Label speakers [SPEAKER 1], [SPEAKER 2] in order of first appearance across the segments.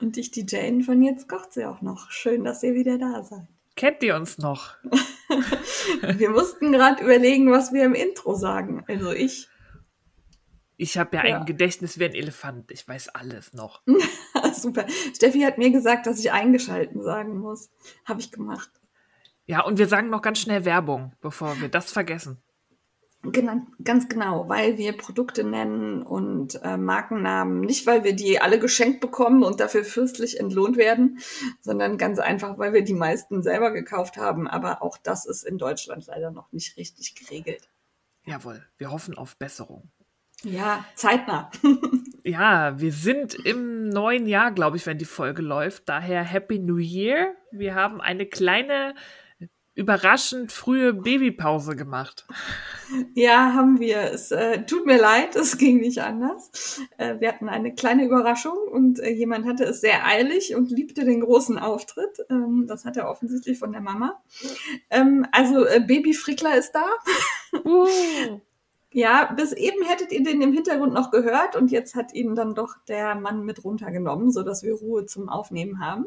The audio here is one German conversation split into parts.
[SPEAKER 1] Und ich, die Jane von Jetzt kocht sie auch noch. Schön, dass ihr wieder da seid.
[SPEAKER 2] Kennt ihr uns noch?
[SPEAKER 1] wir mussten gerade überlegen, was wir im Intro sagen. Also ich.
[SPEAKER 2] Ich habe ja, ja, ein Gedächtnis wie ein Elefant. Ich weiß alles noch.
[SPEAKER 1] Super. Steffi hat mir gesagt, dass ich eingeschalten sagen muss. Habe ich gemacht.
[SPEAKER 2] Ja, und wir sagen noch ganz schnell Werbung, bevor wir das vergessen.
[SPEAKER 1] Genau, ganz genau, weil wir Produkte nennen und äh, Markennamen, nicht weil wir die alle geschenkt bekommen und dafür fürstlich entlohnt werden, sondern ganz einfach, weil wir die meisten selber gekauft haben. Aber auch das ist in Deutschland leider noch nicht richtig geregelt.
[SPEAKER 2] Jawohl, wir hoffen auf Besserung.
[SPEAKER 1] Ja, zeitnah.
[SPEAKER 2] ja, wir sind im neuen Jahr, glaube ich, wenn die Folge läuft. Daher Happy New Year. Wir haben eine kleine überraschend frühe Babypause gemacht.
[SPEAKER 1] Ja, haben wir. Es äh, tut mir leid, es ging nicht anders. Äh, wir hatten eine kleine Überraschung und äh, jemand hatte es sehr eilig und liebte den großen Auftritt. Ähm, das hat er offensichtlich von der Mama. Ähm, also äh, Baby Frickler ist da. Uh. Ja, bis eben hättet ihr den im Hintergrund noch gehört und jetzt hat ihn dann doch der Mann mit runtergenommen, so dass wir Ruhe zum Aufnehmen haben.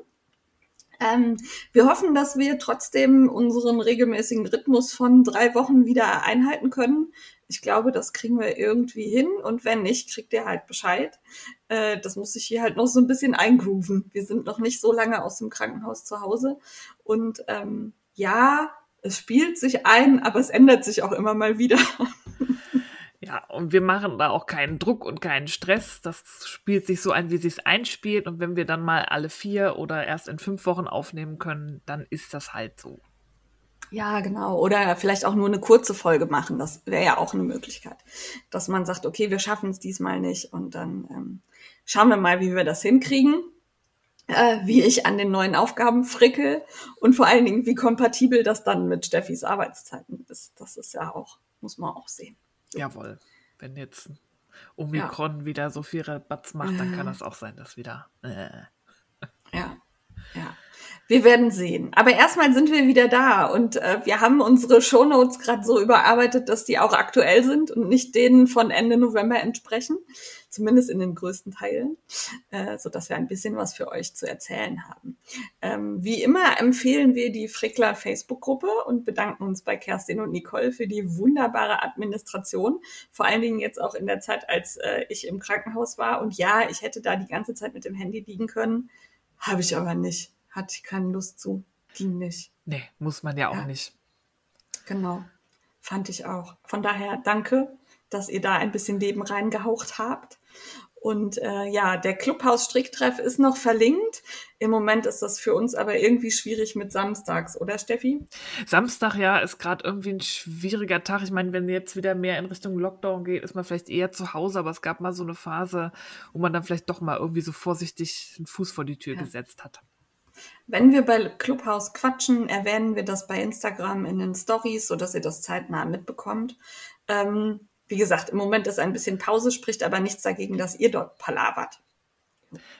[SPEAKER 1] Ähm, wir hoffen, dass wir trotzdem unseren regelmäßigen Rhythmus von drei Wochen wieder einhalten können. Ich glaube, das kriegen wir irgendwie hin und wenn nicht, kriegt ihr halt Bescheid. Äh, das muss sich hier halt noch so ein bisschen eingrooven. Wir sind noch nicht so lange aus dem Krankenhaus zu Hause und ähm, ja, es spielt sich ein, aber es ändert sich auch immer mal wieder.
[SPEAKER 2] Ja, und wir machen da auch keinen Druck und keinen Stress. Das spielt sich so ein, wie sich einspielt. Und wenn wir dann mal alle vier oder erst in fünf Wochen aufnehmen können, dann ist das halt so.
[SPEAKER 1] Ja, genau. Oder vielleicht auch nur eine kurze Folge machen. Das wäre ja auch eine Möglichkeit. Dass man sagt, okay, wir schaffen es diesmal nicht. Und dann ähm, schauen wir mal, wie wir das hinkriegen. Äh, wie ich an den neuen Aufgaben frickel und vor allen Dingen, wie kompatibel das dann mit Steffis Arbeitszeiten ist. Das ist ja auch, muss man auch sehen.
[SPEAKER 2] Jawohl. Wenn jetzt Omikron ja. wieder so viel Rabatz macht, dann kann das auch sein, dass wieder. Äh.
[SPEAKER 1] Ja, ja. Wir werden sehen. Aber erstmal sind wir wieder da und äh, wir haben unsere Shownotes gerade so überarbeitet, dass die auch aktuell sind und nicht denen von Ende November entsprechen, zumindest in den größten Teilen, äh, so dass wir ein bisschen was für euch zu erzählen haben. Ähm, wie immer empfehlen wir die Frickler Facebook-Gruppe und bedanken uns bei Kerstin und Nicole für die wunderbare Administration, vor allen Dingen jetzt auch in der Zeit, als äh, ich im Krankenhaus war. Und ja, ich hätte da die ganze Zeit mit dem Handy liegen können, habe ich aber nicht hatte ich keine Lust zu. Ging nicht.
[SPEAKER 2] Nee, muss man ja auch ja. nicht.
[SPEAKER 1] Genau. Fand ich auch. Von daher danke, dass ihr da ein bisschen Leben reingehaucht habt. Und äh, ja, der Clubhaus-Stricktreff ist noch verlinkt. Im Moment ist das für uns aber irgendwie schwierig mit Samstags, oder Steffi?
[SPEAKER 2] Samstag, ja, ist gerade irgendwie ein schwieriger Tag. Ich meine, wenn jetzt wieder mehr in Richtung Lockdown geht, ist man vielleicht eher zu Hause, aber es gab mal so eine Phase, wo man dann vielleicht doch mal irgendwie so vorsichtig einen Fuß vor die Tür ja. gesetzt hat.
[SPEAKER 1] Wenn wir bei Clubhouse quatschen, erwähnen wir das bei Instagram in den Stories, sodass ihr das zeitnah mitbekommt. Ähm, wie gesagt, im Moment ist ein bisschen Pause, spricht aber nichts dagegen, dass ihr dort palavert.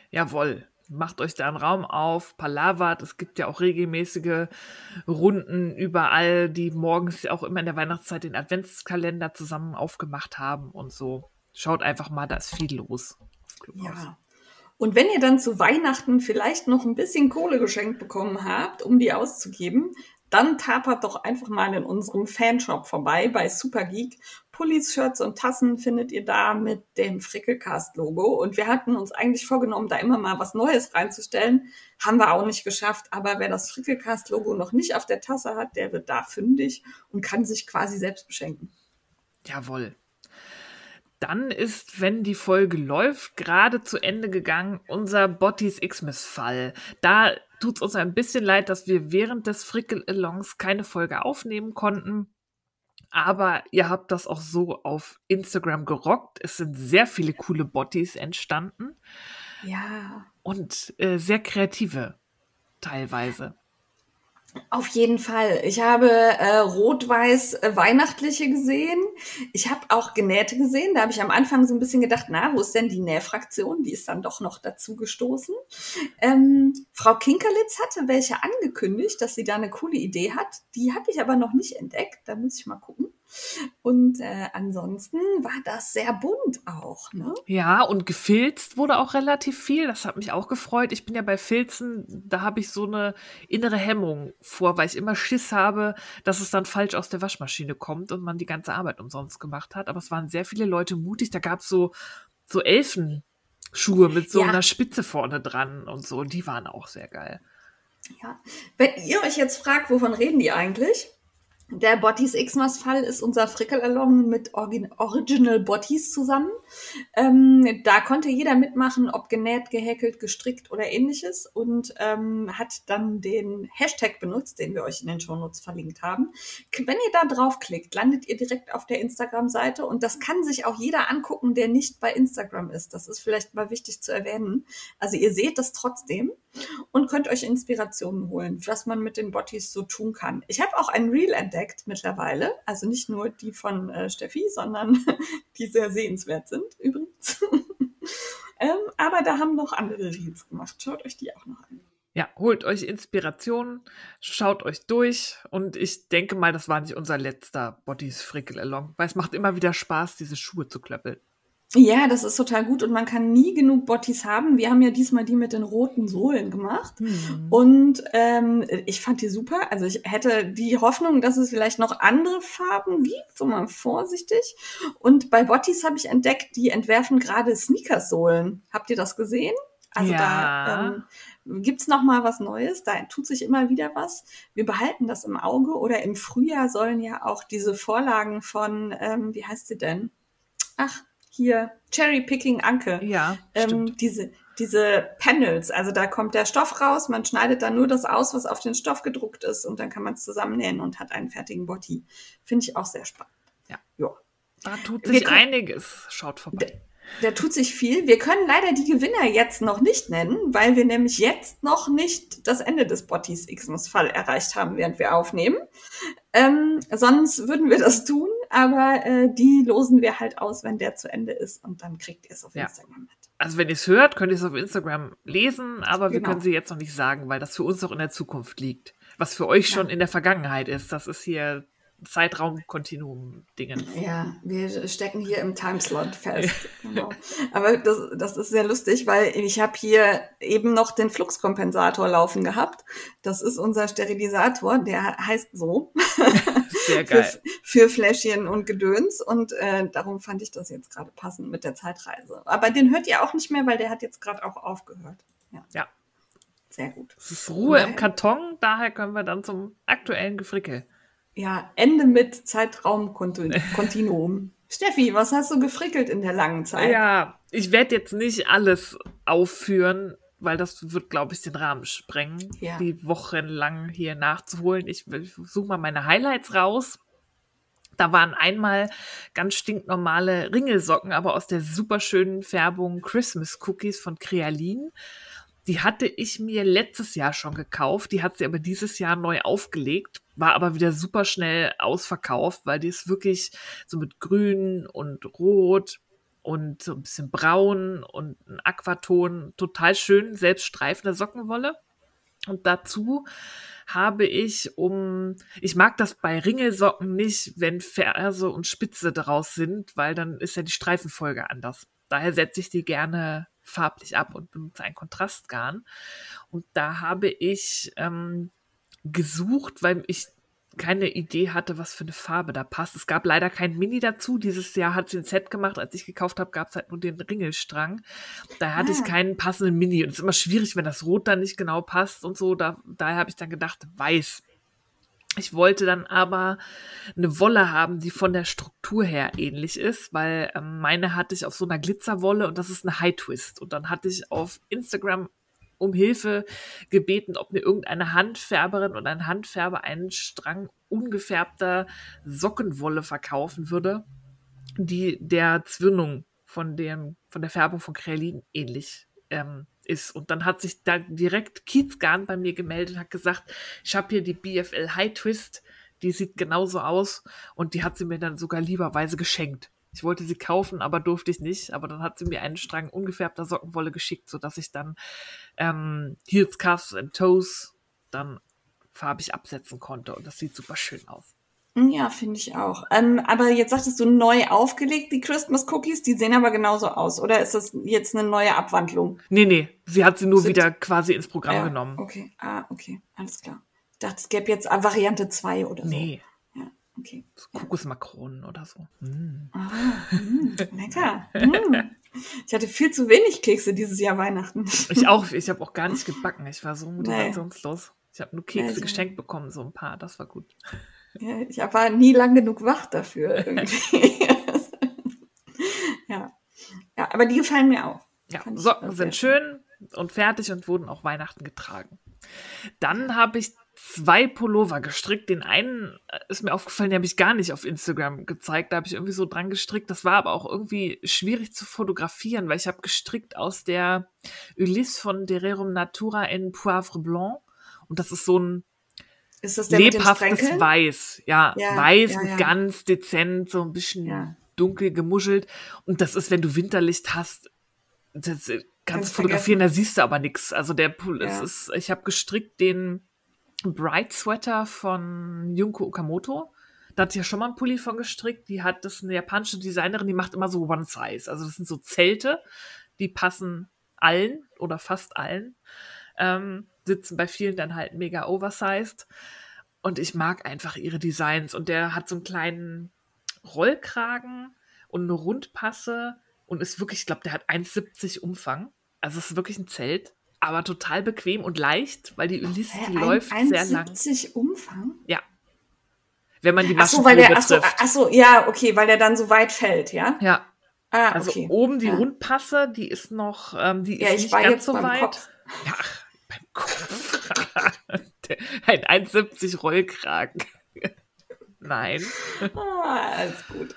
[SPEAKER 2] Jawohl. Macht euch da einen Raum auf, palavert. Es gibt ja auch regelmäßige Runden überall, die morgens auch immer in der Weihnachtszeit den Adventskalender zusammen aufgemacht haben und so. Schaut einfach mal, da ist viel los.
[SPEAKER 1] Ja, und wenn ihr dann zu Weihnachten vielleicht noch ein bisschen Kohle geschenkt bekommen habt, um die auszugeben, dann tapert doch einfach mal in unserem Fanshop vorbei bei Supergeek. Pullis, Shirts und Tassen findet ihr da mit dem Frickelcast-Logo. Und wir hatten uns eigentlich vorgenommen, da immer mal was Neues reinzustellen. Haben wir auch nicht geschafft. Aber wer das Frickelcast-Logo noch nicht auf der Tasse hat, der wird da fündig und kann sich quasi selbst beschenken.
[SPEAKER 2] Jawohl dann ist, wenn die Folge läuft, gerade zu Ende gegangen unser Bottis Xmas-Fall. Da tut es uns ein bisschen leid, dass wir während des Frickel-Alongs keine Folge aufnehmen konnten. Aber ihr habt das auch so auf Instagram gerockt. Es sind sehr viele coole Bottis entstanden.
[SPEAKER 1] Ja.
[SPEAKER 2] Und äh, sehr kreative teilweise.
[SPEAKER 1] Auf jeden Fall. Ich habe äh, rot-weiß äh, weihnachtliche gesehen. Ich habe auch genähte gesehen. Da habe ich am Anfang so ein bisschen gedacht, na, wo ist denn die Nähfraktion? Die ist dann doch noch dazu gestoßen. Ähm, Frau Kinkerlitz hatte welche angekündigt, dass sie da eine coole Idee hat. Die habe ich aber noch nicht entdeckt. Da muss ich mal gucken. Und äh, ansonsten war das sehr bunt auch, ne?
[SPEAKER 2] Ja, und gefilzt wurde auch relativ viel. Das hat mich auch gefreut. Ich bin ja bei Filzen, da habe ich so eine innere Hemmung vor, weil ich immer Schiss habe, dass es dann falsch aus der Waschmaschine kommt und man die ganze Arbeit umsonst gemacht hat. Aber es waren sehr viele Leute mutig. Da gab es so, so Elfenschuhe mit so ja. einer Spitze vorne dran und so. Und die waren auch sehr geil.
[SPEAKER 1] Ja. Wenn ihr euch jetzt fragt, wovon reden die eigentlich? Der Bottis Xmas-Fall ist unser Frickel-Along mit Origin Original Bottis zusammen. Ähm, da konnte jeder mitmachen, ob genäht, gehäkelt, gestrickt oder ähnliches und ähm, hat dann den Hashtag benutzt, den wir euch in den Shownotes verlinkt haben. Wenn ihr da draufklickt, landet ihr direkt auf der Instagram-Seite und das kann sich auch jeder angucken, der nicht bei Instagram ist. Das ist vielleicht mal wichtig zu erwähnen. Also ihr seht das trotzdem und könnt euch Inspirationen holen, was man mit den Bottis so tun kann. Ich habe auch ein Reel entdeckt mittlerweile, also nicht nur die von äh, Steffi, sondern die sehr sehenswert sind übrigens. ähm, aber da haben noch andere Reels gemacht. Schaut euch die auch noch an.
[SPEAKER 2] Ja, holt euch Inspiration, schaut euch durch und ich denke mal, das war nicht unser letzter Bodies Frickel Along, weil es macht immer wieder Spaß, diese Schuhe zu klöppeln.
[SPEAKER 1] Ja, das ist total gut und man kann nie genug Bottis haben. Wir haben ja diesmal die mit den roten Sohlen gemacht mhm. und ähm, ich fand die super. Also ich hätte die Hoffnung, dass es vielleicht noch andere Farben gibt, so mal vorsichtig. Und bei Bottis habe ich entdeckt, die entwerfen gerade Sneakersohlen. Habt ihr das gesehen? Also ja. da ähm, gibt's noch mal was Neues. Da tut sich immer wieder was. Wir behalten das im Auge. Oder im Frühjahr sollen ja auch diese Vorlagen von, ähm, wie heißt sie denn? Ach, hier Cherry Picking Anke.
[SPEAKER 2] Ja,
[SPEAKER 1] ähm, diese diese Panels, also da kommt der Stoff raus, man schneidet dann nur das aus, was auf den Stoff gedruckt ist und dann kann man es zusammennähen und hat einen fertigen Body. Finde ich auch sehr spannend.
[SPEAKER 2] Ja. ja. Da tut sich können, einiges. Schaut vorbei.
[SPEAKER 1] Da, da tut sich viel. Wir können leider die Gewinner jetzt noch nicht nennen, weil wir nämlich jetzt noch nicht das Ende des Bottis Xmas-Fall erreicht haben, während wir aufnehmen. Ähm, sonst würden wir das tun aber äh, die losen wir halt aus, wenn der zu Ende ist und dann kriegt ihr es auf ja. Instagram mit.
[SPEAKER 2] Also wenn ihr es hört, könnt ihr es auf Instagram lesen, aber genau. wir können sie jetzt noch nicht sagen, weil das für uns auch in der Zukunft liegt. Was für euch ja. schon in der Vergangenheit ist. Das ist hier Zeitraumkontinuum-Dingen.
[SPEAKER 1] Ja, wir stecken hier im Timeslot fest. genau. Aber das, das ist sehr lustig, weil ich habe hier eben noch den Fluxkompensator laufen gehabt. Das ist unser Sterilisator, der heißt so.
[SPEAKER 2] Sehr geil.
[SPEAKER 1] für, für Fläschchen und Gedöns. Und äh, darum fand ich das jetzt gerade passend mit der Zeitreise. Aber den hört ihr auch nicht mehr, weil der hat jetzt gerade auch aufgehört. Ja.
[SPEAKER 2] ja.
[SPEAKER 1] Sehr gut.
[SPEAKER 2] Es ist Ruhe Nein. im Karton, daher können wir dann zum aktuellen Gefrickel
[SPEAKER 1] ja, Ende mit Zeitraumkontinuum. Steffi, was hast du gefrickelt in der langen Zeit?
[SPEAKER 2] Ja, ich werde jetzt nicht alles aufführen, weil das wird, glaube ich, den Rahmen sprengen, ja. die wochenlang hier nachzuholen. Ich, ich suche mal meine Highlights raus. Da waren einmal ganz stinknormale Ringelsocken, aber aus der superschönen Färbung Christmas Cookies von Crealin. Die hatte ich mir letztes Jahr schon gekauft. Die hat sie aber dieses Jahr neu aufgelegt, war aber wieder super schnell ausverkauft, weil die ist wirklich so mit grün und rot und so ein bisschen braun und ein Aquaton. Total schön, selbst streifende Sockenwolle. Und dazu habe ich um, ich mag das bei Ringelsocken nicht, wenn Ferse und Spitze draus sind, weil dann ist ja die Streifenfolge anders. Daher setze ich die gerne farblich ab und benutze ein Kontrastgarn. Und da habe ich ähm, gesucht, weil ich keine Idee hatte, was für eine Farbe da passt. Es gab leider kein Mini dazu. Dieses Jahr hat sie ein Set gemacht. Als ich gekauft habe, gab es halt nur den Ringelstrang. Da hatte ah. ich keinen passenden Mini. Und es ist immer schwierig, wenn das Rot dann nicht genau passt und so. Da, daher habe ich dann gedacht, weiß. Ich wollte dann aber eine Wolle haben, die von der Struktur her ähnlich ist, weil ähm, meine hatte ich auf so einer Glitzerwolle und das ist eine High Twist. Und dann hatte ich auf Instagram um Hilfe gebeten, ob mir irgendeine Handfärberin oder ein Handfärber einen Strang ungefärbter Sockenwolle verkaufen würde, die der Zwirnung von, dem, von der Färbung von Krellin ähnlich ähm, ist. Und dann hat sich da direkt Kiezgarn bei mir gemeldet und hat gesagt, ich habe hier die BFL High Twist, die sieht genauso aus und die hat sie mir dann sogar lieberweise geschenkt. Ich wollte sie kaufen, aber durfte ich nicht. Aber dann hat sie mir einen Strang ungefärbter Sockenwolle geschickt, sodass ich dann ähm, Heels, Cuffs und Toes dann farbig absetzen konnte. Und das sieht super schön aus.
[SPEAKER 1] Ja, finde ich auch. Ähm, aber jetzt sagtest du neu aufgelegt, die Christmas Cookies, die sehen aber genauso aus. Oder ist das jetzt eine neue Abwandlung?
[SPEAKER 2] Nee, nee, sie hat sie nur Sind, wieder quasi ins Programm ja, genommen.
[SPEAKER 1] Okay, ah, okay, alles klar. Ich dachte, es gäbe jetzt Variante 2 oder so.
[SPEAKER 2] Nee. Ja, okay. Kokosmakronen oder so.
[SPEAKER 1] Mm. Ah, mm, lecker. mm. Ich hatte viel zu wenig Kekse dieses Jahr Weihnachten.
[SPEAKER 2] Ich auch, ich habe auch gar nicht gebacken. Ich war so motivationslos. Nee. Ich habe nur Kekse also. geschenkt bekommen, so ein paar, das war gut.
[SPEAKER 1] Ja, ich war nie lang genug wach dafür irgendwie. ja. ja, aber die gefallen mir auch.
[SPEAKER 2] Ja, Socken sind schön und fertig und wurden auch Weihnachten getragen. Dann habe ich zwei Pullover gestrickt. Den einen äh, ist mir aufgefallen, den habe ich gar nicht auf Instagram gezeigt. Da habe ich irgendwie so dran gestrickt. Das war aber auch irgendwie schwierig zu fotografieren, weil ich habe gestrickt aus der Ulysse von Dererum Natura in Poivre Blanc. Und das ist so ein
[SPEAKER 1] ist das der
[SPEAKER 2] lebhaftes Weiß. Ja, ja weiß ja, ja. ganz dezent, so ein bisschen dunkel gemuschelt. Und das ist, wenn du Winterlicht hast, das äh, kannst du fotografieren, da siehst du aber nichts. Also der Pool, es ist, ich habe gestrickt den Bright Sweater von Junko Okamoto. Da hat sie ja schon mal einen Pulli von gestrickt. Die hat, das ist eine japanische Designerin, die macht immer so One Size. Also das sind so Zelte, die passen allen oder fast allen. Ähm, sitzen bei vielen dann halt mega oversized. Und ich mag einfach ihre Designs. Und der hat so einen kleinen Rollkragen und eine Rundpasse und ist wirklich, ich glaube, der hat 1,70 Umfang. Also es ist wirklich ein Zelt, aber total bequem und leicht, weil die Ulysse, die läuft sehr lang.
[SPEAKER 1] 1,70 Umfang?
[SPEAKER 2] Ja. Wenn man die Maschen
[SPEAKER 1] ach so, weil der, ach so, ach so, ja, okay, weil der dann so weit fällt, ja?
[SPEAKER 2] Ja. Ah, also okay. oben die ja. Rundpasse, die ist noch, ähm, die ist
[SPEAKER 1] ja,
[SPEAKER 2] nicht ganz so weit.
[SPEAKER 1] Kopf.
[SPEAKER 2] Ja, beim Kopf. Ein 1,70 Rollkragen. Nein.
[SPEAKER 1] Ah, alles gut.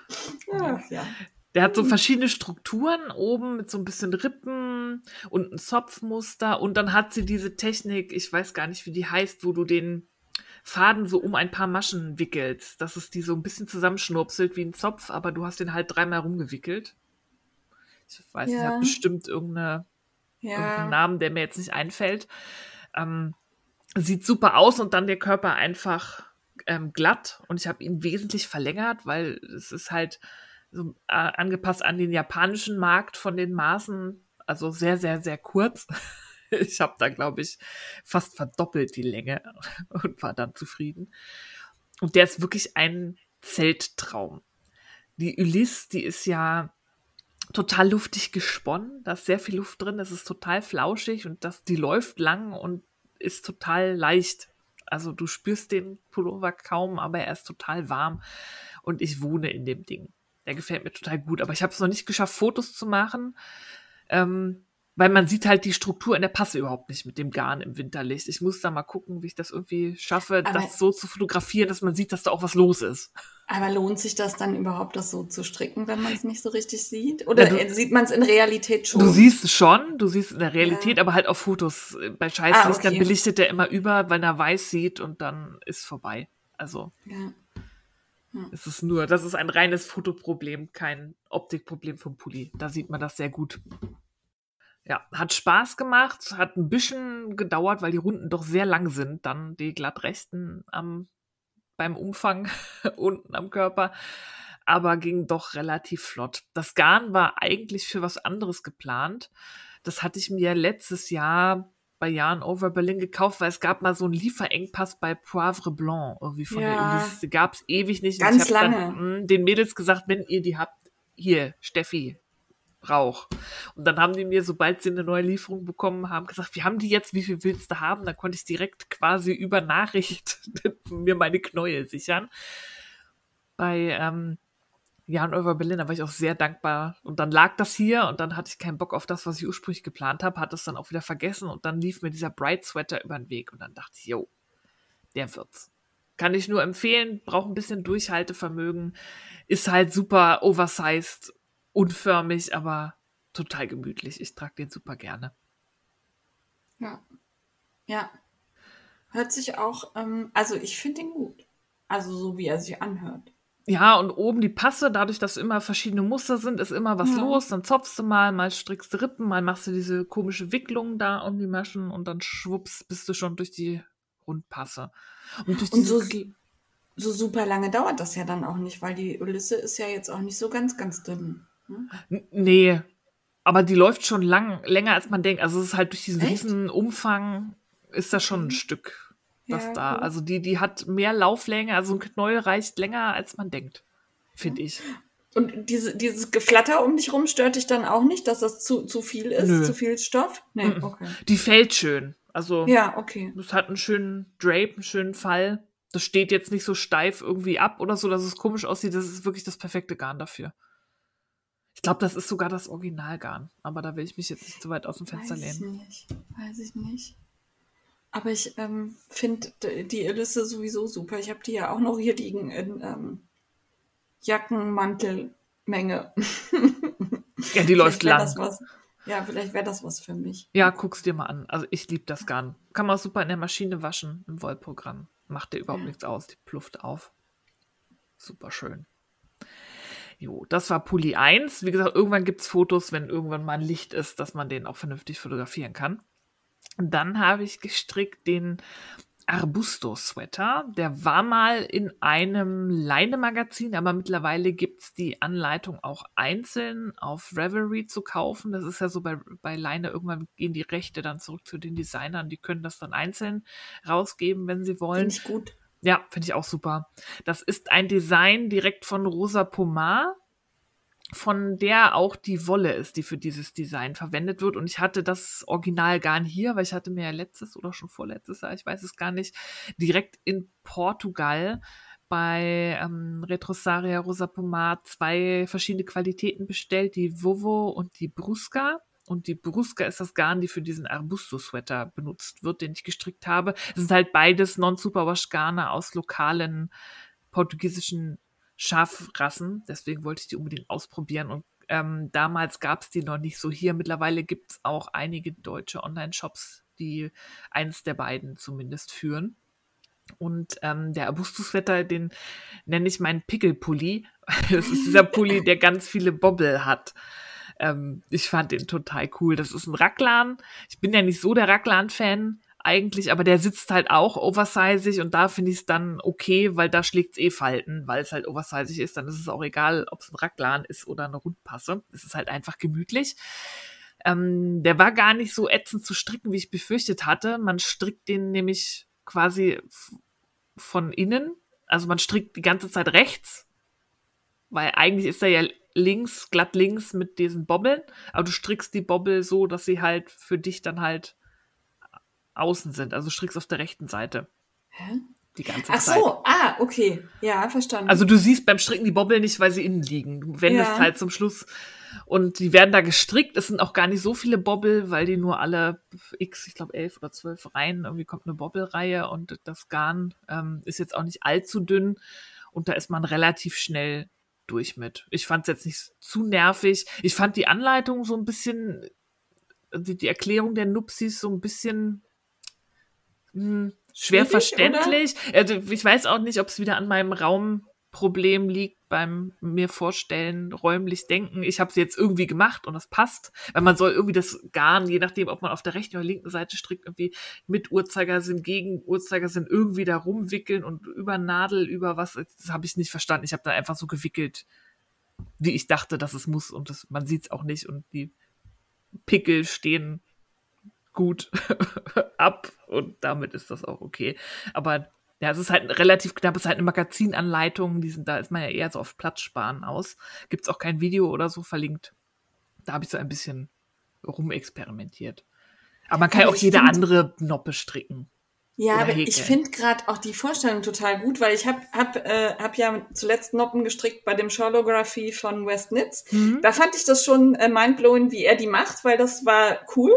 [SPEAKER 1] Ach, ja.
[SPEAKER 2] Der hat so verschiedene Strukturen oben mit so ein bisschen Rippen und ein Zopfmuster. Und dann hat sie diese Technik, ich weiß gar nicht, wie die heißt, wo du den Faden so um ein paar Maschen wickelst. Dass es die so ein bisschen zusammenschnurpselt wie ein Zopf, aber du hast den halt dreimal rumgewickelt. Ich weiß ja. nicht, hat bestimmt irgendeine ja. irgendeinen Namen, der mir jetzt nicht einfällt. Ähm, sieht super aus und dann der Körper einfach ähm, glatt und ich habe ihn wesentlich verlängert, weil es ist halt so äh, angepasst an den japanischen Markt von den Maßen, also sehr, sehr, sehr kurz. Ich habe da, glaube ich, fast verdoppelt die Länge und war dann zufrieden. Und der ist wirklich ein Zelttraum. Die Ulysse, die ist ja total luftig gesponnen. Da ist sehr viel Luft drin. Das ist total flauschig und das, die läuft lang und ist total leicht. Also du spürst den Pullover kaum, aber er ist total warm und ich wohne in dem Ding. Der gefällt mir total gut, aber ich habe es noch nicht geschafft, Fotos zu machen. Ähm, weil man sieht halt die Struktur in der Passe überhaupt nicht mit dem Garn im Winterlicht. Ich muss da mal gucken, wie ich das irgendwie schaffe, aber das so zu fotografieren, dass man sieht, dass da auch was los ist.
[SPEAKER 1] Aber lohnt sich das dann überhaupt, das so zu stricken, wenn man es nicht so richtig sieht? Oder ja, du, sieht man es in Realität schon?
[SPEAKER 2] Du siehst es schon, du siehst es in der Realität, ja. aber halt auf Fotos. Bei Scheißlicht, ah, okay. dann belichtet er immer über, wenn er weiß sieht und dann ist vorbei. Also. Ja. Es ist nur, das ist ein reines Fotoproblem, kein Optikproblem vom Pulli. Da sieht man das sehr gut. Ja, hat Spaß gemacht, hat ein bisschen gedauert, weil die Runden doch sehr lang sind, dann die glattrechten am, beim Umfang unten am Körper, aber ging doch relativ flott. Das Garn war eigentlich für was anderes geplant. Das hatte ich mir letztes Jahr bei Jahren Over Berlin gekauft, weil es gab mal so einen Lieferengpass bei Poivre Blanc irgendwie von ja. der Elise. Gab es ewig nicht.
[SPEAKER 1] Ganz ich lange.
[SPEAKER 2] Dann, hm, mh, den Mädels gesagt, wenn ihr die habt, hier, Steffi, Rauch. Und dann haben die mir, sobald sie eine neue Lieferung bekommen haben, gesagt, wir haben die jetzt, wie viel willst du haben? Dann konnte ich direkt quasi über Nachricht mir meine Knäuel sichern. Bei ähm, Jan Over Berlin, da war ich auch sehr dankbar. Und dann lag das hier und dann hatte ich keinen Bock auf das, was ich ursprünglich geplant habe, hatte es dann auch wieder vergessen und dann lief mir dieser Bright Sweater über den Weg und dann dachte ich, yo, der wird's. Kann ich nur empfehlen, braucht ein bisschen Durchhaltevermögen, ist halt super oversized unförmig, aber total gemütlich. Ich trage den super gerne.
[SPEAKER 1] Ja. Ja. Hört sich auch, ähm, also ich finde ihn gut. Also so wie er sich anhört.
[SPEAKER 2] Ja, und oben die Passe, dadurch, dass immer verschiedene Muster sind, ist immer was
[SPEAKER 1] Ja.
[SPEAKER 2] los. Dann zopfst du mal, mal strickst du Rippen, mal machst du diese komische Wicklung da um die Maschen und dann schwupps bist du schon durch die Rundpasse. Und durch
[SPEAKER 1] Und so, so super lange dauert das ja dann auch nicht, weil die Ulisse ist ja jetzt auch nicht so ganz, ganz dünn. Ne?
[SPEAKER 2] Nee, aber die läuft schon lang, länger als man denkt. Also es ist halt durch diesen
[SPEAKER 1] Echt?
[SPEAKER 2] riesen Umfang ist das schon ein
[SPEAKER 1] Mhm.
[SPEAKER 2] Stück, das
[SPEAKER 1] Ja,
[SPEAKER 2] da.
[SPEAKER 1] cool.
[SPEAKER 2] Also die, die hat mehr Lauflänge, also ein Knäuel reicht länger, als man denkt, finde ich.
[SPEAKER 1] Und diese, dieses Geflatter um dich rum stört dich dann auch nicht, dass das zu, zu viel ist,
[SPEAKER 2] Nö.
[SPEAKER 1] zu viel Stoff? Nee, okay.
[SPEAKER 2] Die fällt schön. Also
[SPEAKER 1] Ja, okay.
[SPEAKER 2] es hat einen schönen Drape, einen schönen Fall. Das steht jetzt nicht so steif irgendwie ab oder so, dass es komisch aussieht. Das ist wirklich das perfekte Garn dafür. Ich glaube, das ist sogar das Originalgarn. Aber da will ich mich jetzt nicht zu weit aus dem Fenster
[SPEAKER 1] Weiß ich
[SPEAKER 2] lehnen.
[SPEAKER 1] nicht. Weiß ich nicht. Aber ich ähm, finde die Ulisse sowieso super. Ich habe die ja auch noch hier liegen in ähm, Jackenmantelmenge.
[SPEAKER 2] Ja, die läuft lang.
[SPEAKER 1] Ja, vielleicht wäre das was für mich.
[SPEAKER 2] Ja, guck's dir mal an. Also ich liebe das Garn. Kann man auch super in der Maschine waschen, im Wollprogramm. Macht dir überhaupt
[SPEAKER 1] Ja.
[SPEAKER 2] nichts aus, die plufft auf. Super schön. Jo, das war Pulli 1. Wie gesagt, irgendwann gibt's Fotos, wenn irgendwann mal ein Licht ist, dass man den auch vernünftig fotografieren kann. Und dann habe ich gestrickt den Arbusto-Sweater. Der war mal in einem Leine-Magazin, aber mittlerweile gibt's die Anleitung auch einzeln auf Revelry zu kaufen. Das ist ja so bei, bei Leine, irgendwann gehen die Rechte dann zurück zu den Designern. Die können das dann einzeln rausgeben, wenn sie wollen.
[SPEAKER 1] Finde ich gut.
[SPEAKER 2] Ja, finde ich auch super. Das ist ein Design direkt von Rosa Pomar, von der auch die Wolle ist, die für dieses Design verwendet wird. Und ich hatte das Original gar nicht hier, weil ich hatte mir ja letztes oder schon vorletztes Jahr, ich weiß es gar nicht, direkt in Portugal bei ähm, Retrosaria Rosa Pomar zwei verschiedene Qualitäten bestellt, die Vovo und die Brusca. Und die Brusca ist das Garn, die für diesen Arbusto-Sweater benutzt wird, den ich gestrickt habe. Es sind halt beides Non-Superwash-Garne aus lokalen portugiesischen Schafrassen. Deswegen wollte ich die unbedingt ausprobieren. Und ähm, damals gab es die noch nicht so hier. Mittlerweile gibt es auch einige deutsche Online-Shops, die eins der beiden zumindest führen. Und ähm, der Arbustus-Sweater, den nenne ich meinen Pickelpulli. Das ist dieser Pulli, der ganz viele Bobbel hat. Ähm, ich fand den total cool. Das ist ein Raglan. Ich bin ja nicht so der Raglan-Fan eigentlich, aber der sitzt halt auch oversizig und da finde ich es dann okay, weil da schlägt es eh Falten, weil es halt oversizig ist. Dann ist es auch egal, ob es ein Raglan ist oder eine Rundpasse. Es ist halt einfach gemütlich. Ähm, der war gar nicht so ätzend zu stricken, wie ich befürchtet hatte. Man strickt den nämlich quasi von innen. Also man strickt die ganze Zeit rechts, weil eigentlich ist er ja links, glatt links mit diesen Bobbeln, aber du strickst die Bobbel so, dass sie halt für dich dann halt außen sind. Also du strickst auf der rechten Seite
[SPEAKER 1] Hä?
[SPEAKER 2] die ganze
[SPEAKER 1] Ach
[SPEAKER 2] Zeit.
[SPEAKER 1] so, ah, okay. Ja, verstanden.
[SPEAKER 2] Also du siehst beim Stricken die Bobbel nicht, weil sie innen liegen. Du wendest
[SPEAKER 1] Ja.
[SPEAKER 2] halt zum Schluss und die werden da gestrickt. Es sind auch gar nicht so viele Bobbel, weil die nur alle x, ich glaube elf oder zwölf Reihen, irgendwie kommt eine Bobbelreihe und das Garn ähm, ist jetzt auch nicht allzu dünn und da ist man relativ schnell durch mit. Ich fand es jetzt nicht zu nervig. Ich fand die Anleitung so ein bisschen, die, die Erklärung der Nupsis so ein bisschen hm, schwer
[SPEAKER 1] Schwierig,
[SPEAKER 2] verständlich. Also ich weiß auch nicht, ob es wieder an meinem Raumproblem liegt beim mir vorstellen, räumlich denken. Ich habe es jetzt irgendwie gemacht und das passt, weil man soll irgendwie das Garn, je nachdem, ob man auf der rechten oder linken Seite strickt, irgendwie mit Uhrzeigersinn, gegen Uhrzeigersinn irgendwie da rumwickeln und über Nadel, über was, das habe ich nicht verstanden. Ich habe da einfach so gewickelt, wie ich dachte, dass es muss und das, man sieht es auch nicht und die Pickel stehen gut ab und damit ist das auch okay. Aber ja, es ist halt relativ knapp, es ist halt eine Magazinanleitung, die sind, da ist man ja eher so auf Platzsparen aus. Gibt es auch kein Video oder so verlinkt. Da habe ich so ein bisschen rumexperimentiert. Aber man kann ja auch jede andere Noppe stricken.
[SPEAKER 1] Ja, aber
[SPEAKER 2] häkeln.
[SPEAKER 1] ich finde gerade auch die Vorstellung total gut, weil ich habe hab, äh, hab ja zuletzt Noppen gestrickt bei dem Charlography von West Nitz.
[SPEAKER 2] Mhm.
[SPEAKER 1] Da fand ich das schon äh, mindblowing, wie er die macht, weil das war cool.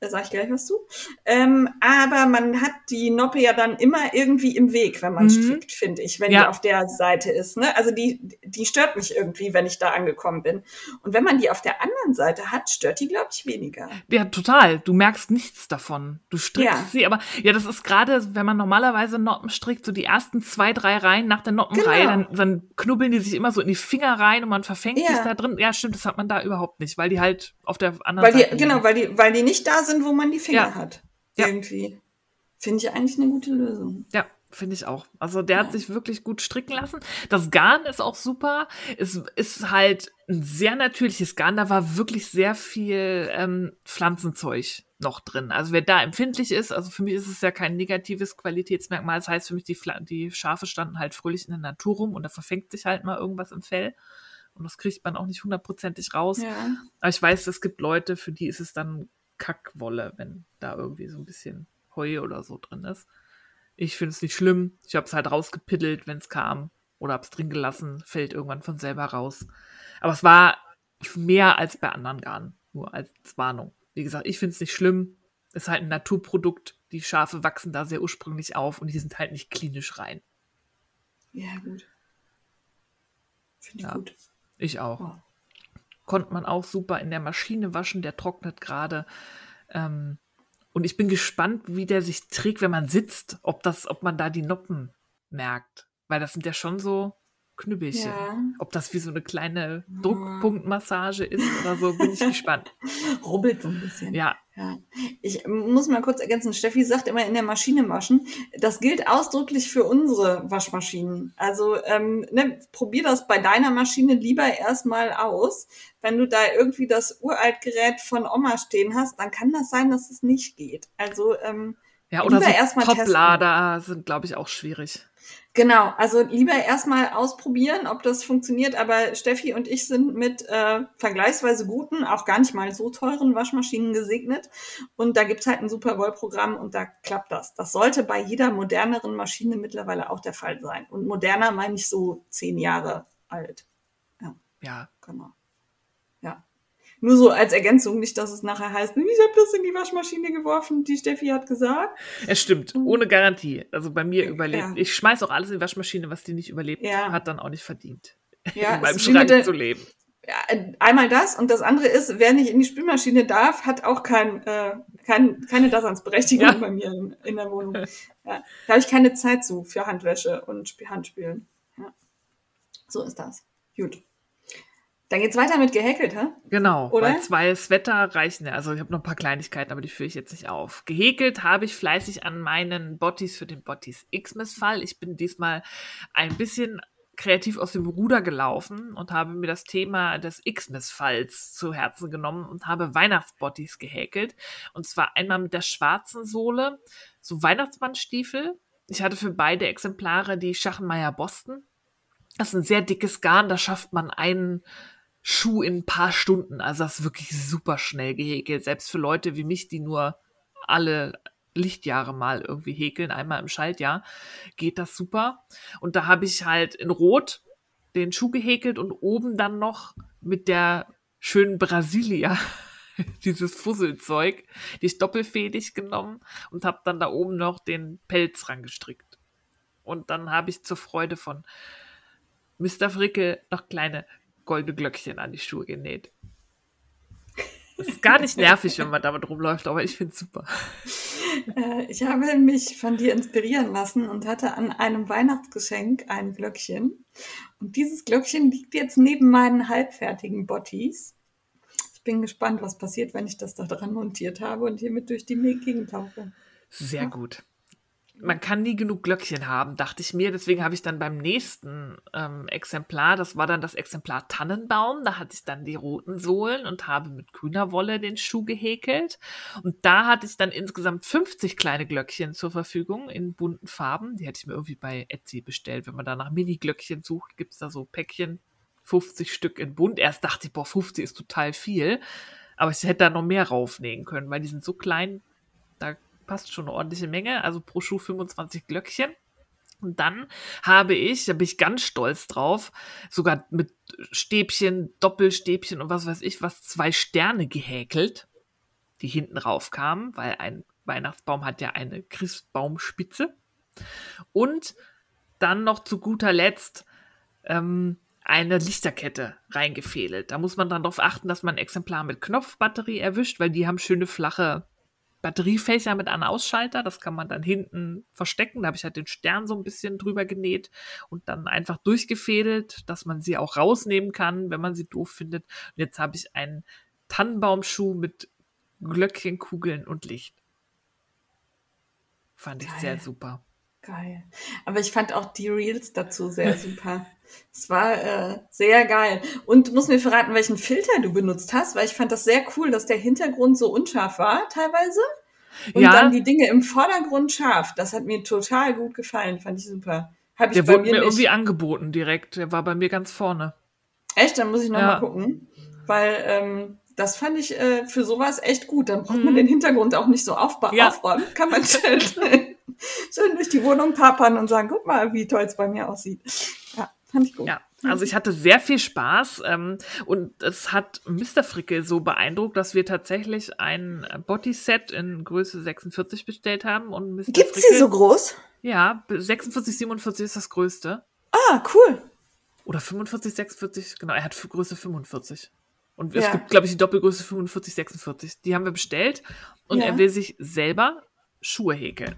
[SPEAKER 1] Da sage ich gleich was zu. Ähm, aber man hat die Noppe ja dann immer irgendwie im Weg, wenn man
[SPEAKER 2] Mhm.
[SPEAKER 1] strickt, finde ich, wenn
[SPEAKER 2] Ja.
[SPEAKER 1] die auf der Seite ist. Ne? Also die, die stört mich irgendwie, wenn ich da angekommen bin. Und wenn man die auf der anderen Seite hat, stört die, glaube ich, weniger.
[SPEAKER 2] Ja, total. Du merkst nichts davon. Du strickst
[SPEAKER 1] Ja.
[SPEAKER 2] sie, aber ja, das ist gerade, wenn man normalerweise Noppen strickt, so die ersten zwei, drei Reihen nach der Noppenreihe,
[SPEAKER 1] Genau.
[SPEAKER 2] dann, dann knubbeln die sich immer so in die Finger rein und man verfängt
[SPEAKER 1] Ja.
[SPEAKER 2] sich da drin. Ja, stimmt, das hat man da überhaupt nicht, weil die halt auf der anderen
[SPEAKER 1] Weil die,
[SPEAKER 2] Seite.
[SPEAKER 1] genau, weil die, weil die nicht da sind, wo man die Finger
[SPEAKER 2] Ja.
[SPEAKER 1] hat.
[SPEAKER 2] Ja.
[SPEAKER 1] Irgendwie. Finde ich eigentlich eine gute Lösung.
[SPEAKER 2] Ja, finde ich auch. Also der hat sich wirklich gut stricken lassen. Das Garn ist auch super. Es ist halt ein sehr natürliches Garn. Da war wirklich sehr viel ähm, Pflanzenzeug noch drin. Also wer da empfindlich ist, also für mich ist es ja kein negatives Qualitätsmerkmal. Das heißt für mich, die, die Schafe standen halt fröhlich in der Natur rum und da verfängt sich halt mal irgendwas im Fell. Und das kriegt man auch nicht hundertprozentig raus.
[SPEAKER 1] Ja.
[SPEAKER 2] Aber ich weiß, es gibt Leute, für die ist es dann Kackwolle, wenn da irgendwie so ein bisschen Heu oder so drin ist. Ich finde es nicht schlimm. Ich habe es halt rausgepiddelt, wenn es kam. Oder habe es drin gelassen, fällt irgendwann von selber raus. Aber es war mehr als bei anderen Garnen. Nur als Warnung. Wie gesagt, ich finde es nicht schlimm. Ist halt ein Naturprodukt. Die Schafe wachsen da sehr ursprünglich auf und die sind halt nicht klinisch rein.
[SPEAKER 1] Ja, gut. Finde ich
[SPEAKER 2] Ja.
[SPEAKER 1] gut.
[SPEAKER 2] Ich auch.
[SPEAKER 1] Ja.
[SPEAKER 2] Konnte man auch super in der Maschine waschen. Der trocknet gerade. Ähm, und ich bin gespannt, wie der sich trägt, wenn man sitzt, ob das, ob man da die Noppen merkt. Weil das sind ja schon so Knüppelchen.
[SPEAKER 1] Ja.
[SPEAKER 2] Ob das wie so eine kleine Druckpunktmassage ist oder so, bin ich gespannt.
[SPEAKER 1] Rubbelt so ein bisschen.
[SPEAKER 2] Ja,
[SPEAKER 1] Ja, ich muss mal kurz ergänzen. Steffi sagt immer in der Maschine waschen. Das gilt ausdrücklich für unsere Waschmaschinen. Also ähm, ne, probier das bei deiner Maschine lieber erstmal aus. Wenn du da irgendwie das Uraltgerät von Oma stehen hast, dann kann das sein, dass es nicht geht. Also ähm,
[SPEAKER 2] ja oder so
[SPEAKER 1] erst mal testen.
[SPEAKER 2] Toplader sind, glaube ich, auch schwierig.
[SPEAKER 1] Genau, also lieber erstmal ausprobieren, ob das funktioniert. Aber Steffi und ich sind mit äh, vergleichsweise guten, auch gar nicht mal so teuren Waschmaschinen gesegnet. Und da gibt's halt ein super Wollprogramm und da klappt das. Das sollte bei jeder moderneren Maschine mittlerweile auch der Fall sein. Und moderner meine ich so zehn Jahre alt.
[SPEAKER 2] Ja,
[SPEAKER 1] Genau. Nur so als Ergänzung, nicht, dass es nachher heißt, ich habe das in die Waschmaschine geworfen, die Steffi hat gesagt.
[SPEAKER 2] es stimmt. Ohne Garantie. Also bei mir überlebt.
[SPEAKER 1] Ja.
[SPEAKER 2] Ich schmeiß auch alles in die Waschmaschine, was die nicht überlebt,
[SPEAKER 1] Ja.
[SPEAKER 2] hat dann auch nicht verdient,
[SPEAKER 1] Ja,
[SPEAKER 2] in meinem Schrank
[SPEAKER 1] der-
[SPEAKER 2] zu leben.
[SPEAKER 1] ja, einmal das und das andere ist, wer nicht in die Spülmaschine darf, hat auch kein, äh, kein, keine Daseinsberechtigung
[SPEAKER 2] Ja.
[SPEAKER 1] bei mir in, in der Wohnung. Ja, da habe ich keine Zeit zu für Handwäsche und Sp- Handspülen. Ja. So ist das. Gut. Dann geht's weiter mit gehäkelt, hä?
[SPEAKER 2] Genau,
[SPEAKER 1] Oder?
[SPEAKER 2] weil zwei Sweater reichen ja. Also ich habe noch ein paar Kleinigkeiten, aber die führe ich jetzt nicht auf. Gehäkelt habe ich fleißig an meinen Bottis für den Bottis Xmas-Fall. Ich bin diesmal ein bisschen kreativ aus dem Ruder gelaufen und habe mir das Thema des Xmas-Falls zu Herzen genommen und habe Weihnachtsbottis gehäkelt. Und zwar einmal mit der schwarzen Sohle, so Weihnachtsmannstiefel. Ich hatte für beide Exemplare die Schachenmeier Boston. Das ist ein sehr dickes Garn, da schafft man einen Schuh in ein paar Stunden. Also das ist wirklich super schnell gehäkelt. Selbst für Leute wie mich, die nur alle Lichtjahre mal irgendwie häkeln, einmal im Schaltjahr, geht das super. Und da habe ich halt in Rot den Schuh gehäkelt und oben dann noch mit der schönen Brasilia dieses Fusselzeug, die ist doppelfädig genommen und habe dann da oben noch den Pelz rangestrickt. Und dann habe ich zur Freude von Mr. Fricke noch kleine goldene Glöckchen an die Schuhe genäht. Das ist gar nicht nervig, wenn man damit rumläuft, aber ich finde es super.
[SPEAKER 1] Äh, ich habe mich von dir inspirieren lassen und hatte an einem Weihnachtsgeschenk ein Glöckchen. Und dieses Glöckchen liegt jetzt neben meinen halbfertigen Bottis. Ich bin gespannt, was passiert, wenn ich das da dran montiert habe und hiermit durch die Gegend tauche.
[SPEAKER 2] Sehr gut. Man kann nie genug Glöckchen haben, dachte ich mir. Deswegen habe ich dann beim nächsten ähm, Exemplar, das war dann das Exemplar Tannenbaum, da hatte ich dann die roten Sohlen und habe mit grüner Wolle den Schuh gehäkelt. Und da hatte ich dann insgesamt 50 kleine Glöckchen zur Verfügung in bunten Farben. Die hätte ich mir irgendwie bei Etsy bestellt. Wenn man da nach Mini-Glöckchen sucht, gibt es da so Päckchen, 50 Stück in bunt. Erst dachte ich, boah, 50 ist total viel. Aber ich hätte da noch mehr raufnehmen können, weil die sind so klein, da passt schon eine ordentliche Menge, also pro Schuh 25 Glöckchen. Und dann habe ich, da bin ich ganz stolz drauf, sogar mit Stäbchen, Doppelstäbchen und was weiß ich, was zwei Sterne gehäkelt. die hinten rauf kamen, weil ein Weihnachtsbaum hat ja eine Christbaumspitze. Und dann noch zu guter Letzt ähm, eine Lichterkette reingefädelt. Da muss man dann darauf achten, dass man ein Exemplar mit Knopfbatterie erwischt, weil die haben schöne flache Batteriefächer mit einem Ausschalter. Das kann man dann hinten verstecken. Da habe ich halt den Stern so ein bisschen drüber genäht und dann einfach durchgefädelt, dass man sie auch rausnehmen kann, wenn man sie doof findet. Und jetzt habe ich einen Tannenbaumschuh mit Glöckchenkugeln und Licht. Fand ich
[SPEAKER 1] Geil.
[SPEAKER 2] sehr super.
[SPEAKER 1] Geil. Aber ich fand auch die Reels dazu sehr super. Es war äh, sehr geil. Und du musst mir verraten, welchen Filter du benutzt hast, weil ich fand das sehr cool, dass der Hintergrund so unscharf war teilweise. Und
[SPEAKER 2] Ja.
[SPEAKER 1] dann die Dinge im Vordergrund scharf. Das hat mir total gut gefallen. Fand ich super. Hab ich
[SPEAKER 2] Der wurde
[SPEAKER 1] mir nicht.
[SPEAKER 2] irgendwie angeboten direkt. Der war bei mir ganz vorne.
[SPEAKER 1] Echt? Dann muss ich noch
[SPEAKER 2] Ja.
[SPEAKER 1] mal gucken. Weil ähm, das fand ich äh, für sowas echt gut. Dann braucht
[SPEAKER 2] Mhm.
[SPEAKER 1] man den Hintergrund auch nicht so aufba
[SPEAKER 2] Ja.
[SPEAKER 1] aufräumen. Kann man schön, schön durch die Wohnung papern und sagen, guck mal, wie toll es bei mir aussieht. Ja, fand ich gut.
[SPEAKER 2] Ja, also ich hatte sehr viel Spaß ähm, und es hat Mr. Fricke so beeindruckt, dass wir tatsächlich ein Bodyset in Größe 46 bestellt haben und Mr.
[SPEAKER 1] Gibt's
[SPEAKER 2] Fricke,
[SPEAKER 1] die so groß?
[SPEAKER 2] Ja, 46, 47 ist das größte.
[SPEAKER 1] Ah, cool.
[SPEAKER 2] Oder 45, 46, genau, er hat für Größe 45. Und es
[SPEAKER 1] Ja.
[SPEAKER 2] gibt, glaube ich, die Doppelgröße 45, 46. Die haben wir bestellt und
[SPEAKER 1] Ja.
[SPEAKER 2] er will sich selber Schuhe häkeln.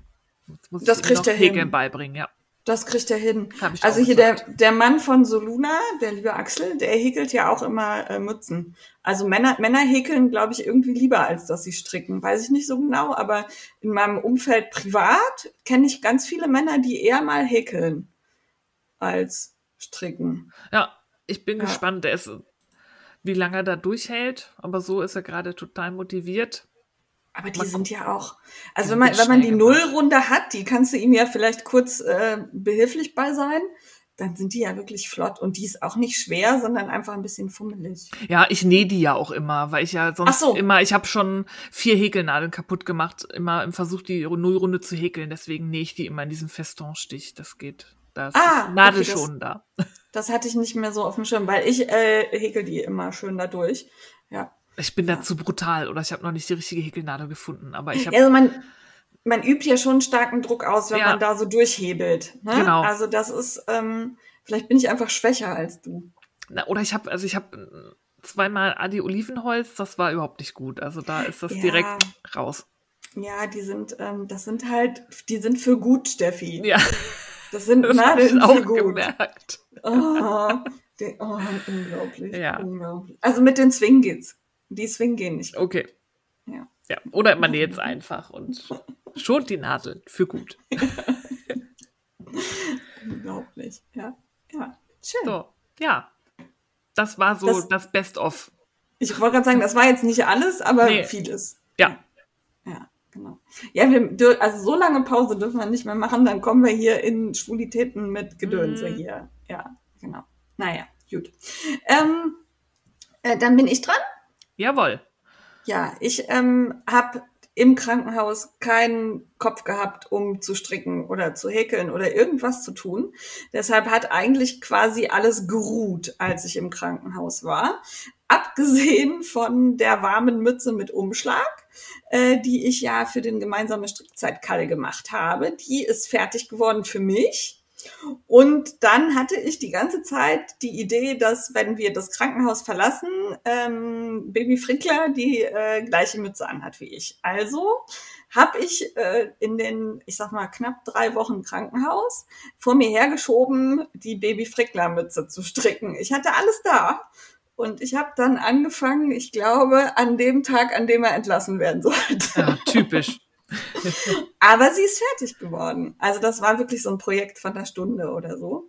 [SPEAKER 2] Jetzt muss
[SPEAKER 1] Das kriegt
[SPEAKER 2] noch
[SPEAKER 1] er hin.
[SPEAKER 2] Häkeln beibringen, ja.
[SPEAKER 1] Das kriegt er hin. Also hier der,
[SPEAKER 2] gesagt.
[SPEAKER 1] der Mann von Soluna, der liebe Axel, der häkelt ja auch immer äh, Mützen. Also Männer, Männer häkeln, glaube ich, irgendwie lieber, als dass sie stricken. Weiß ich nicht so genau, aber in meinem Umfeld privat kenne ich ganz viele Männer, die eher mal häkeln als stricken.
[SPEAKER 2] Ja, ich bin
[SPEAKER 1] Ja.
[SPEAKER 2] gespannt, ist, wie lange er da durchhält, aber so ist er gerade total motiviert.
[SPEAKER 1] Aber die
[SPEAKER 2] Man
[SPEAKER 1] sind ja auch, also wenn man, wenn man die. Nullrunde hat, die kannst du ihm ja vielleicht kurz äh, behilflich bei sein, dann sind die ja wirklich flott und die ist auch nicht schwer, sondern einfach ein bisschen fummelig.
[SPEAKER 2] Ja, ich nähe die ja auch immer, weil ich ja sonst
[SPEAKER 1] so.
[SPEAKER 2] immer, ich habe schon vier Häkelnadeln kaputt gemacht, immer im Versuch, die Nullrunde zu häkeln, deswegen nähe ich die immer in diesem Festonstich. Das geht. Das
[SPEAKER 1] Ah,
[SPEAKER 2] ist Nadel
[SPEAKER 1] okay, das-. Das hatte ich nicht mehr so auf dem Schirm, weil ich äh, häkel die immer schön dadurch. Ja.
[SPEAKER 2] Ich bin da zu brutal oder ich habe noch nicht die richtige Häkelnadel gefunden, aber ich habe
[SPEAKER 1] Also man, man übt ja schon starken Druck aus, wenn
[SPEAKER 2] Ja.
[SPEAKER 1] man da so durchhebelt. Ne?
[SPEAKER 2] Genau.
[SPEAKER 1] Also das ist, ähm, vielleicht bin ich einfach schwächer als du.
[SPEAKER 2] Na, oder ich habe, also ich habe zweimal Adi Olivenholz, das war überhaupt nicht gut. Also da ist das
[SPEAKER 1] Ja.
[SPEAKER 2] direkt raus.
[SPEAKER 1] Ja, die sind, ähm, das sind halt, die sind für gut, Steffi.
[SPEAKER 2] Ja,
[SPEAKER 1] Das sind
[SPEAKER 2] das habe ich
[SPEAKER 1] Nadeln
[SPEAKER 2] auch
[SPEAKER 1] für gut.
[SPEAKER 2] gemerkt.
[SPEAKER 1] Oh, die, oh, unglaublich.
[SPEAKER 2] Ja.
[SPEAKER 1] unglaublich. Also mit den Swing geht's. Die Swing gehen nicht.
[SPEAKER 2] Okay.
[SPEAKER 1] Ja.
[SPEAKER 2] Ja, oder man näht es einfach und schont die Nadel für gut.
[SPEAKER 1] Unglaublich. Ja. Ja. Schön.
[SPEAKER 2] So, ja. Das war so das,
[SPEAKER 1] Das-
[SPEAKER 2] Best-of.
[SPEAKER 1] Ich wollte gerade sagen, das war jetzt nicht alles, aber
[SPEAKER 2] Nee.
[SPEAKER 1] vieles.
[SPEAKER 2] Ja,
[SPEAKER 1] Ja, genau. Ja, wir, also so lange Pause dürfen wir nicht mehr machen, dann kommen wir hier in Schwulitäten mit Gedönse
[SPEAKER 2] Mhm.
[SPEAKER 1] hier. Ja, genau. Naja, gut. Ähm, äh, dann bin ich dran.
[SPEAKER 2] Jawohl.
[SPEAKER 1] Ja, ich ähm, habe im Krankenhaus keinen Kopf gehabt, um zu stricken oder zu häkeln oder irgendwas zu tun. Deshalb hat eigentlich quasi alles geruht, als ich im Krankenhaus war. Abgesehen von der warmen Mütze mit Umschlag, äh, die ich ja für den gemeinsamen Strickzeitkall gemacht habe. Die ist fertig geworden für mich. Und dann hatte ich die ganze Zeit die Idee, dass wenn wir das Krankenhaus verlassen, ähm, Baby Frickler die äh, gleiche Mütze anhat wie ich. Also habe ich äh, in den, ich sag mal, knapp drei Wochen Krankenhaus vor mir hergeschoben, die Baby Frickler Mütze zu stricken. Ich hatte alles da. Und ich habe dann angefangen, ich glaube, an dem Tag, an dem er entlassen werden sollte.
[SPEAKER 2] Ja, typisch.
[SPEAKER 1] Aber sie ist fertig geworden. Also das war wirklich so ein Projekt von einer Stunde oder so.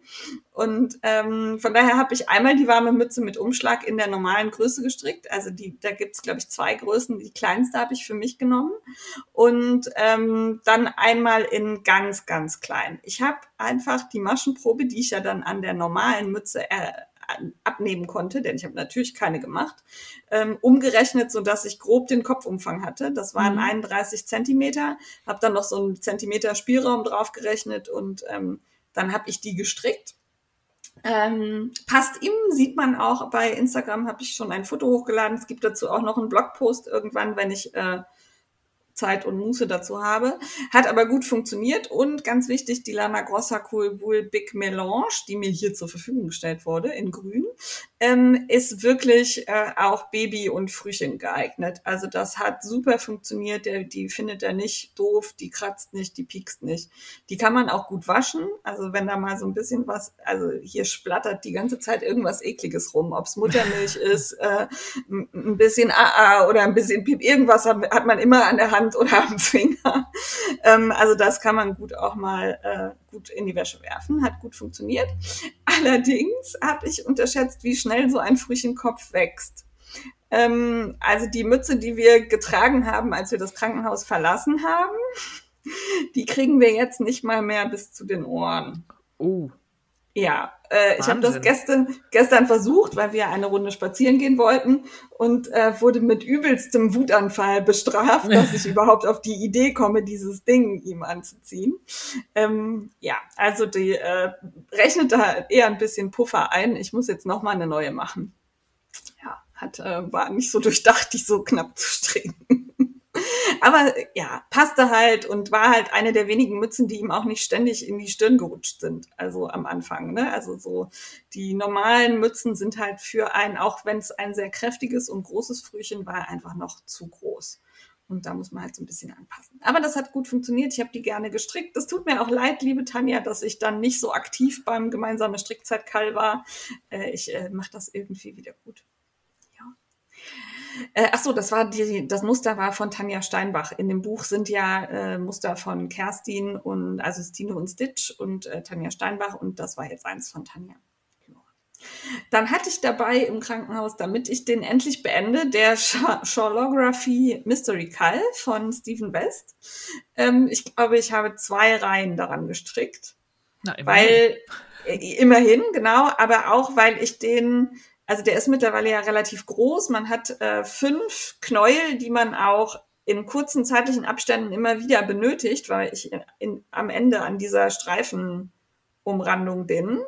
[SPEAKER 1] Und ähm, von daher habe ich einmal die warme Mütze mit Umschlag in der normalen Größe gestrickt. Also die, da gibt's glaube ich, zwei Größen. Die kleinste habe ich für mich genommen. Und ähm, dann einmal in ganz, ganz klein. Ich habe einfach die Maschenprobe, die ich ja dann an der normalen Mütze äh, abnehmen konnte, denn ich habe natürlich keine gemacht, ähm, umgerechnet, so dass ich grob den Kopfumfang hatte. Das waren
[SPEAKER 2] Mhm.
[SPEAKER 1] 31 Zentimeter, habe dann noch so einen Zentimeter Spielraum draufgerechnet und ähm, dann habe ich die gestrickt. Ähm, passt ihm, sieht man auch bei Instagram, habe ich schon ein Foto hochgeladen. Es gibt dazu auch noch einen Blogpost irgendwann, wenn ich äh, Zeit und Muße dazu habe. Hat aber gut funktioniert und ganz wichtig, die Lana Grossa Cool Bull Big Melange, die mir hier zur Verfügung gestellt wurde in grün, ähm, ist wirklich äh, auch Baby und Frühchen geeignet. Also das hat super funktioniert. Der, die findet er nicht doof, die kratzt nicht, die piekst nicht. Die kann man auch gut waschen. Also wenn da mal so ein bisschen was, also hier splattert die ganze Zeit irgendwas ekliges rum, ob's Muttermilch ist, äh, ein bisschen AA oder ein bisschen Piep, irgendwas hat, hat man immer an der Hand Hand oder am Finger. Ähm, also das kann man gut auch mal äh, gut in die Wäsche werfen, hat gut funktioniert. Allerdings habe ich unterschätzt, wie schnell so ein Frühchenkopf wächst. Ähm, also die Mütze, die wir getragen haben, als wir das Krankenhaus verlassen haben, die kriegen wir jetzt nicht mal mehr bis zu den Ohren.
[SPEAKER 2] Oh.
[SPEAKER 1] Ja, äh, ich habe das gestern, gestern versucht, weil wir eine Runde spazieren gehen wollten und äh, wurde mit übelstem Wutanfall bestraft, dass ich überhaupt auf die Idee komme, dieses Ding ihm anzuziehen. Ähm, ja, also die äh, rechnet da eher ein bisschen Puffer ein. Ich muss jetzt noch mal eine neue machen. Ja, hat äh, war nicht so durchdacht, die so knapp zu stricken. Aber ja, passte halt und war halt eine der wenigen Mützen, die ihm auch nicht ständig in die Stirn gerutscht sind. Also am Anfang. Ne? Also so die normalen Mützen sind halt für einen, auch wenn es ein sehr kräftiges und großes Frühchen war, einfach noch zu groß. Und da muss man halt so ein bisschen anpassen. Aber das hat gut funktioniert. Ich habe die gerne gestrickt. Es tut mir auch leid, liebe Tanja, dass ich dann nicht so aktiv beim gemeinsamen Strickzeitkall war. Äh, ich äh, mache das irgendwie wieder gut. Äh, ach so, das war die, das Muster war von Tanja Steinbach. In dem Buch sind ja äh, Muster von Kerstin und also Stine und Stitch und äh, Tanja Steinbach und das war jetzt eins von Tanja. Dann hatte ich dabei im Krankenhaus, damit ich den endlich beende, der Charlography Mystery Call von Stephen West. Ähm, ich glaube, ich habe zwei Reihen daran gestrickt. Na, immerhin. Weil, äh, immerhin, genau, aber auch, weil ich den also der ist mittlerweile ja relativ groß. Man hat äh, fünf Knäuel, die man auch in kurzen zeitlichen Abständen immer wieder benötigt, weil ich in, am Ende an dieser Streifenumrandung bin.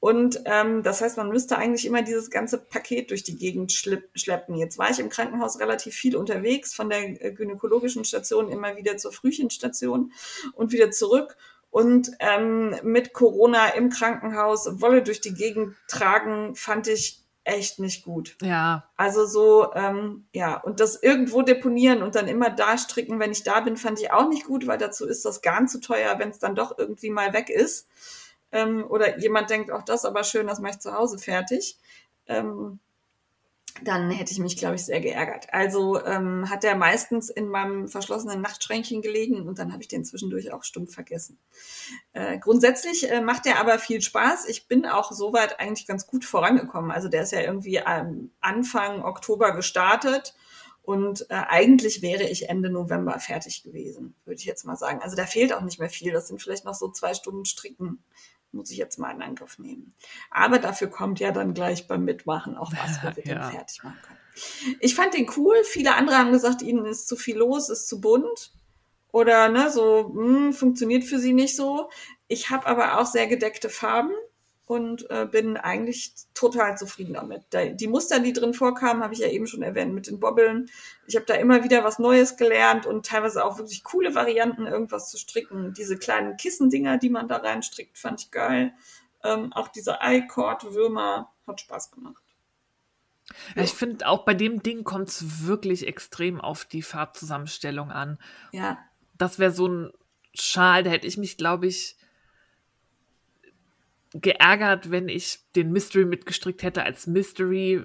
[SPEAKER 1] Und ähm, das heißt, man müsste eigentlich immer dieses ganze Paket durch die Gegend schleppen. Jetzt war ich im Krankenhaus relativ viel unterwegs, von der äh, gynäkologischen Station immer wieder zur Frühchenstation und wieder zurück. Und ähm, mit Corona im Krankenhaus Wolle durch die Gegend tragen, fand ich echt nicht gut.
[SPEAKER 2] Ja.
[SPEAKER 1] Also so, ähm, ja, und das irgendwo deponieren und dann immer da stricken, wenn ich da bin, fand ich auch nicht gut, weil dazu ist das Garn zu teuer, wenn es dann doch irgendwie mal weg ist. Ähm, oder jemand denkt, auch das aber schön, das mache ich zu Hause fertig. Ähm, dann hätte ich mich, glaube ich, sehr geärgert. Also ähm, hat er meistens in meinem verschlossenen Nachtschränkchen gelegen und dann habe ich den zwischendurch auch stumpf vergessen. Äh, grundsätzlich äh, macht er aber viel Spaß. Ich bin auch soweit eigentlich ganz gut vorangekommen. Also der ist ja irgendwie ähm, Anfang Oktober gestartet und äh, eigentlich wäre ich Ende November fertig gewesen, würde ich jetzt mal sagen. Also da fehlt auch nicht mehr viel. Das sind vielleicht noch so zwei Stunden Stricken muss ich jetzt mal in Angriff nehmen. Aber dafür kommt ja dann gleich beim Mitmachen auch was, wo wir ja. den fertig machen können. Ich fand den cool. Viele andere haben gesagt, ihnen ist zu viel los, ist zu bunt oder ne, so mh, hm, funktioniert für sie nicht so. Ich habe aber auch sehr gedeckte Farben und äh, bin eigentlich total zufrieden damit. Die Muster, die drin vorkamen, habe ich ja eben schon erwähnt mit den Bobbeln. Ich habe da immer wieder was Neues gelernt und teilweise auch wirklich coole Varianten, irgendwas zu stricken. Diese kleinen Kissendinger, die man da reinstrickt, fand ich geil. Ähm, auch diese I-Cord-Würmer hat Spaß gemacht.
[SPEAKER 2] Ja, ich finde, auch bei dem Ding kommt es wirklich extrem auf die Farbzusammenstellung an.
[SPEAKER 1] Ja.
[SPEAKER 2] Das wäre so ein Schal, da hätte ich mich, glaube ich, geärgert, wenn ich den Mystery mitgestrickt hätte als Mystery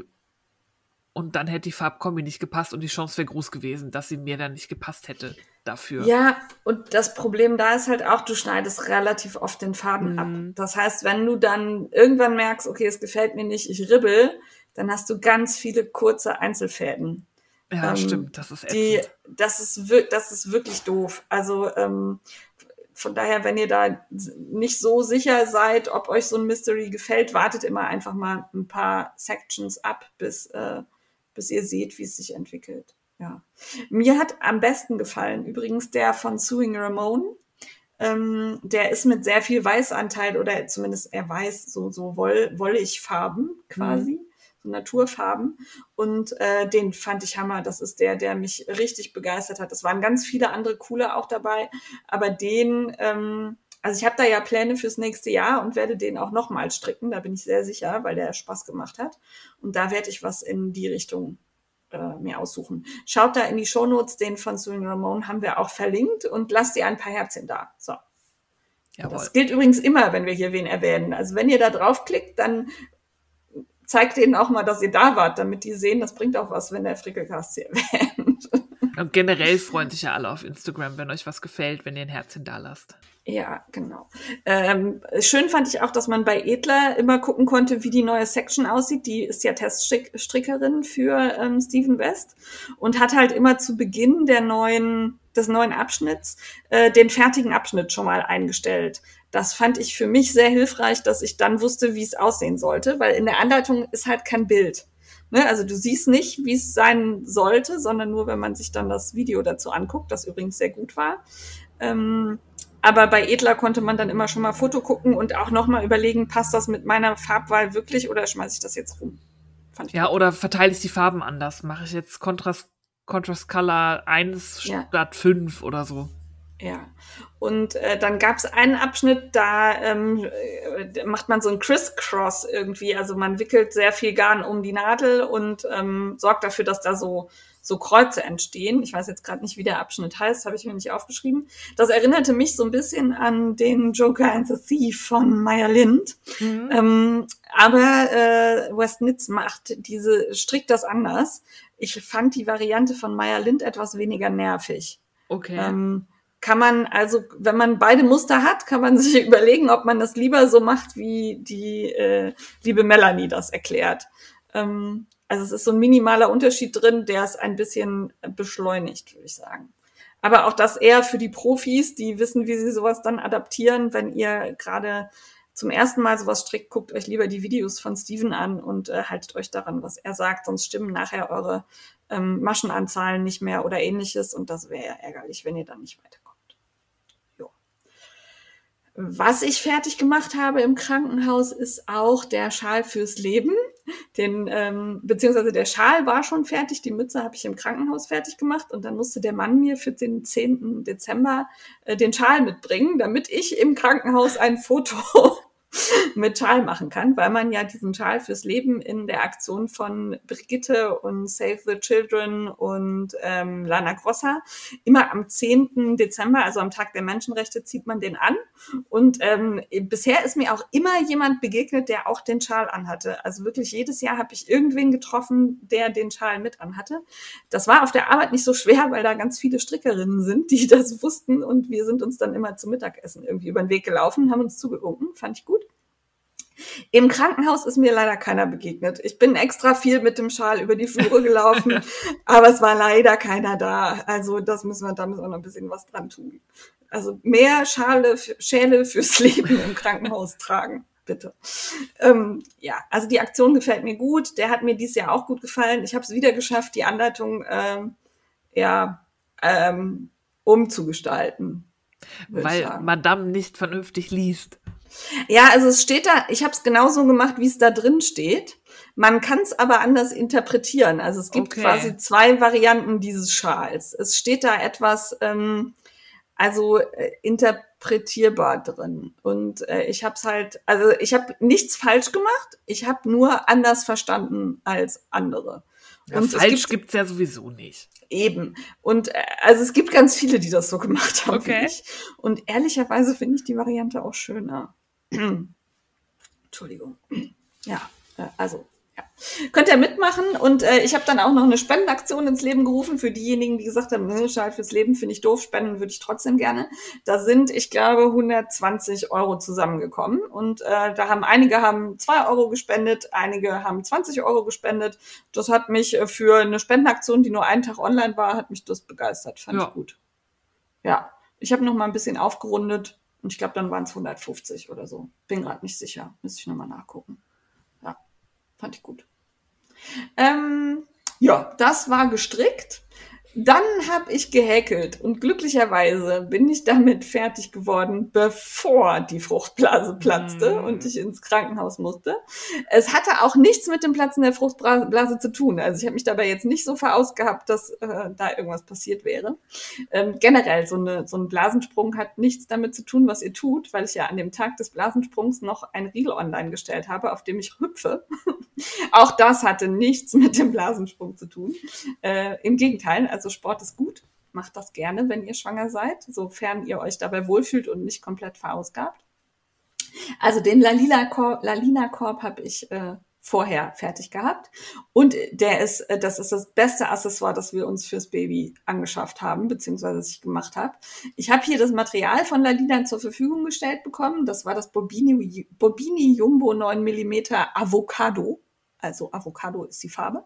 [SPEAKER 2] und dann hätte die Farbkombi nicht gepasst und die Chance wäre groß gewesen, dass sie mir dann nicht gepasst hätte dafür.
[SPEAKER 1] Ja, und das Problem da ist halt auch, du schneidest relativ oft den Faden mhm. ab. Das heißt, wenn du dann irgendwann merkst, okay, es gefällt mir nicht, ich ribbel, dann hast du ganz viele kurze Einzelfäden.
[SPEAKER 2] Ja, ähm, stimmt, das ist ätzend.
[SPEAKER 1] Die, das ist, das ist wirklich doof. Also ähm, von daher, wenn ihr da nicht so sicher seid, ob euch so ein Mystery gefällt, wartet immer einfach mal ein paar Sections ab, bis, äh, bis ihr seht, wie es sich entwickelt. Ja. Mir hat am besten gefallen übrigens der von Suing Ramon. Ähm, der ist mit sehr viel Weißanteil oder zumindest er weiß so, so woll, wollig Farben quasi. Mhm. So Naturfarben. Und äh, den fand ich Hammer. Das ist der, der mich richtig begeistert hat. Es waren ganz viele andere coole auch dabei, aber den, ähm, also ich habe da ja Pläne fürs nächste Jahr und werde den auch nochmal stricken, da bin ich sehr sicher, weil der Spaß gemacht hat. Und da werde ich was in die Richtung äh, mir aussuchen. Schaut da in die Shownotes, den von Susan Ramon haben wir auch verlinkt und lasst ihr ein paar Herzchen da. So. Jawohl. Das gilt übrigens immer, wenn wir hier wen erwähnen. Also wenn ihr da draufklickt, dann zeigt denen auch mal, dass ihr da wart, damit die sehen, das bringt auch was, wenn der Frickelcast sie erwähnt.
[SPEAKER 2] Und generell freuen sich ja alle auf Instagram, wenn euch was gefällt, wenn ihr ein Herzchen da lasst.
[SPEAKER 1] Ja, genau. Ähm, schön fand ich auch, dass man bei Edler immer gucken konnte, wie die neue Section aussieht. Die ist ja Teststrickerin für ähm, Steven West und hat halt immer zu Beginn der neuen, des neuen Abschnitts äh, den fertigen Abschnitt schon mal eingestellt. Das fand ich für mich sehr hilfreich, dass ich dann wusste, wie es aussehen sollte, weil in der Anleitung ist halt kein Bild. Ne? Also du siehst nicht, wie es sein sollte, sondern nur, wenn man sich dann das Video dazu anguckt, das übrigens sehr gut war. Ähm, aber bei Edler konnte man dann immer schon mal Foto gucken und auch nochmal überlegen, passt das mit meiner Farbwahl wirklich oder schmeiße ich das jetzt rum?
[SPEAKER 2] ja, gut. oder verteile ich die Farben anders? Mache ich jetzt Kontrast, Contrast Color 1 ja. statt 5 oder so?
[SPEAKER 1] Ja. Und äh, dann gab es einen Abschnitt, da ähm, äh, macht man so ein Criss-Cross irgendwie. Also man wickelt sehr viel Garn um die Nadel und ähm, sorgt dafür, dass da so so Kreuze entstehen. Ich weiß jetzt gerade nicht, wie der Abschnitt heißt, habe ich mir nicht aufgeschrieben. Das erinnerte mich so ein bisschen an den Joker and the Thief von Meyer Lind. Mhm. Ähm, aber äh, West Nitz macht diese, strickt das anders. Ich fand die Variante von Meyer Lind etwas weniger nervig.
[SPEAKER 2] Okay.
[SPEAKER 1] Ähm, kann man also, wenn man beide Muster hat, kann man sich überlegen, ob man das lieber so macht, wie die äh, liebe Melanie das erklärt. Ähm, also es ist so ein minimaler Unterschied drin, der es ein bisschen beschleunigt, würde ich sagen. Aber auch das eher für die Profis, die wissen, wie sie sowas dann adaptieren. Wenn ihr gerade zum ersten Mal sowas strickt, guckt euch lieber die Videos von Steven an und äh, haltet euch daran, was er sagt, sonst stimmen nachher eure ähm, Maschenanzahlen nicht mehr oder ähnliches und das wäre ärgerlich, wenn ihr dann nicht weiterkommt. Was ich fertig gemacht habe im Krankenhaus, ist auch der Schal fürs Leben. Den, ähm, beziehungsweise der Schal war schon fertig, die Mütze habe ich im Krankenhaus fertig gemacht und dann musste der Mann mir für den 10. Dezember äh, den Schal mitbringen, damit ich im Krankenhaus ein Foto mit Schal machen kann, weil man ja diesen Schal fürs Leben in der Aktion von Brigitte und Save the Children und ähm, Lana Grossa immer am 10. Dezember, also am Tag der Menschenrechte, zieht man den an. Und ähm, bisher ist mir auch immer jemand begegnet, der auch den Schal anhatte. Also wirklich jedes Jahr habe ich irgendwen getroffen, der den Schal mit anhatte. Das war auf der Arbeit nicht so schwer, weil da ganz viele Strickerinnen sind, die das wussten und wir sind uns dann immer zum Mittagessen irgendwie über den Weg gelaufen, haben uns zugewunken, fand ich gut. Im Krankenhaus ist mir leider keiner begegnet. Ich bin extra viel mit dem Schal über die Flure gelaufen, aber es war leider keiner da. Also das müssen wir, da müssen wir noch ein bisschen was dran tun. Also mehr Schale, Schäle fürs Leben im Krankenhaus tragen, bitte. Ähm, ja, also die Aktion gefällt mir gut. Der hat mir dieses Jahr auch gut gefallen. Ich habe es wieder geschafft, die Anleitung ähm, ja ähm, umzugestalten.
[SPEAKER 2] Weil Madame nicht vernünftig liest.
[SPEAKER 1] Ja, also es steht da, ich habe es genauso gemacht, wie es da drin steht. Man kann es aber anders interpretieren. Also es gibt okay. quasi zwei Varianten dieses Schals. Es steht da etwas, ähm, also äh, interpretierbar drin. Und äh, ich habe es halt, also ich habe nichts falsch gemacht. Ich habe nur anders verstanden als andere.
[SPEAKER 2] Ja, und falsch gibt, es ja sowieso nicht.
[SPEAKER 1] Eben. Und äh, also es gibt ganz viele, die das so gemacht haben. Okay. Und ehrlicherweise finde ich die Variante auch schöner. Entschuldigung. Ja, äh, also ja. Könnt ihr mitmachen und äh, ich habe dann auch noch eine Spendenaktion ins Leben gerufen für diejenigen, die gesagt haben, ne, Schalt fürs Leben finde ich doof, spenden würde ich trotzdem gerne. Da sind, ich glaube, 120 Euro zusammengekommen und äh, da haben einige haben zwei Euro gespendet, einige haben 20 Euro gespendet. Das hat mich äh, für eine Spendenaktion, die nur einen Tag online war, hat mich das begeistert, fand ja. ich gut. Ja, ich habe noch mal ein bisschen aufgerundet und ich glaube, dann waren es 150 oder so. Bin gerade nicht sicher. Müsste ich nochmal nachgucken. Fand ich gut. Ähm, ja, das war gestrickt. Dann habe ich gehäkelt und glücklicherweise bin ich damit fertig geworden, bevor die Fruchtblase platzte
[SPEAKER 2] Mm.
[SPEAKER 1] und ich ins Krankenhaus musste. Es hatte auch nichts mit dem Platzen der Fruchtblase zu tun. Also ich habe mich dabei jetzt nicht so verausgabt, dass äh, da irgendwas passiert wäre. Ähm, generell, so, eine, so ein Blasensprung hat nichts damit zu tun, was ihr tut, weil ich ja an dem Tag des Blasensprungs noch ein Riegel online gestellt habe, auf dem ich hüpfe. auch das hatte nichts mit dem Blasensprung zu tun. Äh, Im Gegenteil, also Sport ist gut. Macht das gerne, wenn ihr schwanger seid, sofern ihr euch dabei wohlfühlt und nicht komplett verausgabt. Also den Lalina-Korb Lalina -Korb habe ich äh, vorher fertig gehabt. Und der ist, äh, das ist das beste Accessoire, das wir uns fürs Baby angeschafft haben, beziehungsweise das ich gemacht habe. Ich habe hier das Material von Lalina zur Verfügung gestellt bekommen. Das war das Bobini, Bobini Jumbo 9 mm Avocado. Also Avocado ist die Farbe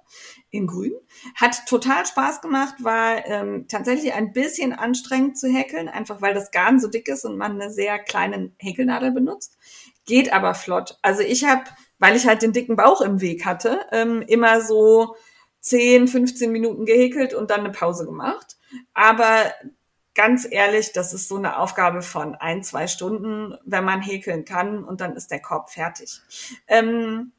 [SPEAKER 1] in grün. Hat total Spaß gemacht, war ähm, tatsächlich ein bisschen anstrengend zu häkeln, einfach weil das Garn so dick ist und man eine sehr kleine Häkelnadel benutzt. Geht aber flott. Also ich habe, weil ich halt den dicken Bauch im Weg hatte, ähm, immer so 10, 15 Minuten gehäkelt und dann eine Pause gemacht. Aber ganz ehrlich, das ist so eine Aufgabe von ein, zwei Stunden, wenn man häkeln kann und dann ist der Korb fertig. Ähm,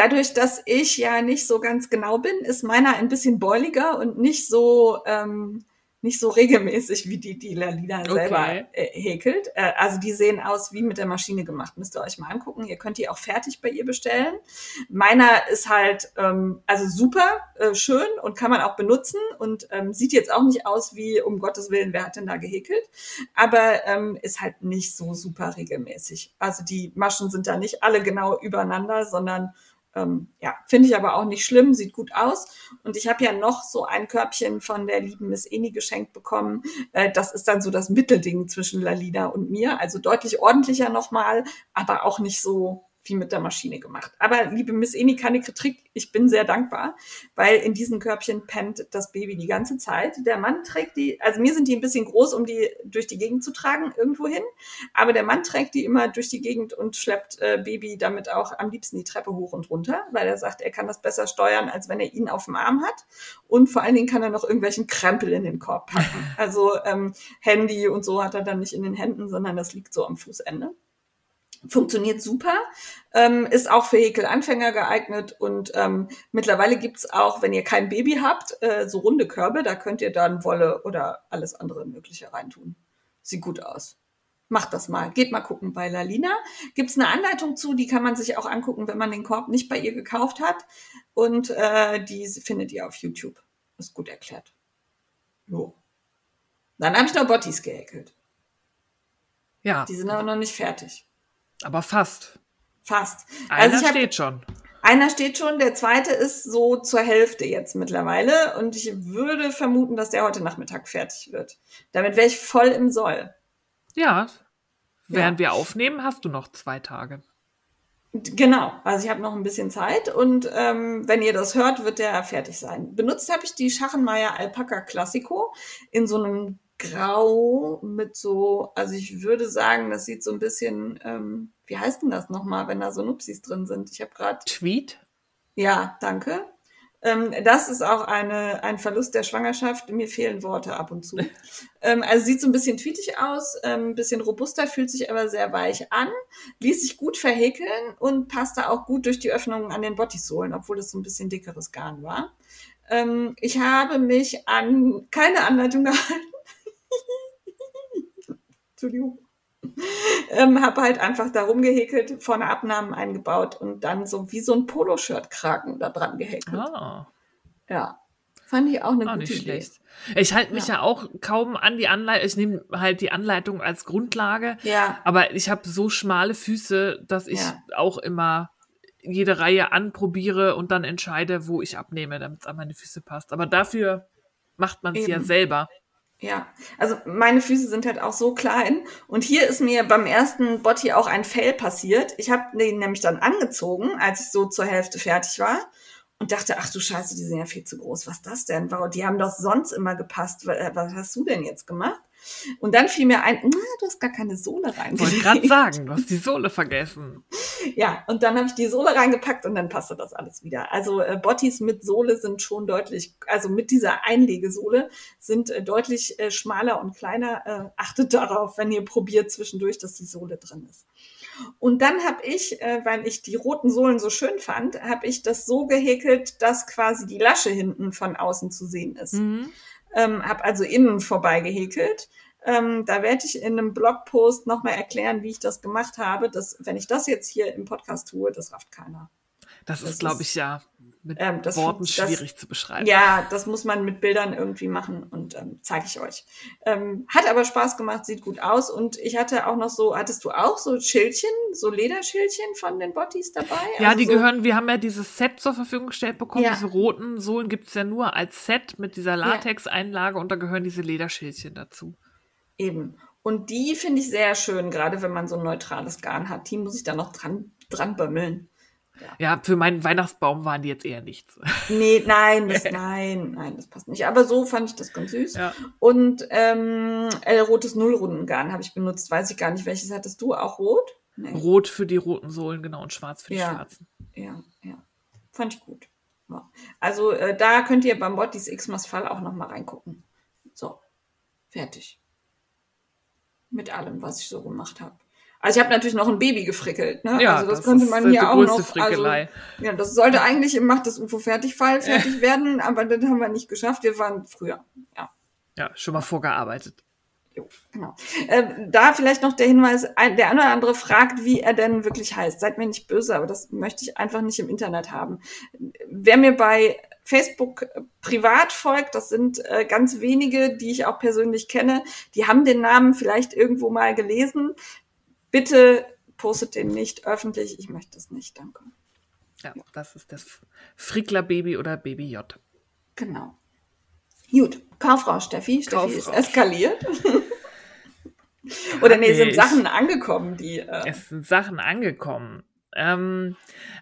[SPEAKER 1] dadurch, dass ich ja nicht so ganz genau bin, ist meiner ein bisschen beuliger und nicht so ähm, nicht so regelmäßig wie die, die Lalina
[SPEAKER 2] Okay.
[SPEAKER 1] selber äh, häkelt. Äh, also die sehen aus wie mit der Maschine gemacht. Müsst ihr euch mal angucken. Ihr könnt die auch fertig bei ihr bestellen. Meiner ist halt ähm, also super äh, schön und kann man auch benutzen und ähm, sieht jetzt auch nicht aus wie um Gottes Willen, wer hat denn da gehäkelt? Aber ähm, ist halt nicht so super regelmäßig. Also die Maschen sind da nicht alle genau übereinander, sondern ähm, ja, finde ich aber auch nicht schlimm, sieht gut aus. Und ich habe ja noch so ein Körbchen von der lieben Miss Eni geschenkt bekommen. Äh, das ist dann so das Mittelding zwischen Lalina und mir. Also deutlich ordentlicher nochmal, aber auch nicht so wie mit der Maschine gemacht. Aber liebe Miss Eni, keine Kritik. Ich bin sehr dankbar, weil in diesen Körbchen pennt das Baby die ganze Zeit. Der Mann trägt die, also mir sind die ein bisschen groß, um die durch die Gegend zu tragen, irgendwo hin. Aber der Mann trägt die immer durch die Gegend und schleppt äh, Baby damit auch am liebsten die Treppe hoch und runter, weil er sagt, er kann das besser steuern, als wenn er ihn auf dem Arm hat. Und vor allen Dingen kann er noch irgendwelchen Krempel in den Korb packen. Also ähm, Handy und so hat er dann nicht in den Händen, sondern das liegt so am Fußende. Funktioniert super, ähm, ist auch für Häkelanfänger geeignet und ähm, mittlerweile gibt's auch, wenn ihr kein Baby habt, äh, so runde Körbe, da könnt ihr dann Wolle oder alles andere Mögliche reintun. Sieht gut aus. Macht das mal. Geht mal gucken bei Lalina. Gibt's eine Anleitung zu, die kann man sich auch angucken, wenn man den Korb nicht bei ihr gekauft hat. Und äh, die findet ihr auf YouTube. Ist gut erklärt. Jo. Dann habe ich noch Bottis gehäkelt.
[SPEAKER 2] Ja,
[SPEAKER 1] Die sind aber noch nicht fertig.
[SPEAKER 2] Aber fast.
[SPEAKER 1] Fast.
[SPEAKER 2] Einer
[SPEAKER 1] Also ich hab,
[SPEAKER 2] steht schon.
[SPEAKER 1] Einer steht schon, der zweite ist so zur Hälfte jetzt mittlerweile. Und ich würde vermuten, dass der heute Nachmittag fertig wird. Damit wäre ich voll im Soll.
[SPEAKER 2] Ja. Während wir aufnehmen, hast du noch zwei Tage.
[SPEAKER 1] Genau, also ich habe noch ein bisschen Zeit und ähm, wenn ihr das hört, wird der fertig sein. Benutzt habe ich die Schachenmeier Alpaca Classico in so einem Grau mit so, also ich würde sagen, das sieht so ein bisschen, ähm, wie heißt denn das nochmal, wenn da so Nupsis drin sind? Ich habe gerade
[SPEAKER 2] Tweet?
[SPEAKER 1] Ja, danke. Ähm, das ist auch eine, ein Verlust der Schwangerschaft. Mir fehlen Worte ab und zu. ähm, also sieht so ein bisschen tweetig aus, ähm, ein bisschen robuster, fühlt sich aber sehr weich an, ließ sich gut verhäkeln und passte auch gut durch die Öffnungen an den Bodysohlen, obwohl es so ein bisschen dickeres Garn war. Ähm, ich habe mich an keine Anleitung gehalten. Entschuldigung ähm, habe halt einfach darum gehäkelt, vorne Abnahmen eingebaut und dann so wie so ein Poloshirt-Kragen da dran gehäkelt.
[SPEAKER 2] Ah,
[SPEAKER 1] Ja, fand ich auch eine
[SPEAKER 2] auch
[SPEAKER 1] gute
[SPEAKER 2] nicht
[SPEAKER 1] Idee.
[SPEAKER 2] schlecht. Ich halte mich
[SPEAKER 1] Ja.
[SPEAKER 2] ja. auch kaum an die Anleitung. Ich nehme halt die Anleitung als Grundlage.
[SPEAKER 1] Ja,
[SPEAKER 2] Aber ich habe so schmale Füße, dass ich
[SPEAKER 1] Ja.
[SPEAKER 2] auch immer jede Reihe anprobiere und dann entscheide, wo ich abnehme, damit es an meine Füße passt. Aber dafür macht man es ja selber.
[SPEAKER 1] Ja. Also meine Füße sind halt auch so klein und hier ist mir beim ersten Botti auch ein Fail passiert. Ich habe den nämlich dann angezogen, als ich so zur Hälfte fertig war und dachte, ach du Scheiße, die sind ja viel zu groß. Was ist das denn? Warum? Die haben doch sonst immer gepasst. Was was hast du denn jetzt gemacht? Und dann fiel mir ein, na, du hast gar keine Sohle reingelegt.
[SPEAKER 2] Wollte gerade sagen, du hast die Sohle vergessen.
[SPEAKER 1] Ja, und dann habe ich die Sohle reingepackt und dann passte das alles wieder. Also äh, Bottis mit Sohle sind schon deutlich, also mit dieser Einlegesohle sind äh, deutlich äh, schmaler und kleiner. Äh, achtet darauf, wenn ihr probiert zwischendurch, dass die Sohle drin ist. Und dann habe ich, äh, weil ich die roten Sohlen so schön fand, habe ich das so gehäkelt, dass quasi die Lasche hinten von außen zu sehen ist.
[SPEAKER 2] Mhm.
[SPEAKER 1] Ähm, habe also innen vorbei gehäkelt. Ähm, da werde ich in einem Blogpost nochmal erklären, wie ich das gemacht habe. Das, wenn ich das jetzt hier im Podcast tue, das rafft keiner.
[SPEAKER 2] Das,
[SPEAKER 1] Das
[SPEAKER 2] ist, glaube ich, ja mit
[SPEAKER 1] Ähm, das-
[SPEAKER 2] Worten
[SPEAKER 1] das-
[SPEAKER 2] schwierig zu beschreiben.
[SPEAKER 1] Ja, das muss man mit Bildern irgendwie machen und ähm, zeige ich euch. Ähm, hat aber Spaß gemacht, sieht gut aus und ich hatte auch noch so, hattest du auch so Schildchen, so Lederschildchen von den Bottis dabei?
[SPEAKER 2] Ja,
[SPEAKER 1] Also
[SPEAKER 2] die
[SPEAKER 1] so,
[SPEAKER 2] gehören, wir haben ja dieses Set zur Verfügung gestellt bekommen.
[SPEAKER 1] Ja.
[SPEAKER 2] Diese roten Sohlen gibt es ja nur als Set mit dieser Latex-Einlage und da gehören diese Lederschildchen dazu.
[SPEAKER 1] Eben. Und die finde ich sehr schön, gerade wenn man so ein neutrales Garn hat. Die muss ich da noch dran, dran bömmeln.
[SPEAKER 2] Ja, für meinen Weihnachtsbaum waren die jetzt eher nichts.
[SPEAKER 1] Nee, nein, das, nein, nein, das passt nicht. Aber so fand ich das ganz süß.
[SPEAKER 2] Ja.
[SPEAKER 1] Und ähm, äh, rotes Nullrundengarn habe ich benutzt. Weiß ich gar nicht, welches hattest du? Auch rot? Nee.
[SPEAKER 2] Rot für die roten Sohlen, genau, und schwarz für die
[SPEAKER 1] Ja.
[SPEAKER 2] schwarzen.
[SPEAKER 1] Ja, ja. Fand ich gut. Also äh, da könnt ihr beim Bottis Xmas Fall auch noch mal reingucken. So, fertig. Mit allem, was ich so gemacht habe. Also ich habe natürlich noch ein Baby gefrickelt. Ne?
[SPEAKER 2] Ja,
[SPEAKER 1] also das,
[SPEAKER 2] das
[SPEAKER 1] könnte
[SPEAKER 2] ist,
[SPEAKER 1] man
[SPEAKER 2] äh,
[SPEAKER 1] hier
[SPEAKER 2] die
[SPEAKER 1] auch
[SPEAKER 2] größte
[SPEAKER 1] noch.
[SPEAKER 2] Frickelei.
[SPEAKER 1] Also, ja, das sollte eigentlich im Macht das UFO Fertigfall fertig werden, aber das haben wir nicht geschafft. Wir waren früher. Ja.
[SPEAKER 2] Ja, schon mal vorgearbeitet.
[SPEAKER 1] Jo, genau. Ähm, da vielleicht noch der Hinweis, ein, der eine oder andere fragt, wie er denn wirklich heißt. Seid mir nicht böse, aber das möchte ich einfach nicht im Internet haben. Wer mir bei Facebook äh, privat folgt, das sind äh, ganz wenige, die ich auch persönlich kenne, die haben den Namen vielleicht irgendwo mal gelesen. Bitte postet den nicht öffentlich. Ich möchte es nicht, danke.
[SPEAKER 2] Ja, das ist das Frickler-Baby oder Baby J.
[SPEAKER 1] Genau. Gut, Kauffrau Steffi. Steffi
[SPEAKER 2] Kauffrau.
[SPEAKER 1] ist eskaliert. Oder nee, sind Sachen angekommen, die. Äh,
[SPEAKER 2] Es sind Sachen angekommen. Ähm,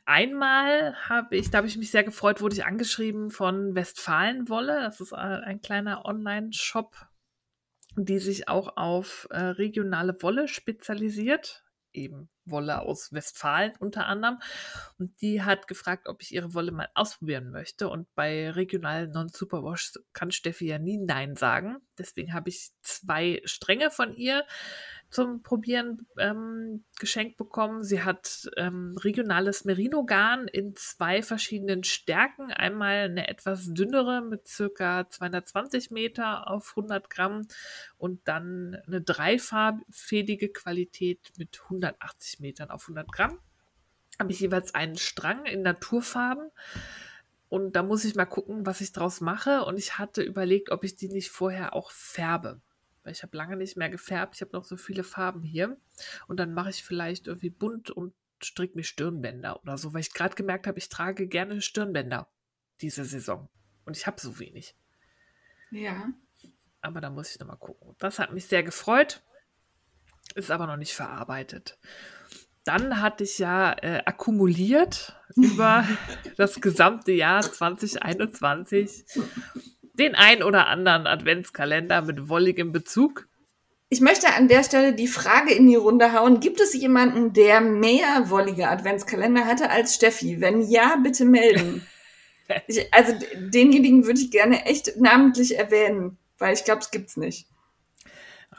[SPEAKER 2] einmal habe ich, da habe ich mich sehr gefreut, wurde ich angeschrieben von Westfalenwolle. Das ist äh, ein kleiner Online-Shop, die sich auch auf äh, regionale Wolle spezialisiert. Eben Wolle aus Westfalen unter anderem. Und die hat gefragt, ob ich ihre Wolle mal ausprobieren möchte. Und bei regional Non-Superwash kann Steffi ja nie Nein sagen. Deswegen habe ich zwei Stränge von ihr zum Probieren ähm, geschenkt bekommen. Sie hat ähm, regionales Merino-Garn in zwei verschiedenen Stärken. Einmal eine etwas dünnere mit circa 220 Meter auf 100 Gramm und dann eine dreifarbige Qualität mit 180 Metern auf 100 Gramm. Habe ich jeweils einen Strang in Naturfarben. Und da muss ich mal gucken, was ich draus mache. Und ich hatte überlegt, ob ich die nicht vorher auch färbe weil ich habe lange nicht mehr gefärbt. Ich habe noch so viele Farben hier. Und dann mache ich vielleicht irgendwie bunt und strick mir Stirnbänder oder so, weil ich gerade gemerkt habe, ich trage gerne Stirnbänder diese Saison. Und ich habe so wenig.
[SPEAKER 1] ja.
[SPEAKER 2] Aber da muss ich nochmal gucken. Das hat mich sehr gefreut. Ist aber noch nicht verarbeitet. Dann hatte ich ja äh, akkumuliert über das gesamte Jahr 2021 den ein oder anderen Adventskalender mit wolligem Bezug.
[SPEAKER 1] Ich möchte an der Stelle die Frage in die Runde hauen. Gibt es jemanden, der mehr wollige Adventskalender hatte als Steffi? Wenn ja, bitte melden. Ich, also denjenigen würde ich gerne echt namentlich erwähnen, weil ich glaube, es gibt's nicht.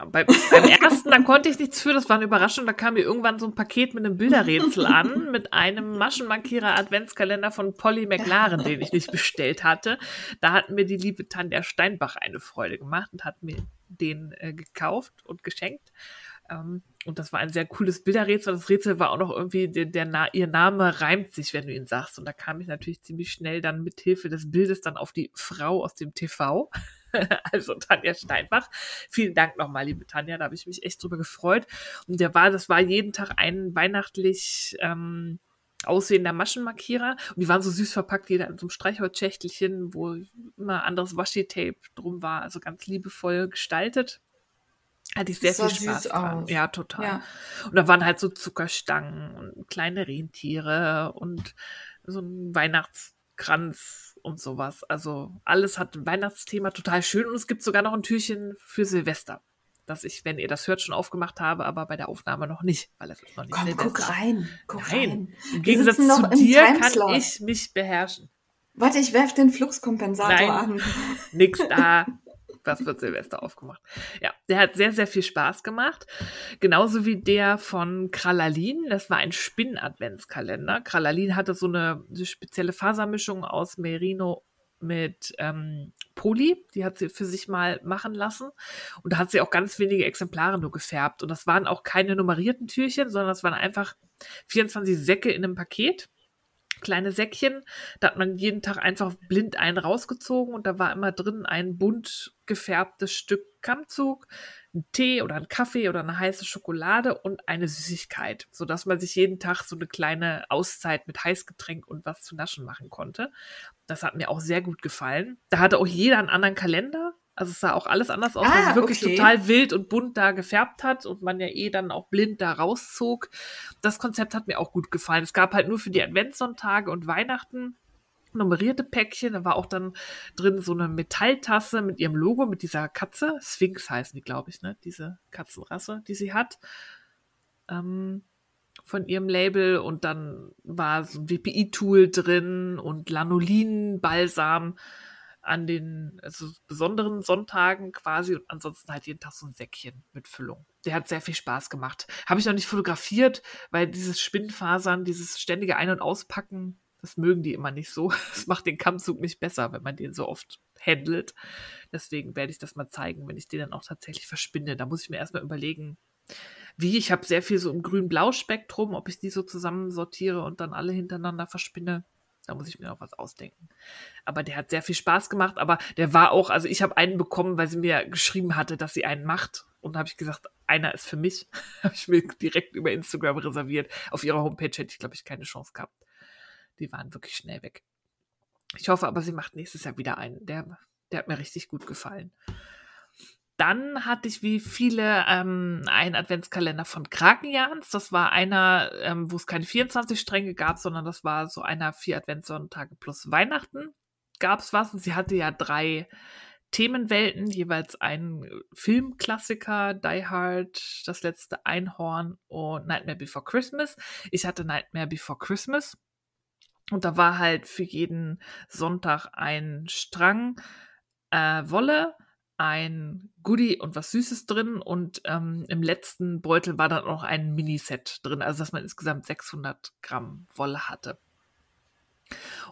[SPEAKER 2] Bei, beim ersten, da konnte ich nichts für, das war eine Überraschung. Da kam mir irgendwann so ein Paket mit einem Bilderrätsel an, mit einem Maschenmarkierer Adventskalender von Polly McLaren, den ich nicht bestellt hatte. Da hat mir die liebe Tanja Steinbach eine Freude gemacht und hat mir den äh, gekauft und geschenkt. Ähm, und das war ein sehr cooles Bilderrätsel. Das Rätsel war auch noch irgendwie, der, der Na ihr Name reimt sich, wenn du ihn sagst. Und da kam ich natürlich ziemlich schnell dann mit Hilfe des Bildes dann auf die Frau aus dem TV. also Tanja Steinbach. Vielen Dank nochmal, liebe Tanja, da habe ich mich echt drüber gefreut. Und der war, das war jeden Tag ein weihnachtlich ähm, aussehender Maschenmarkierer. Und die waren so süß verpackt, jeder in so einem Streichholzschächtelchen, wo immer anderes Washi-Tape drum war, also ganz liebevoll gestaltet. Hatte ich sehr
[SPEAKER 1] Das
[SPEAKER 2] viel Spaß
[SPEAKER 1] süß
[SPEAKER 2] dran.
[SPEAKER 1] aus.
[SPEAKER 2] Ja, total.
[SPEAKER 1] Ja.
[SPEAKER 2] Und da waren halt so Zuckerstangen und kleine Rentiere und so ein Weihnachtskranz und sowas. Also alles hat Weihnachtsthema total schön und es gibt sogar noch ein Türchen für Silvester. dass ich, wenn ihr das hört, schon aufgemacht habe, aber bei der Aufnahme noch nicht, weil es ist noch nicht
[SPEAKER 1] Komm,
[SPEAKER 2] Silvester.
[SPEAKER 1] guck rein. Guck
[SPEAKER 2] Nein,
[SPEAKER 1] rein.
[SPEAKER 2] im Gegensatz zu dir kann ich mich beherrschen.
[SPEAKER 1] Warte, ich werf den Fluxkompensator
[SPEAKER 2] Nein.
[SPEAKER 1] an.
[SPEAKER 2] Nix da. Was wird Silvester aufgemacht? Ja, der hat sehr, sehr viel Spaß gemacht. Genauso wie der von Kralalin. Das war ein Spinn-Adventskalender. Kralalin hatte so eine, eine spezielle Fasermischung aus Merino mit ähm, Poli. Die hat sie für sich mal machen lassen. Und da hat sie auch ganz wenige Exemplare nur gefärbt. Und das waren auch keine nummerierten Türchen, sondern das waren einfach 24 Säcke in einem Paket kleine Säckchen. Da hat man jeden Tag einfach blind einen rausgezogen und da war immer drin ein bunt gefärbtes Stück Kammzug, ein Tee oder ein Kaffee oder eine heiße Schokolade und eine Süßigkeit, sodass man sich jeden Tag so eine kleine Auszeit mit Heißgetränk und was zu naschen machen konnte. Das hat mir auch sehr gut gefallen. Da hatte auch jeder einen anderen Kalender. Also es sah auch alles anders aus,
[SPEAKER 1] Ah,
[SPEAKER 2] weil es wirklich
[SPEAKER 1] okay.
[SPEAKER 2] total wild und bunt da gefärbt hat und man ja eh dann auch blind da rauszog. Das Konzept hat mir auch gut gefallen. Es gab halt nur für die Adventssonntage und Weihnachten nummerierte Päckchen. Da war auch dann drin so eine Metalltasse mit ihrem Logo, mit dieser Katze. Sphinx heißen die, glaube ich, ne? Diese Katzenrasse, die sie hat. Ähm, von ihrem Label. Und dann war so ein WPI-Tool drin und Lanolin-Balsam an den also besonderen Sonntagen quasi und ansonsten halt jeden Tag so ein Säckchen mit Füllung. Der hat sehr viel Spaß gemacht. Habe ich noch nicht fotografiert, weil dieses Spinnfasern, dieses ständige Ein- und Auspacken, das mögen die immer nicht so. Das macht den Kammzug nicht besser, wenn man den so oft handelt. Deswegen werde ich das mal zeigen, wenn ich den dann auch tatsächlich verspinne. Da muss ich mir erstmal überlegen, wie. Ich habe sehr viel so im grün-blau-Spektrum, ob ich die so zusammensortiere und dann alle hintereinander verspinne. Da muss ich mir noch was ausdenken. Aber der hat sehr viel Spaß gemacht, aber der war auch, also ich habe einen bekommen, weil sie mir geschrieben hatte, dass sie einen macht. Und habe ich gesagt, einer ist für mich. habe ich mir direkt über Instagram reserviert. Auf ihrer Homepage hätte ich, glaube ich, keine Chance gehabt. Die waren wirklich schnell weg. Ich hoffe aber, sie macht nächstes Jahr wieder einen. Der, der hat mir richtig gut gefallen. Dann hatte ich wie viele ähm, einen Adventskalender von Krakenjans. Das war einer, ähm, wo es keine 24 Stränge gab, sondern das war so einer vier Adventssonntage plus Weihnachten. Gab es was? Und sie hatte ja drei Themenwelten, jeweils einen Filmklassiker, Die Hard, Das letzte Einhorn und Nightmare Before Christmas. Ich hatte Nightmare Before Christmas. Und da war halt für jeden Sonntag ein Strang äh, Wolle, ein Goodie und was Süßes drin und ähm, im letzten Beutel war dann auch ein Miniset drin, also dass man insgesamt 600 Gramm Wolle hatte.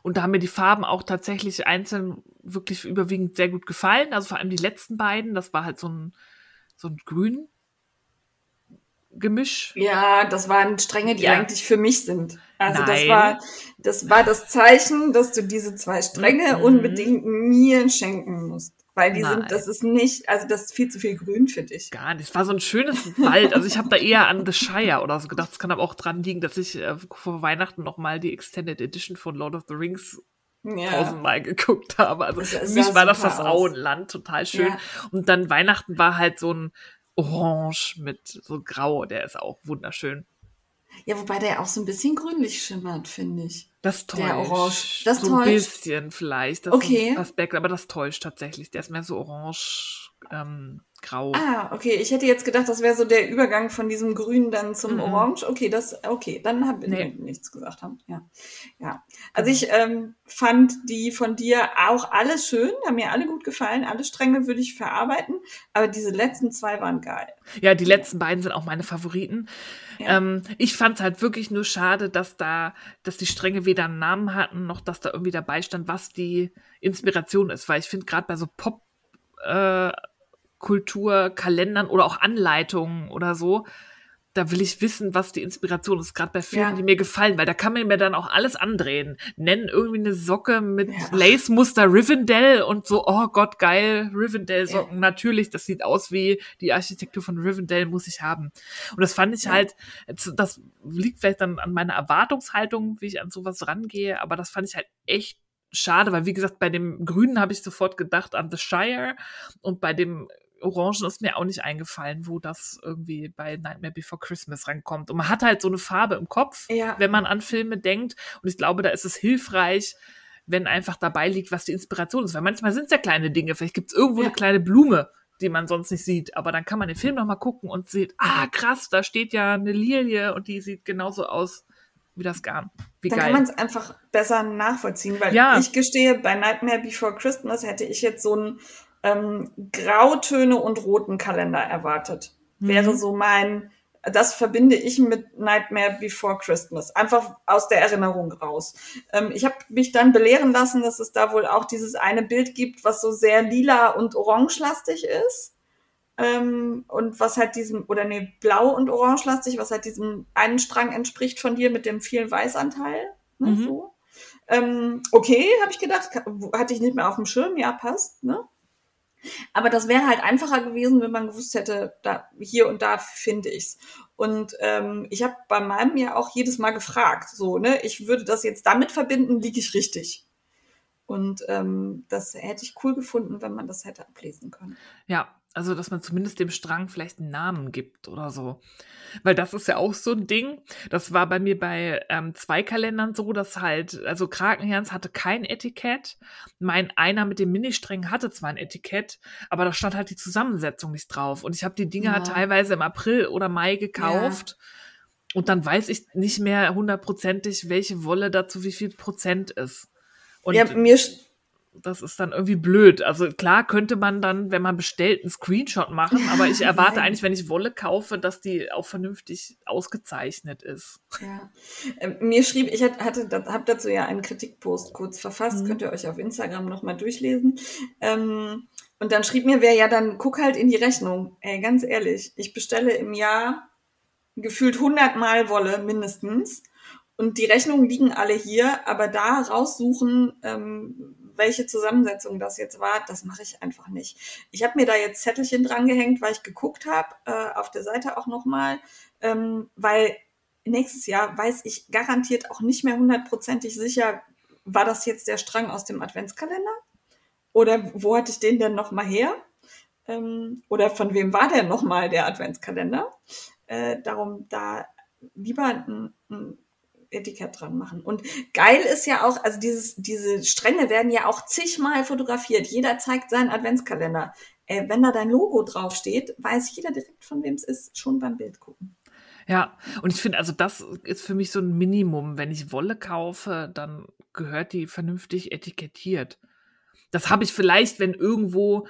[SPEAKER 2] Und da haben mir die Farben auch tatsächlich einzeln wirklich überwiegend sehr gut gefallen. Also vor allem die letzten beiden, das war halt so ein, so ein grün Gemisch.
[SPEAKER 1] Ja, das waren Stränge, die
[SPEAKER 2] Ja.
[SPEAKER 1] eigentlich für mich sind. Also das
[SPEAKER 2] Nein.
[SPEAKER 1] war, das war das Zeichen, dass du diese zwei Stränge
[SPEAKER 2] Mhm.
[SPEAKER 1] unbedingt mir schenken musst. Weil die
[SPEAKER 2] Nein.
[SPEAKER 1] sind, das ist nicht, also das ist viel zu viel Grün für dich.
[SPEAKER 2] Gar nicht. Es war so ein schönes Wald. Also ich habe da eher an The Shire oder so gedacht. Es kann aber auch dran liegen, dass ich äh, vor Weihnachten noch mal die Extended Edition von Lord of the Rings
[SPEAKER 1] Ja.
[SPEAKER 2] tausendmal geguckt habe. Also
[SPEAKER 1] Das
[SPEAKER 2] für mich war das das. Auenland, total schön.
[SPEAKER 1] Ja.
[SPEAKER 2] Und dann Weihnachten war halt so ein Orange mit so Grau, der ist auch wunderschön.
[SPEAKER 1] Ja, wobei der auch so ein bisschen grünlich schimmert, finde ich.
[SPEAKER 2] Das täuscht.
[SPEAKER 1] Der Orange. Das
[SPEAKER 2] so ein
[SPEAKER 1] täuscht.
[SPEAKER 2] bisschen vielleicht. Das
[SPEAKER 1] Okay.
[SPEAKER 2] Ein Aspekt, aber das täuscht tatsächlich. Der ist mehr so orange, ähm, grau.
[SPEAKER 1] Ah, okay. Ich hätte jetzt gedacht, das wäre so der Übergang von diesem Grün dann zum
[SPEAKER 2] Mhm.
[SPEAKER 1] Orange. Okay, das, okay, dann habe ich
[SPEAKER 2] Nee.
[SPEAKER 1] nichts gesagt haben. Ja, ja. Also ich ähm, fand die von dir auch alles schön, haben mir alle gut gefallen. Alle Stränge würde ich verarbeiten, aber diese letzten zwei waren geil.
[SPEAKER 2] Ja, die letzten beiden sind auch meine Favoriten.
[SPEAKER 1] Ja.
[SPEAKER 2] Ähm, ich fand es halt wirklich nur schade, dass da, dass die Stränge weder einen Namen hatten, noch dass da irgendwie dabei stand, was die Inspiration ist. Weil ich finde, gerade bei so Pop äh, Kultur, Kalendern oder auch Anleitungen oder so, da will ich wissen, was die Inspiration ist, gerade bei Filmen,
[SPEAKER 1] Ja.
[SPEAKER 2] die mir gefallen, weil da kann man mir dann auch alles andrehen. Nennen irgendwie eine Socke mit
[SPEAKER 1] Ja.
[SPEAKER 2] Lace-Muster Rivendell und so, oh Gott, geil, Rivendell-Socken. Natürlich, das sieht aus wie die Architektur von Rivendell, muss ich haben. Und das fand ich
[SPEAKER 1] Ja.
[SPEAKER 2] halt, das liegt vielleicht dann an meiner Erwartungshaltung, wie ich an sowas rangehe, aber das fand ich halt echt schade, weil wie gesagt, bei dem Grünen habe ich sofort gedacht an The Shire und bei dem Orangen ist mir auch nicht eingefallen, wo das irgendwie bei Nightmare Before Christmas rankommt. Und man hat halt so eine Farbe im Kopf,
[SPEAKER 1] Ja.
[SPEAKER 2] wenn man an Filme denkt. Und ich glaube, da ist es hilfreich, wenn einfach dabei liegt, was die Inspiration ist. Weil manchmal sind es ja kleine Dinge. Vielleicht gibt es irgendwo
[SPEAKER 1] Ja.
[SPEAKER 2] eine kleine Blume, die man sonst nicht sieht. Aber dann kann man den Film nochmal gucken und sieht, ah, krass, da steht ja eine Lilie und die sieht genauso aus wie das Garn. Wie
[SPEAKER 1] Dann
[SPEAKER 2] geil.
[SPEAKER 1] kann man es einfach besser nachvollziehen, weil
[SPEAKER 2] Ja.
[SPEAKER 1] ich gestehe, bei Nightmare Before Christmas hätte ich jetzt so einen ähm, Grautöne und roten Kalender erwartet.
[SPEAKER 2] Mhm.
[SPEAKER 1] Wäre so mein, das verbinde ich mit Nightmare Before Christmas. Einfach aus der Erinnerung raus. Ähm, ich habe mich dann belehren lassen, dass es da wohl auch dieses eine Bild gibt, was so sehr lila und orangelastig ist. Ähm, und was halt diesem, oder nee, blau und orangelastig, was halt diesem einen Strang entspricht von dir mit dem vielen Weißanteil. Ne,
[SPEAKER 2] Mhm.
[SPEAKER 1] so. Ähm, okay, habe ich gedacht, hatte ich nicht mehr auf dem Schirm, ja, passt, ne? Aber das wäre halt einfacher gewesen, wenn man gewusst hätte, da hier und da finde ich's. Und ähm, ich habe bei meinem ja auch jedes Mal gefragt, so, ne, ich würde das jetzt damit verbinden, liege ich richtig. Und ähm, das hätte ich cool gefunden, wenn man das hätte ablesen können.
[SPEAKER 2] Ja, also dass man zumindest dem Strang vielleicht einen Namen gibt oder so. Weil das ist ja auch so ein Ding. Das war bei mir bei ähm, zwei Kalendern so, dass halt, also Krakenherz hatte kein Etikett. Mein einer mit dem Ministrängen hatte zwar ein Etikett, aber da stand halt die Zusammensetzung nicht drauf. Und ich habe die Dinger
[SPEAKER 1] Ja.
[SPEAKER 2] teilweise im April oder Mai gekauft. Und dann weiß ich nicht mehr hundertprozentig, welche Wolle dazu wie viel Prozent ist. Und
[SPEAKER 1] ja, mir,
[SPEAKER 2] das ist dann irgendwie blöd. Also klar könnte man dann, wenn man bestellt, einen Screenshot machen, aber ich erwarte eigentlich, wenn ich Wolle kaufe, dass die auch vernünftig ausgezeichnet ist.
[SPEAKER 1] Ja. Ähm, mir schrieb, ich hatte, hatte habe dazu ja einen Kritikpost kurz verfasst,
[SPEAKER 2] Mhm.
[SPEAKER 1] könnt ihr euch auf Instagram nochmal durchlesen. Ähm, und dann schrieb mir wer, ja, dann guck halt in die Rechnung. Ey, ganz ehrlich, ich bestelle im Jahr gefühlt 100 Mal Wolle mindestens. Und die Rechnungen liegen alle hier, aber da raussuchen, ähm, welche Zusammensetzung das jetzt war, das mache ich einfach nicht. Ich habe mir da jetzt Zettelchen dran gehängt, weil ich geguckt habe, äh, auf der Seite auch nochmal, ähm, weil nächstes Jahr weiß ich garantiert auch nicht mehr hundertprozentig sicher, war das jetzt der Strang aus dem Adventskalender? Oder wo hatte ich den denn nochmal her? Ähm, oder von wem war der nochmal der Adventskalender? Äh, darum da lieber ein, ein Etikett dran machen. Und geil ist ja auch, also dieses, diese Stränge werden ja auch zigmal fotografiert. Jeder zeigt seinen Adventskalender. Äh, wenn da dein Logo draufsteht, weiß jeder direkt, von wem es ist, schon beim Bild gucken.
[SPEAKER 2] Ja, und ich finde, also das ist für mich so ein Minimum. Wenn ich Wolle kaufe, dann gehört die vernünftig etikettiert. Das habe ich vielleicht, wenn irgendwo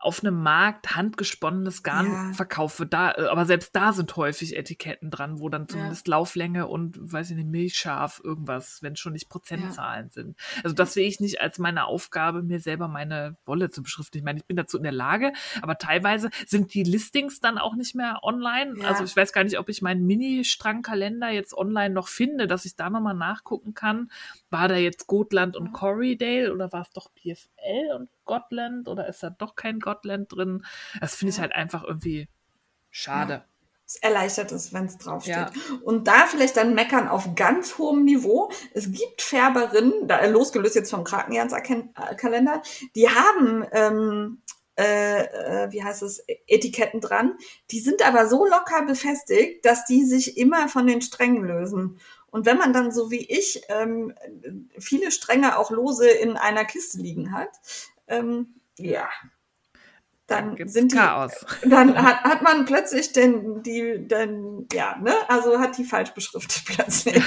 [SPEAKER 2] auf einem Markt handgesponnenes Garn
[SPEAKER 1] Ja.
[SPEAKER 2] verkauft wird. Da, äh, aber selbst da sind häufig Etiketten dran, wo dann zumindest Lauflänge und, weiß ich nicht, Milchscharf, irgendwas, wenn schon nicht Prozentzahlen sind. Also das sehe ich nicht als meine Aufgabe, mir selber meine Wolle zu beschriften. Ich meine, ich bin dazu in der Lage, aber teilweise sind die Listings dann auch nicht mehr online.
[SPEAKER 1] Ja.
[SPEAKER 2] Also ich weiß gar nicht, ob ich meinen Mini-Strangkalender jetzt online noch finde, dass ich da nochmal nachgucken kann. War da jetzt Gotland und Corriedale oder war es doch PFL und Gotland oder ist da doch kein Gotland drin? Das finde ich
[SPEAKER 1] Ja.
[SPEAKER 2] halt einfach irgendwie schade.
[SPEAKER 1] Es erleichtert es, wenn es draufsteht.
[SPEAKER 2] Ja.
[SPEAKER 1] Und da vielleicht dann meckern auf ganz hohem Niveau. Es gibt Färberinnen, da, losgelöst jetzt vom Krakenjahrskalender, die haben, ähm, äh, äh, wie heißt es, Etiketten dran. Die sind aber so locker befestigt, dass die sich immer von den Strängen lösen. Und wenn man dann so wie ich ähm, viele Stränge auch lose in einer Kiste liegen hat, ähm, ja, dann
[SPEAKER 2] Gibt's
[SPEAKER 1] sind die
[SPEAKER 2] Chaos.
[SPEAKER 1] dann hat, hat man plötzlich den, die, den, ja, ne, also hat die falsch beschriftet plötzlich.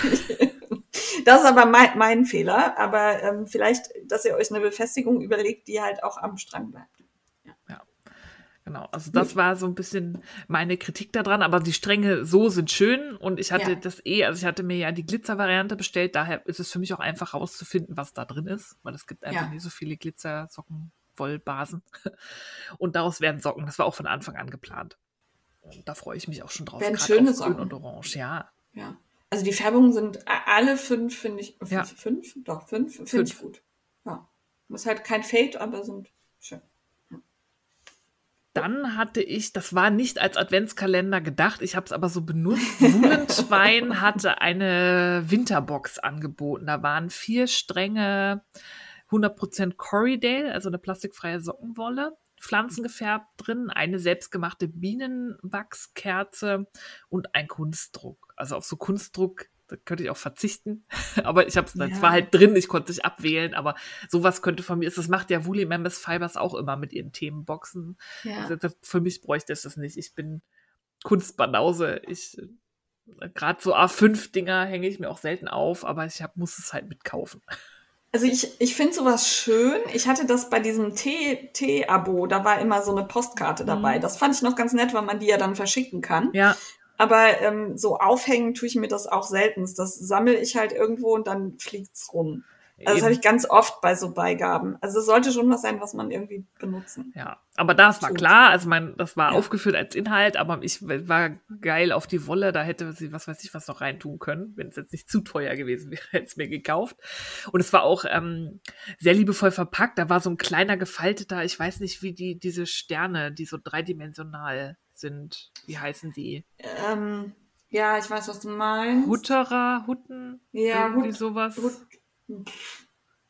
[SPEAKER 1] Das ist aber mein, mein Fehler, aber ähm, vielleicht, dass ihr euch eine Befestigung überlegt, die halt auch am Strang bleibt.
[SPEAKER 2] Genau, also das war so ein bisschen meine Kritik daran, aber die Stränge so sind schön und ich hatte
[SPEAKER 1] Ja.
[SPEAKER 2] das eh, also ich hatte mir ja die Glitzer-Variante bestellt, daher ist es für mich auch einfach rauszufinden, was da drin ist, weil es gibt einfach
[SPEAKER 1] Ja.
[SPEAKER 2] nicht so viele Glitzer-Socken, Wollbasen und daraus werden Socken, das war auch von Anfang an geplant. Und da freue ich mich auch schon drauf.
[SPEAKER 1] Werden schöne
[SPEAKER 2] auf Grün
[SPEAKER 1] Socken.
[SPEAKER 2] und Orange, ja.
[SPEAKER 1] Ja. Also die Färbungen sind alle fünf, finde ich, fünf,
[SPEAKER 2] Ja.
[SPEAKER 1] fünf? Doch, fünf, finde ich gut. Ja. Ist halt kein Fade, aber sind schön.
[SPEAKER 2] Dann hatte ich, das war nicht als Adventskalender gedacht, ich habe es aber so benutzt. Wuhlenschwein hatte eine Winterbox angeboten. Da waren vier Stränge 100% Corriedale, also eine plastikfreie Sockenwolle, pflanzengefärbt drin, eine selbstgemachte Bienenwachskerze und ein Kunstdruck. Also auf so Kunstdruck Da könnte ich auch verzichten. aber ich habe es,
[SPEAKER 1] Ja.
[SPEAKER 2] ja. war halt drin, ich konnte es nicht abwählen, aber sowas könnte von mir ist. Das macht ja Woolly Members Fibers auch immer mit ihren Themenboxen.
[SPEAKER 1] Ja.
[SPEAKER 2] Also das, für mich bräuchte es das nicht. Ich bin Kunstbanause. Ich gerade so A5-Dinger hänge ich mir auch selten auf, aber ich hab, muss es halt mitkaufen.
[SPEAKER 1] Also ich, ich finde sowas schön. Ich hatte das bei diesem Tee- Tee-Abo, da war immer so eine Postkarte dabei.
[SPEAKER 2] Mhm.
[SPEAKER 1] Das fand ich noch ganz nett, weil man die ja dann verschicken kann.
[SPEAKER 2] Ja,
[SPEAKER 1] Aber ähm, so aufhängen tue ich mir das auch selten. Das sammle ich halt irgendwo und dann fliegt's rum. Also das habe ich ganz oft bei so Beigaben. Also es sollte schon was sein, was man irgendwie benutzen.
[SPEAKER 2] Ja, aber das war
[SPEAKER 1] So.
[SPEAKER 2] klar, also mein, das war
[SPEAKER 1] Ja.
[SPEAKER 2] aufgeführt als Inhalt, aber ich war geil auf die Wolle, da hätte sie was weiß ich was noch reintun können, wenn es jetzt nicht zu teuer gewesen wäre, hätte es mir gekauft. Und es war auch ähm, sehr liebevoll verpackt, da war so ein kleiner gefalteter, ich weiß nicht, wie die diese Sterne, die so dreidimensional sind, wie heißen die?
[SPEAKER 1] Ähm, ja, ich weiß, was du meinst.
[SPEAKER 2] Hutterer, Hutten?
[SPEAKER 1] Ja,
[SPEAKER 2] irgendwie
[SPEAKER 1] Hut-
[SPEAKER 2] sowas.
[SPEAKER 1] Hut-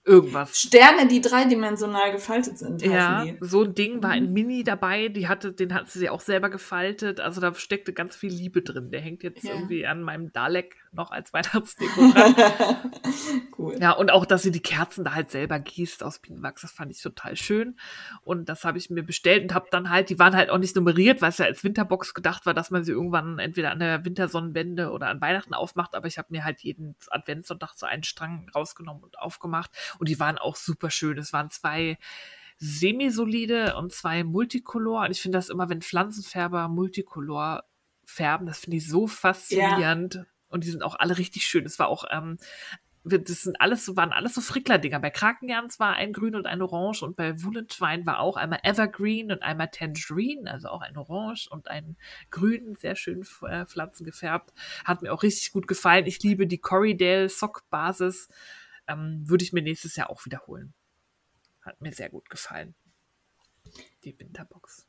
[SPEAKER 2] Irgendwas.
[SPEAKER 1] Sterne, die dreidimensional gefaltet sind,
[SPEAKER 2] Ja,
[SPEAKER 1] die.
[SPEAKER 2] so ein Ding war ein Mini dabei, die hatte, den hat sie auch selber gefaltet. Also da steckte ganz viel Liebe drin. Der hängt jetzt
[SPEAKER 1] Ja.
[SPEAKER 2] irgendwie an meinem Dalek noch als Weihnachtsdeko dran.
[SPEAKER 1] cool.
[SPEAKER 2] ja, und auch, dass sie die Kerzen da halt selber gießt aus Bienenwachs, das fand ich total schön. Und das habe ich mir bestellt und habe dann halt, die waren halt auch nicht nummeriert, weil es ja als Winterbox gedacht war, dass man sie irgendwann entweder an der Wintersonnenwende oder an Weihnachten aufmacht. Aber ich habe mir halt jeden Adventssonntag so einen Strang rausgenommen und aufgemacht. Und die waren auch super schön. Es waren zwei semisolide und zwei Multicolor. Und ich finde das immer, wenn Pflanzenfärber Multicolor färben, das finde ich so faszinierend. Und die sind auch alle richtig schön. Es war auch, ähm, das sind alles so, waren alles so Frickler-Dinger. Bei Krakengerns war ein Grün und ein Orange und bei Woolentwine war auch einmal Evergreen und einmal Tangerine, also auch ein Orange und ein Grün, sehr schön äh, Pflanzen gefärbt. Hat mir auch richtig gut gefallen. Ich liebe die Corridale Sock-Basis. Ähm, würde ich mir nächstes Jahr auch wiederholen. Hat mir sehr gut gefallen. Die Winterbox.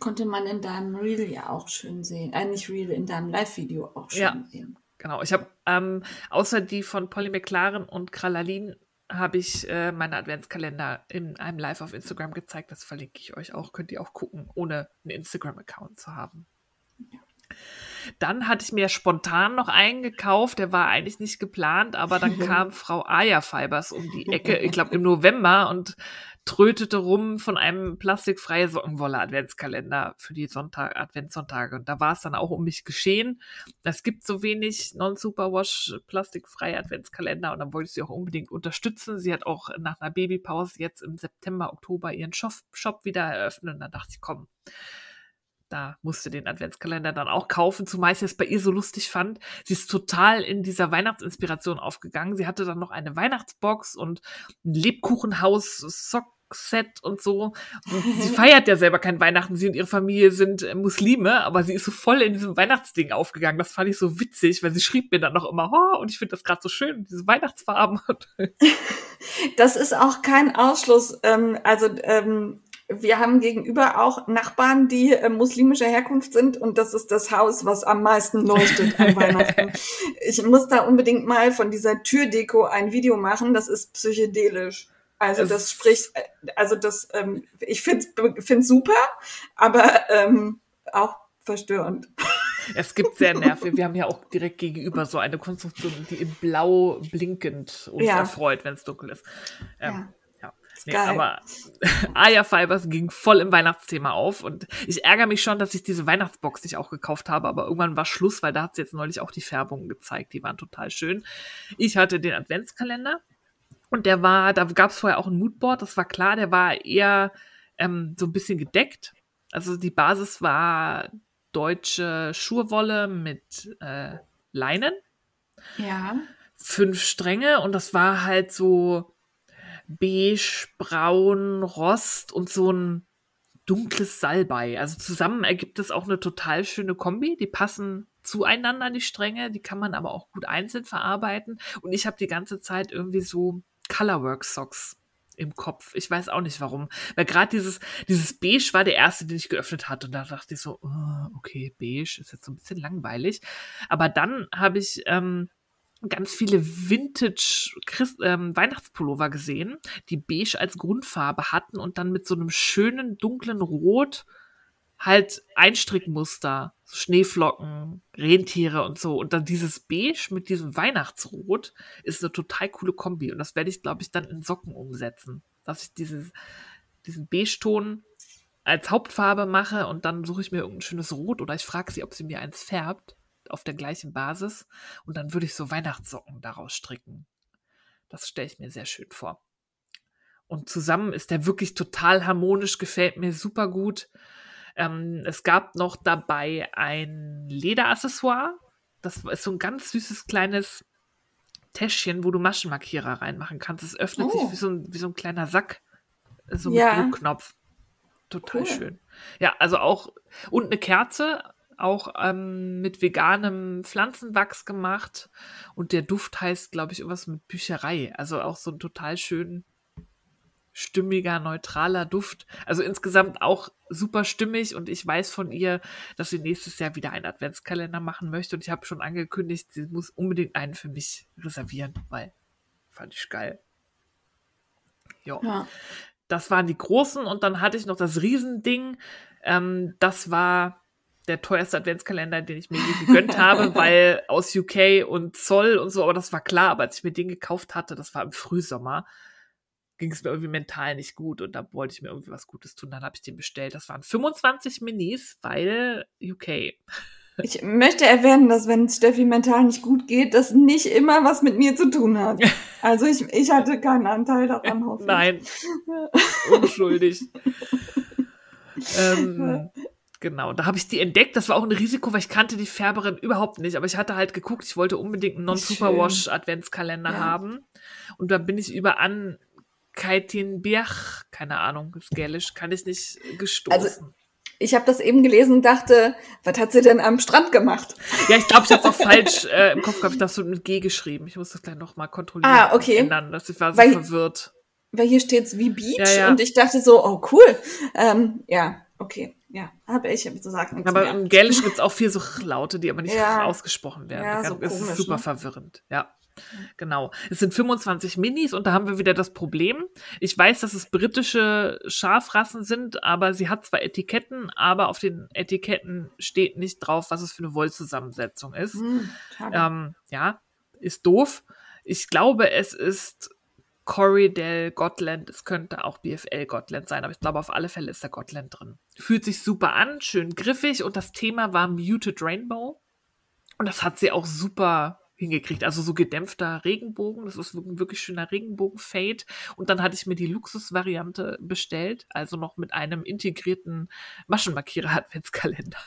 [SPEAKER 1] Konnte man in deinem Reel ja auch schön sehen. Äh, nicht Reel, in deinem Live-Video auch schön
[SPEAKER 2] Ja.
[SPEAKER 1] sehen.
[SPEAKER 2] Genau. Ich habe ähm, außer die von Polly McLaren und Kralalin habe ich äh, meine Adventskalender in einem Live auf Instagram gezeigt. Das verlinke ich euch auch. Könnt ihr auch gucken, ohne einen Instagram-Account zu haben. Dann hatte ich mir spontan noch einen gekauft, der war eigentlich nicht geplant, aber dann kam Frau Aya Fibers um die Ecke, ich glaube im November und trötete rum von einem plastikfreie Sockenwolle Adventskalender für die Sonntag Adventssonntage und da war es dann auch um mich geschehen. Es gibt so wenig Non-Superwash plastikfreie Adventskalender und dann wollte ich sie auch unbedingt unterstützen. Sie hat auch nach einer Babypause jetzt im September, Oktober ihren Shop, Shop wieder eröffnet und da dachte ich, komm, da musste den Adventskalender dann auch kaufen, zumal ich es bei ihr so lustig fand. Sie ist total in dieser Weihnachtsinspiration aufgegangen. Sie hatte dann noch eine Weihnachtsbox und ein Lebkuchenhaus, Sockset und so. Und sie feiert ja selber kein Weihnachten. Sie und ihre Familie sind äh, Muslime, aber sie ist so voll in diesem Weihnachtsding aufgegangen. Das fand ich so witzig, weil sie schrieb mir dann noch immer, oh, und ich finde das gerade so schön, diese Weihnachtsfarben.
[SPEAKER 1] Das ist auch kein Ausschluss. Ähm, also ähm, wir haben gegenüber auch Nachbarn, die äh, muslimischer Herkunft sind und das ist das Haus, was am meisten leuchtet an Weihnachten. Ich muss da unbedingt mal von dieser Türdeko ein Video machen. Das ist psychedelisch. Also
[SPEAKER 2] Es-
[SPEAKER 1] das spricht, äh, also das, ähm, ich find's, find's super, aber ähm, auch verstörend.
[SPEAKER 2] Es gibt sehr nervig. Wir haben ja auch direkt gegenüber so eine Konstruktion, die in blau blinkend uns
[SPEAKER 1] Ja.
[SPEAKER 2] erfreut, wenn es dunkel ist. Ähm, ja. Nee,
[SPEAKER 1] geil.
[SPEAKER 2] aber Aya Fibers ging voll im Weihnachtsthema auf und ich ärgere mich schon, dass ich diese Weihnachtsbox nicht auch gekauft habe, aber irgendwann war Schluss, weil da hat sie jetzt neulich auch die Färbungen gezeigt, die waren total schön. Ich hatte den Adventskalender und der war, da gab es vorher auch ein Moodboard, das war klar, der war eher ähm, so ein bisschen gedeckt. Also die Basis war deutsche Schurwolle mit äh, Leinen,
[SPEAKER 1] Ja.
[SPEAKER 2] fünf Stränge und das war halt so beige, braun, rost und so ein dunkles Salbei. Also zusammen ergibt es auch eine total schöne Kombi. Die passen zueinander, die Stränge, die kann man aber auch gut einzeln verarbeiten. Und ich habe die ganze Zeit irgendwie so Colorwork Socks im Kopf. Ich weiß auch nicht warum. Weil gerade dieses, dieses Beige war der erste, den ich geöffnet hatte. Und da dachte ich so, oh, okay, Beige ist jetzt so ein bisschen langweilig. Aber dann habe ich ähm, ganz viele Vintage Christ ähm, Weihnachtspullover gesehen, die beige als Grundfarbe hatten und dann mit so einem schönen dunklen Rot halt Einstrickmuster, Schneeflocken, Rentiere und so. Und dann dieses Beige mit diesem Weihnachtsrot ist eine total coole Kombi. Und das werde ich, glaube ich, dann in Socken umsetzen. Dass ich dieses, diesen Beige-Ton als Hauptfarbe mache und dann suche ich mir irgendein schönes Rot oder ich frage sie, ob sie mir eins färbt auf der gleichen Basis. Und dann würde ich so Weihnachtssocken daraus stricken. Das stelle ich mir sehr schön vor. Und zusammen ist der wirklich total harmonisch, gefällt mir super gut. Ähm, es gab noch dabei ein Lederaccessoire. Das ist so ein ganz süßes kleines Täschchen, wo du Maschenmarkierer reinmachen kannst. Es öffnet oh. sich wie so, ein, wie so ein kleiner Sack. So mit ja. Druckknopf. Total cool. schön. Ja, also auch, und eine Kerze, auch ähm, mit veganem Pflanzenwachs gemacht. Und der Duft heißt, glaube ich, irgendwas mit Bücherei. Also auch so ein total schön stimmiger, neutraler Duft. Also insgesamt auch super stimmig und ich weiß von ihr, dass sie nächstes Jahr wieder einen Adventskalender machen möchte und ich habe schon angekündigt, sie muss unbedingt einen für mich reservieren, weil fand ich geil. Jo. Ja. Das waren die großen und dann hatte ich noch das Riesending. Ähm, das war der teuerste Adventskalender, den ich mir je gegönnt habe, weil aus UK und Zoll und so, aber das war klar, aber als ich mir den gekauft hatte, das war im Frühsommer, ging es mir irgendwie mental nicht gut und da wollte ich mir irgendwie was Gutes tun. Dann habe ich den bestellt. Das waren 25 Minis, weil UK.
[SPEAKER 1] Ich möchte erwähnen, dass wenn Steffi mental nicht gut geht, das nicht immer was mit mir zu tun hat. Also ich, ich hatte keinen Anteil daran,
[SPEAKER 2] hoffe Nein, unschuldig. ähm, genau, da habe ich die entdeckt. Das war auch ein Risiko, weil ich kannte die Färberin überhaupt nicht. Aber ich hatte halt geguckt, ich wollte unbedingt einen Non-Superwash Adventskalender ja. haben. Und da bin ich über an Kaitin Biach, keine Ahnung, ist gälisch, kann ich nicht gestoßen. Also,
[SPEAKER 1] ich habe das eben gelesen und dachte, was hat sie denn am Strand gemacht?
[SPEAKER 2] Ja, ich glaube, ich habe es auch falsch äh, im Kopf gehabt. Ich habe so mit G geschrieben. Ich muss das gleich nochmal kontrollieren.
[SPEAKER 1] Ah, okay.
[SPEAKER 2] Ändern. Das, ich war so weil, verwirrt.
[SPEAKER 1] Weil hier steht's wie Beach ja, ja. und ich dachte so, oh cool. Ähm, ja, okay. Ja, habe ich so sagen.
[SPEAKER 2] Aber mehr. im Gälischen gibt's auch viel so Laute, die aber nicht ja. ausgesprochen werden. Ja, so ist super ne? verwirrend. Ja. Genau. Es sind 25 Minis und da haben wir wieder das Problem. Ich weiß, dass es britische Schafrassen sind, aber sie hat zwar Etiketten, aber auf den Etiketten steht nicht drauf, was es für eine Wollzusammensetzung ist. Hm, ähm, ja, ist doof. Ich glaube, es ist Corridel Gotland. Es könnte auch BFL Gotland sein, aber ich glaube, auf alle Fälle ist da Gotland drin. Fühlt sich super an, schön griffig und das Thema war Muted Rainbow. Und das hat sie auch super hingekriegt. Also so gedämpfter Regenbogen. Das ist ein wirklich schöner Regenbogen-Fade. Und dann hatte ich mir die Luxusvariante bestellt. Also noch mit einem integrierten Maschenmarkierer-Adventskalender.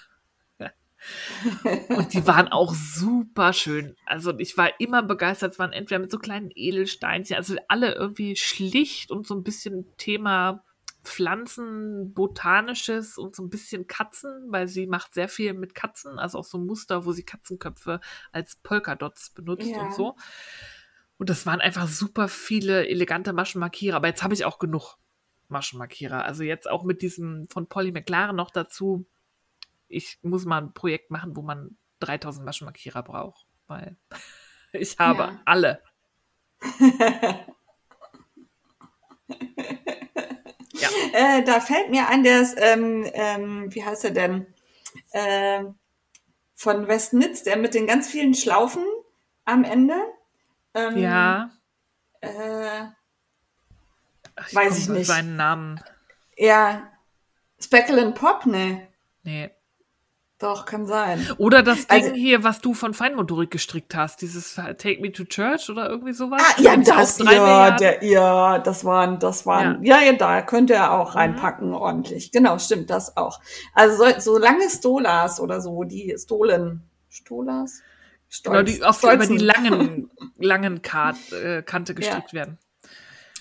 [SPEAKER 2] Und die waren auch super schön. Also ich war immer begeistert. Es waren entweder mit so kleinen Edelsteinchen, also alle irgendwie schlicht und so ein bisschen Thema Pflanzen, Botanisches und so ein bisschen Katzen, weil sie macht sehr viel mit Katzen, also auch so Muster, wo sie Katzenköpfe als Polkadots benutzt ja. und so. Und das waren einfach super viele elegante Maschenmarkierer, aber jetzt habe ich auch genug Maschenmarkierer. Also jetzt auch mit diesem von Polly McLaren noch dazu. Ich muss mal ein Projekt machen, wo man 3000 Maschenmarkierer braucht, weil ich habe ja. alle.
[SPEAKER 1] Ja. Äh, da fällt mir ein, der ist, ähm, ähm, wie heißt er denn? Äh, von Westnitz, der mit den ganz vielen Schlaufen am Ende.
[SPEAKER 2] Ähm, ja.
[SPEAKER 1] Äh, ich weiß ich nicht.
[SPEAKER 2] Seinen Namen.
[SPEAKER 1] Ja. Speckle and Pop, ne?
[SPEAKER 2] Nee.
[SPEAKER 1] Doch, kann sein.
[SPEAKER 2] Oder das Ding also, hier, was du von Feinmotorik gestrickt hast, dieses Take Me to Church oder irgendwie sowas.
[SPEAKER 1] Ah, ja, das, ja, der, ja, das waren, das waren, ja, ja, ja da könnte er auch mhm. reinpacken, mhm. ordentlich. Genau, stimmt, das auch. Also, so, so lange Stolas oder so, die Stolen, Stolas?
[SPEAKER 2] Stolz, genau, die oft über die langen, langen Kart, äh, Kante gestrickt ja. werden.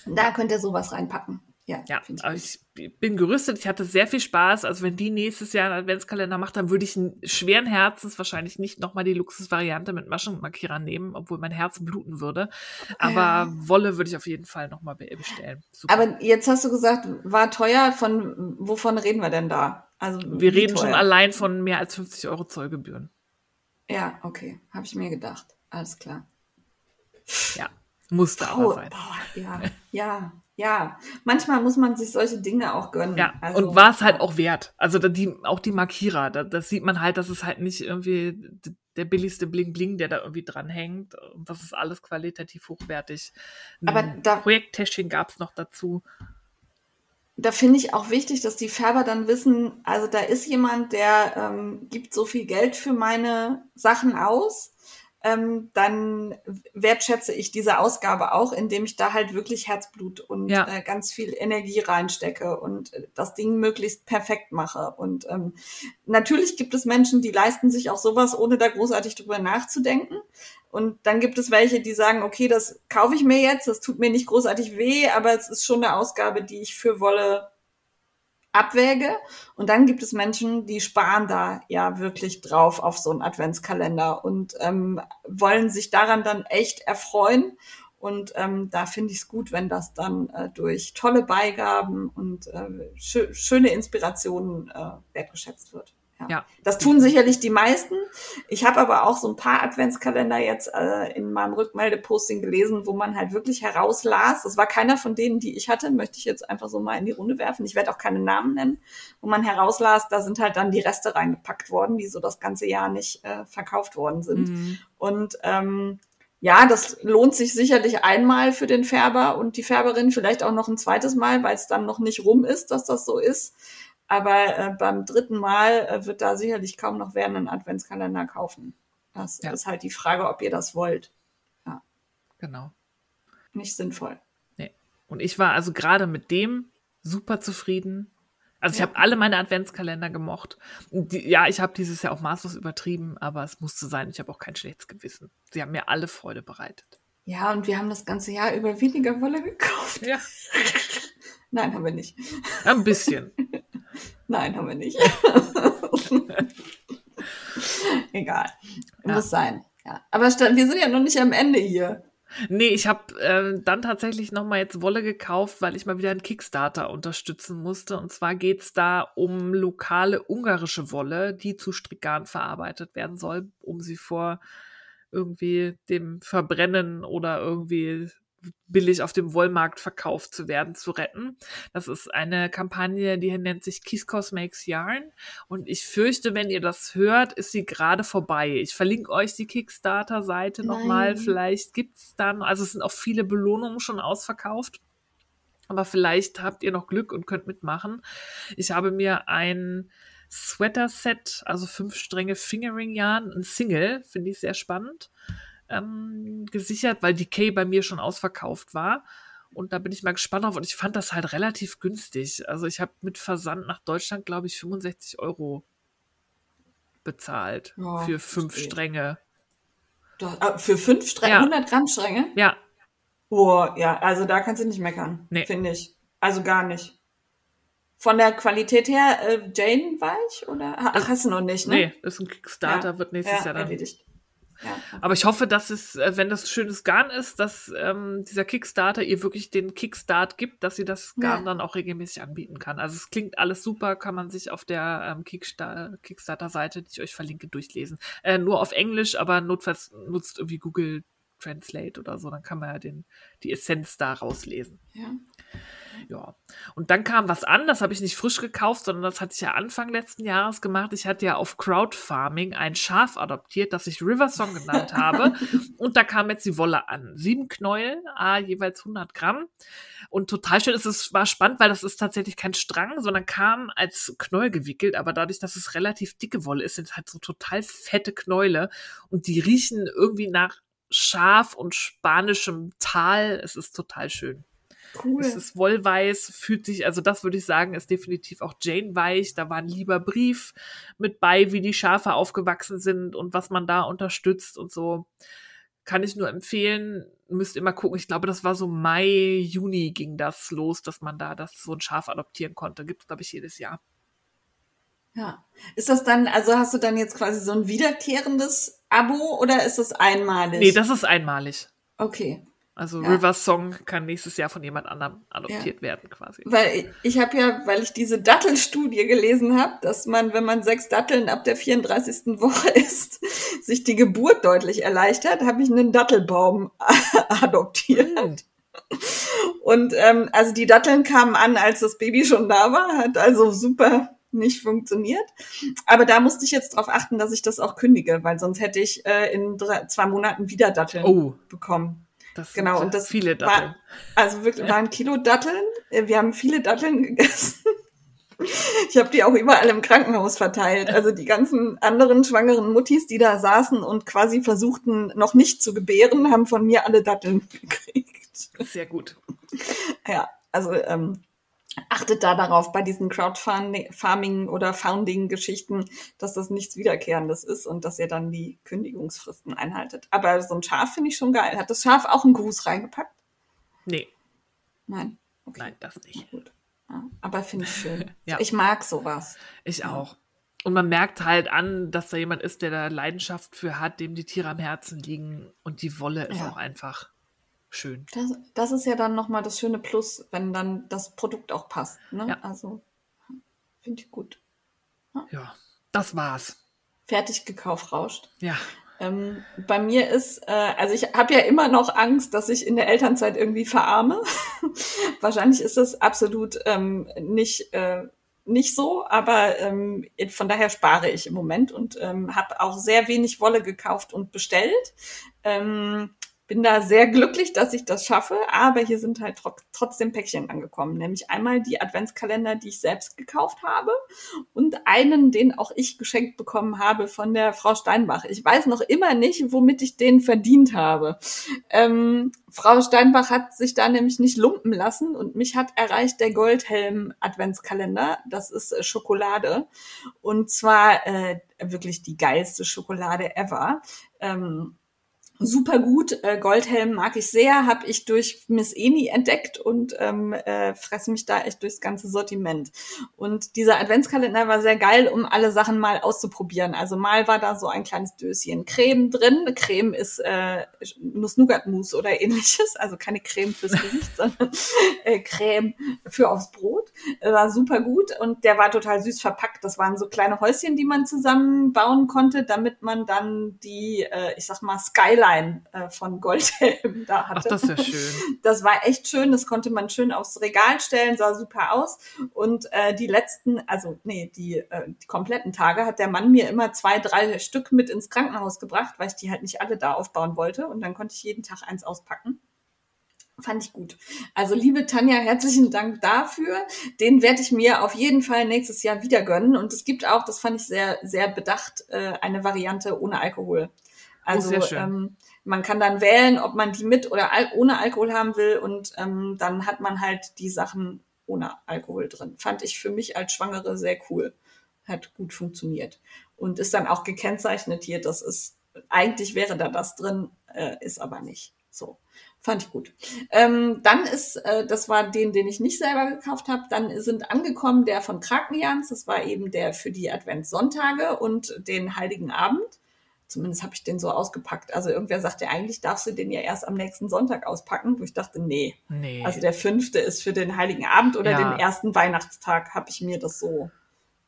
[SPEAKER 1] Da könnte er sowas reinpacken. Ja,
[SPEAKER 2] ja ich, ich bin gerüstet. Ich hatte sehr viel Spaß. Also wenn die nächstes Jahr einen Adventskalender macht, dann würde ich schweren Herzens wahrscheinlich nicht nochmal die Luxusvariante mit Maschenmarkierer nehmen, obwohl mein Herz bluten würde. Aber ja. Wolle würde ich auf jeden Fall nochmal bestellen.
[SPEAKER 1] Super. Aber jetzt hast du gesagt, war teuer. Von wovon reden wir denn da?
[SPEAKER 2] Also wir reden teuer? schon allein von mehr als 50 Euro Zollgebühren.
[SPEAKER 1] Ja, okay, habe ich mir gedacht. Alles klar.
[SPEAKER 2] Ja, musste Power, aber sein.
[SPEAKER 1] Power, ja, ja. Ja, manchmal muss man sich solche Dinge auch gönnen.
[SPEAKER 2] Ja,
[SPEAKER 1] Also,
[SPEAKER 2] und war es halt auch wert. Also die, auch die Markierer, da, das sieht man halt, dass es halt nicht irgendwie der billigste Bling Bling, der da irgendwie dranhängt. Und das ist alles qualitativ hochwertig.
[SPEAKER 1] Aber da-
[SPEAKER 2] Projekttäschchen gab es noch dazu.
[SPEAKER 1] da finde ich auch wichtig, dass die Färber dann wissen, also da ist jemand, der ähm, gibt so viel Geld für meine Sachen aus, ähm, dann wertschätze ich diese Ausgabe auch, indem ich da halt wirklich Herzblut und
[SPEAKER 2] Ja.
[SPEAKER 1] äh, ganz viel Energie reinstecke und äh, das Ding möglichst perfekt mache. Und ähm, natürlich gibt es Menschen, die leisten sich auch sowas, ohne da großartig drüber nachzudenken. Und dann gibt es welche, die sagen, okay, das kaufe ich mir jetzt, das tut mir nicht großartig weh, aber es ist schon eine Ausgabe, die ich für Wolle abwäge. Und dann gibt es Menschen, die sparen da ja wirklich drauf auf so einen Adventskalender und ähm, wollen sich daran dann echt erfreuen. Und ähm, da finde ich es gut, wenn das dann äh, durch tolle Beigaben und äh, schö schöne Inspirationen äh, wertgeschätzt wird.
[SPEAKER 2] Ja.
[SPEAKER 1] Das tun sicherlich die meisten. Ich habe aber auch so ein paar Adventskalender jetzt äh, in meinem Rückmeldeposting gelesen, wo man halt wirklich herauslas. Das war keiner von denen, die ich hatte, möchte ich jetzt einfach so mal in die Runde werfen. Ich werde auch keine Namen nennen, wo man herauslas, da sind halt dann die Reste reingepackt worden, die so das ganze Jahr nicht äh, verkauft worden sind.
[SPEAKER 2] Mhm.
[SPEAKER 1] Und ähm, ja, das lohnt sich sicherlich einmal für den Färber und die Färberin, vielleicht auch noch ein zweites Mal, weil es dann noch nicht rum ist, dass das so ist. Aber äh, beim dritten Mal äh, wird da sicherlich kaum noch wer einen Adventskalender kaufen. Das
[SPEAKER 2] Ja.
[SPEAKER 1] ist halt die Frage, ob ihr das wollt.
[SPEAKER 2] Genau.
[SPEAKER 1] Nicht sinnvoll.
[SPEAKER 2] Nee. Und ich war also gerade mit dem super zufrieden. Also ich
[SPEAKER 1] Ja.
[SPEAKER 2] habe alle meine Adventskalender gemocht. Die, ja, ich habe dieses Jahr auch maßlos übertrieben, aber es musste sein. Ich habe auch kein schlechtes Gewissen. Sie haben mir alle Freude bereitet.
[SPEAKER 1] Ja, und wir haben das ganze Jahr über weniger Wolle gekauft.
[SPEAKER 2] Ja,
[SPEAKER 1] Nein, haben wir nicht.
[SPEAKER 2] ein bisschen.
[SPEAKER 1] Nein, haben wir nicht. Egal.
[SPEAKER 2] Ja.
[SPEAKER 1] Muss sein. Ja. Aber wir sind ja noch nicht am Ende hier.
[SPEAKER 2] Nee, ich habe äh, dann tatsächlich nochmal jetzt Wolle gekauft, weil ich mal wieder einen Kickstarter unterstützen musste. Und zwar geht's da um lokale ungarische Wolle, die zu Strickgarn verarbeitet werden soll, um sie vor irgendwie dem Verbrennen oder irgendwie billig auf dem Wollmarkt verkauft zu werden, zu retten. Das ist eine Kampagne, die nennt sich Kiskos Makes Yarn. Und ich fürchte, wenn ihr das hört, ist sie gerade vorbei. Ich verlinke euch die Kickstarter-Seite nochmal. Vielleicht gibt's dann, also es sind auch viele Belohnungen schon ausverkauft. Aber vielleicht habt ihr noch Glück und könnt mitmachen. Ich habe mir ein Sweater-Set, also fünf Stränge Fingering-Yarn, ein Single, finde ich sehr spannend, ähm, gesichert, weil Decay bei mir schon ausverkauft war. Und da bin ich mal gespannt auf. Und ich fand das halt relativ günstig. Also ich habe mit Versand nach Deutschland, glaube ich, 65 Euro bezahlt
[SPEAKER 1] Ja,
[SPEAKER 2] für fünf
[SPEAKER 1] verstehe.
[SPEAKER 2] Stränge.
[SPEAKER 1] Ah, für fünf Stränge,
[SPEAKER 2] Ja.
[SPEAKER 1] 100 Gramm Stränge?
[SPEAKER 2] Ja,
[SPEAKER 1] Oh, ja, also da kannst du nicht meckern,
[SPEAKER 2] Nee.
[SPEAKER 1] finde ich. Also gar nicht. Von der Qualität her, äh, Jane weich oder? Ach, hast du noch nicht, ne?
[SPEAKER 2] nee, ist ein Kickstarter,
[SPEAKER 1] Ja,
[SPEAKER 2] wird nächstes
[SPEAKER 1] ja,
[SPEAKER 2] Jahr dann
[SPEAKER 1] erledigt. Ja.
[SPEAKER 2] Aber ich hoffe, dass es, äh, wenn das schönes Garn ist, dass ähm, dieser Kickstarter ihr wirklich den Kickstart gibt, dass sie das Garn
[SPEAKER 1] Ja.
[SPEAKER 2] dann auch regelmäßig anbieten kann. Also es klingt alles super, kann man sich auf der ähm, Kickstar Kickstarter-Seite, die ich euch verlinke, durchlesen. Äh, nur auf Englisch, aber notfalls nutzt irgendwie Google Translate oder so, dann kann man ja den, die Essenz da rauslesen.
[SPEAKER 1] ja.
[SPEAKER 2] Ja. Und dann kam was an, das habe ich nicht frisch gekauft, sondern das hatte ich ja Anfang letzten Jahres gemacht. Ich hatte ja auf Crowdfarming ein Schaf adoptiert, das ich Riversong genannt habe. Und da kam jetzt die Wolle an. Sieben Knäuel, ah, jeweils 100 Gramm. Und total schön, es ist, war spannend, weil das ist tatsächlich kein Strang, sondern kam als Knäuel gewickelt. Aber dadurch, dass es relativ dicke Wolle ist, sind es halt so total fette Knäule. Und die riechen irgendwie nach Schaf und spanischem Tal. Es ist total schön.
[SPEAKER 1] Cool.
[SPEAKER 2] Es ist wollweiß, fühlt sich, also das würde ich sagen, ist definitiv auch Jane weich. Da war ein lieber Brief mit bei, wie die Schafe aufgewachsen sind und was man da unterstützt und so. Kann ich nur empfehlen. Müsst immer gucken. Ich glaube, das war so Mai, Juni ging das los, dass man da das so ein Schaf adoptieren konnte. Gibt es, glaube ich, jedes Jahr.
[SPEAKER 1] Ja. Ist das dann, also hast du dann jetzt quasi so ein wiederkehrendes Abo oder ist das einmalig?
[SPEAKER 2] Nee, das ist einmalig.
[SPEAKER 1] Okay.
[SPEAKER 2] Also
[SPEAKER 1] Ja.
[SPEAKER 2] River Song kann nächstes Jahr von jemand anderem adoptiert werden, quasi.
[SPEAKER 1] Weil ich, habe ja, weil ich diese Dattelstudie gelesen habe, dass man, wenn man sechs Datteln ab der 34. Woche isst, sich die Geburt deutlich erleichtert, habe ich einen Dattelbaum adoptiert.
[SPEAKER 2] Hm.
[SPEAKER 1] Und ähm, also die Datteln kamen an, als das Baby schon da war, hat also super nicht funktioniert. Aber da musste ich jetzt darauf achten, dass ich das auch kündige, weil sonst hätte ich äh, in drei, zwei Monaten wieder Datteln
[SPEAKER 2] Oh,
[SPEAKER 1] bekommen.
[SPEAKER 2] Das
[SPEAKER 1] Genau, und das
[SPEAKER 2] viele
[SPEAKER 1] war-
[SPEAKER 2] Datteln.
[SPEAKER 1] Also wirklich war ein Kilo Datteln. Wir haben viele Datteln gegessen. Ich habe die auch überall im Krankenhaus verteilt. Also die ganzen anderen schwangeren Muttis, die da saßen und quasi versuchten, noch nicht zu gebären, haben von mir alle Datteln gekriegt.
[SPEAKER 2] Sehr gut.
[SPEAKER 1] Ja, also ähm, achtet da darauf bei diesen Crowdfarming oder Founding-Geschichten, dass das nichts Wiederkehrendes ist und dass ihr dann die Kündigungsfristen einhaltet. Aber so ein Schaf finde ich schon geil. Hat das Schaf auch einen Gruß reingepackt?
[SPEAKER 2] Nee,
[SPEAKER 1] Nein. Okay.
[SPEAKER 2] nein, das nicht.
[SPEAKER 1] Gut. Ja, aber finde ich schön.
[SPEAKER 2] Ja.
[SPEAKER 1] Ich mag sowas.
[SPEAKER 2] Ich auch. Und man merkt halt an, dass da jemand ist, der da Leidenschaft für hat, dem die Tiere am Herzen liegen. Und die Wolle ist
[SPEAKER 1] Ja.
[SPEAKER 2] auch einfach schön.
[SPEAKER 1] Das, das ist ja dann nochmal das schöne Plus, wenn dann das Produkt auch passt. Ne?
[SPEAKER 2] Ja.
[SPEAKER 1] Also finde ich gut.
[SPEAKER 2] Ja, das war's.
[SPEAKER 1] Fertig gekauft rauscht.
[SPEAKER 2] Ja,
[SPEAKER 1] Ähm, bei mir ist, äh, also ich habe ja immer noch Angst, dass ich in der Elternzeit irgendwie verarme. Wahrscheinlich ist das absolut ähm, nicht, äh, nicht so, aber ähm, von daher spare ich im Moment und ähm, habe auch sehr wenig Wolle gekauft und bestellt. Ähm, bin da sehr glücklich, dass ich das schaffe, aber hier sind halt tro trotzdem Päckchen angekommen. Nämlich einmal die Adventskalender, die ich selbst gekauft habe und einen, den auch ich geschenkt bekommen habe von der Frau Steinbach. Ich weiß noch immer nicht, womit ich den verdient habe. Ähm, Frau Steinbach hat sich da nämlich nicht lumpen lassen und mich hat erreicht der Goldhelm Adventskalender. Das ist äh, Schokolade und zwar äh, wirklich die geilste Schokolade ever. Ähm, super gut. Äh, Goldhelm mag ich sehr, habe ich durch Miss Eni entdeckt und ähm, äh, fresse mich da echt durchs ganze Sortiment. Und dieser Adventskalender war sehr geil, um alle Sachen mal auszuprobieren. Also mal war da so ein kleines Döschen Creme drin. Creme ist äh, Nuss-Nougat-Mousse oder ähnliches, also keine Creme fürs Gesicht, sondern äh, Creme für aufs Brot. Äh, war super gut und der war total süß verpackt. Das waren so kleine Häuschen, die man zusammenbauen konnte, damit man dann die, äh, ich sag mal, Skyline äh, von Goldhelm da
[SPEAKER 2] ach,
[SPEAKER 1] hatte.
[SPEAKER 2] das ist ja schön.
[SPEAKER 1] Das war echt schön, das konnte man schön aufs Regal stellen, sah super aus. Und äh, die letzten, also nee, die, äh, die kompletten Tage hat der Mann mir immer zwei, drei Stück mit ins Krankenhaus gebracht, weil ich die halt nicht alle da aufbauen wollte. Und dann konnte ich jeden Tag eins auspacken. Fand ich gut. Also liebe Tanja, herzlichen Dank dafür. Den werde ich mir auf jeden Fall nächstes Jahr wieder gönnen. Und es gibt auch, das fand ich sehr, sehr bedacht, äh, eine Variante ohne Alkohol. Also
[SPEAKER 2] sehr schön.
[SPEAKER 1] ähm, man kann dann wählen, ob man die mit oder al ohne Alkohol haben will. Und ähm, dann hat man halt die Sachen ohne Alkohol drin. Fand ich für mich als Schwangere sehr cool. Hat gut funktioniert. Und ist dann auch gekennzeichnet hier, das ist, eigentlich wäre da das drin, äh, ist aber nicht. So. Fand ich gut. Ähm, dann ist, äh, das war den, den ich nicht selber gekauft habe, dann sind angekommen der von Krakenjans, das war eben der für die Adventssonntage und den Heiligen Abend. Zumindest habe ich den so ausgepackt. Also irgendwer sagte, eigentlich darfst du den ja erst am nächsten Sonntag auspacken, wo ich dachte, nee.
[SPEAKER 2] Nee.
[SPEAKER 1] Also der fünfte ist für den Heiligen Abend oder
[SPEAKER 2] Ja.
[SPEAKER 1] den ersten Weihnachtstag, habe ich mir das so.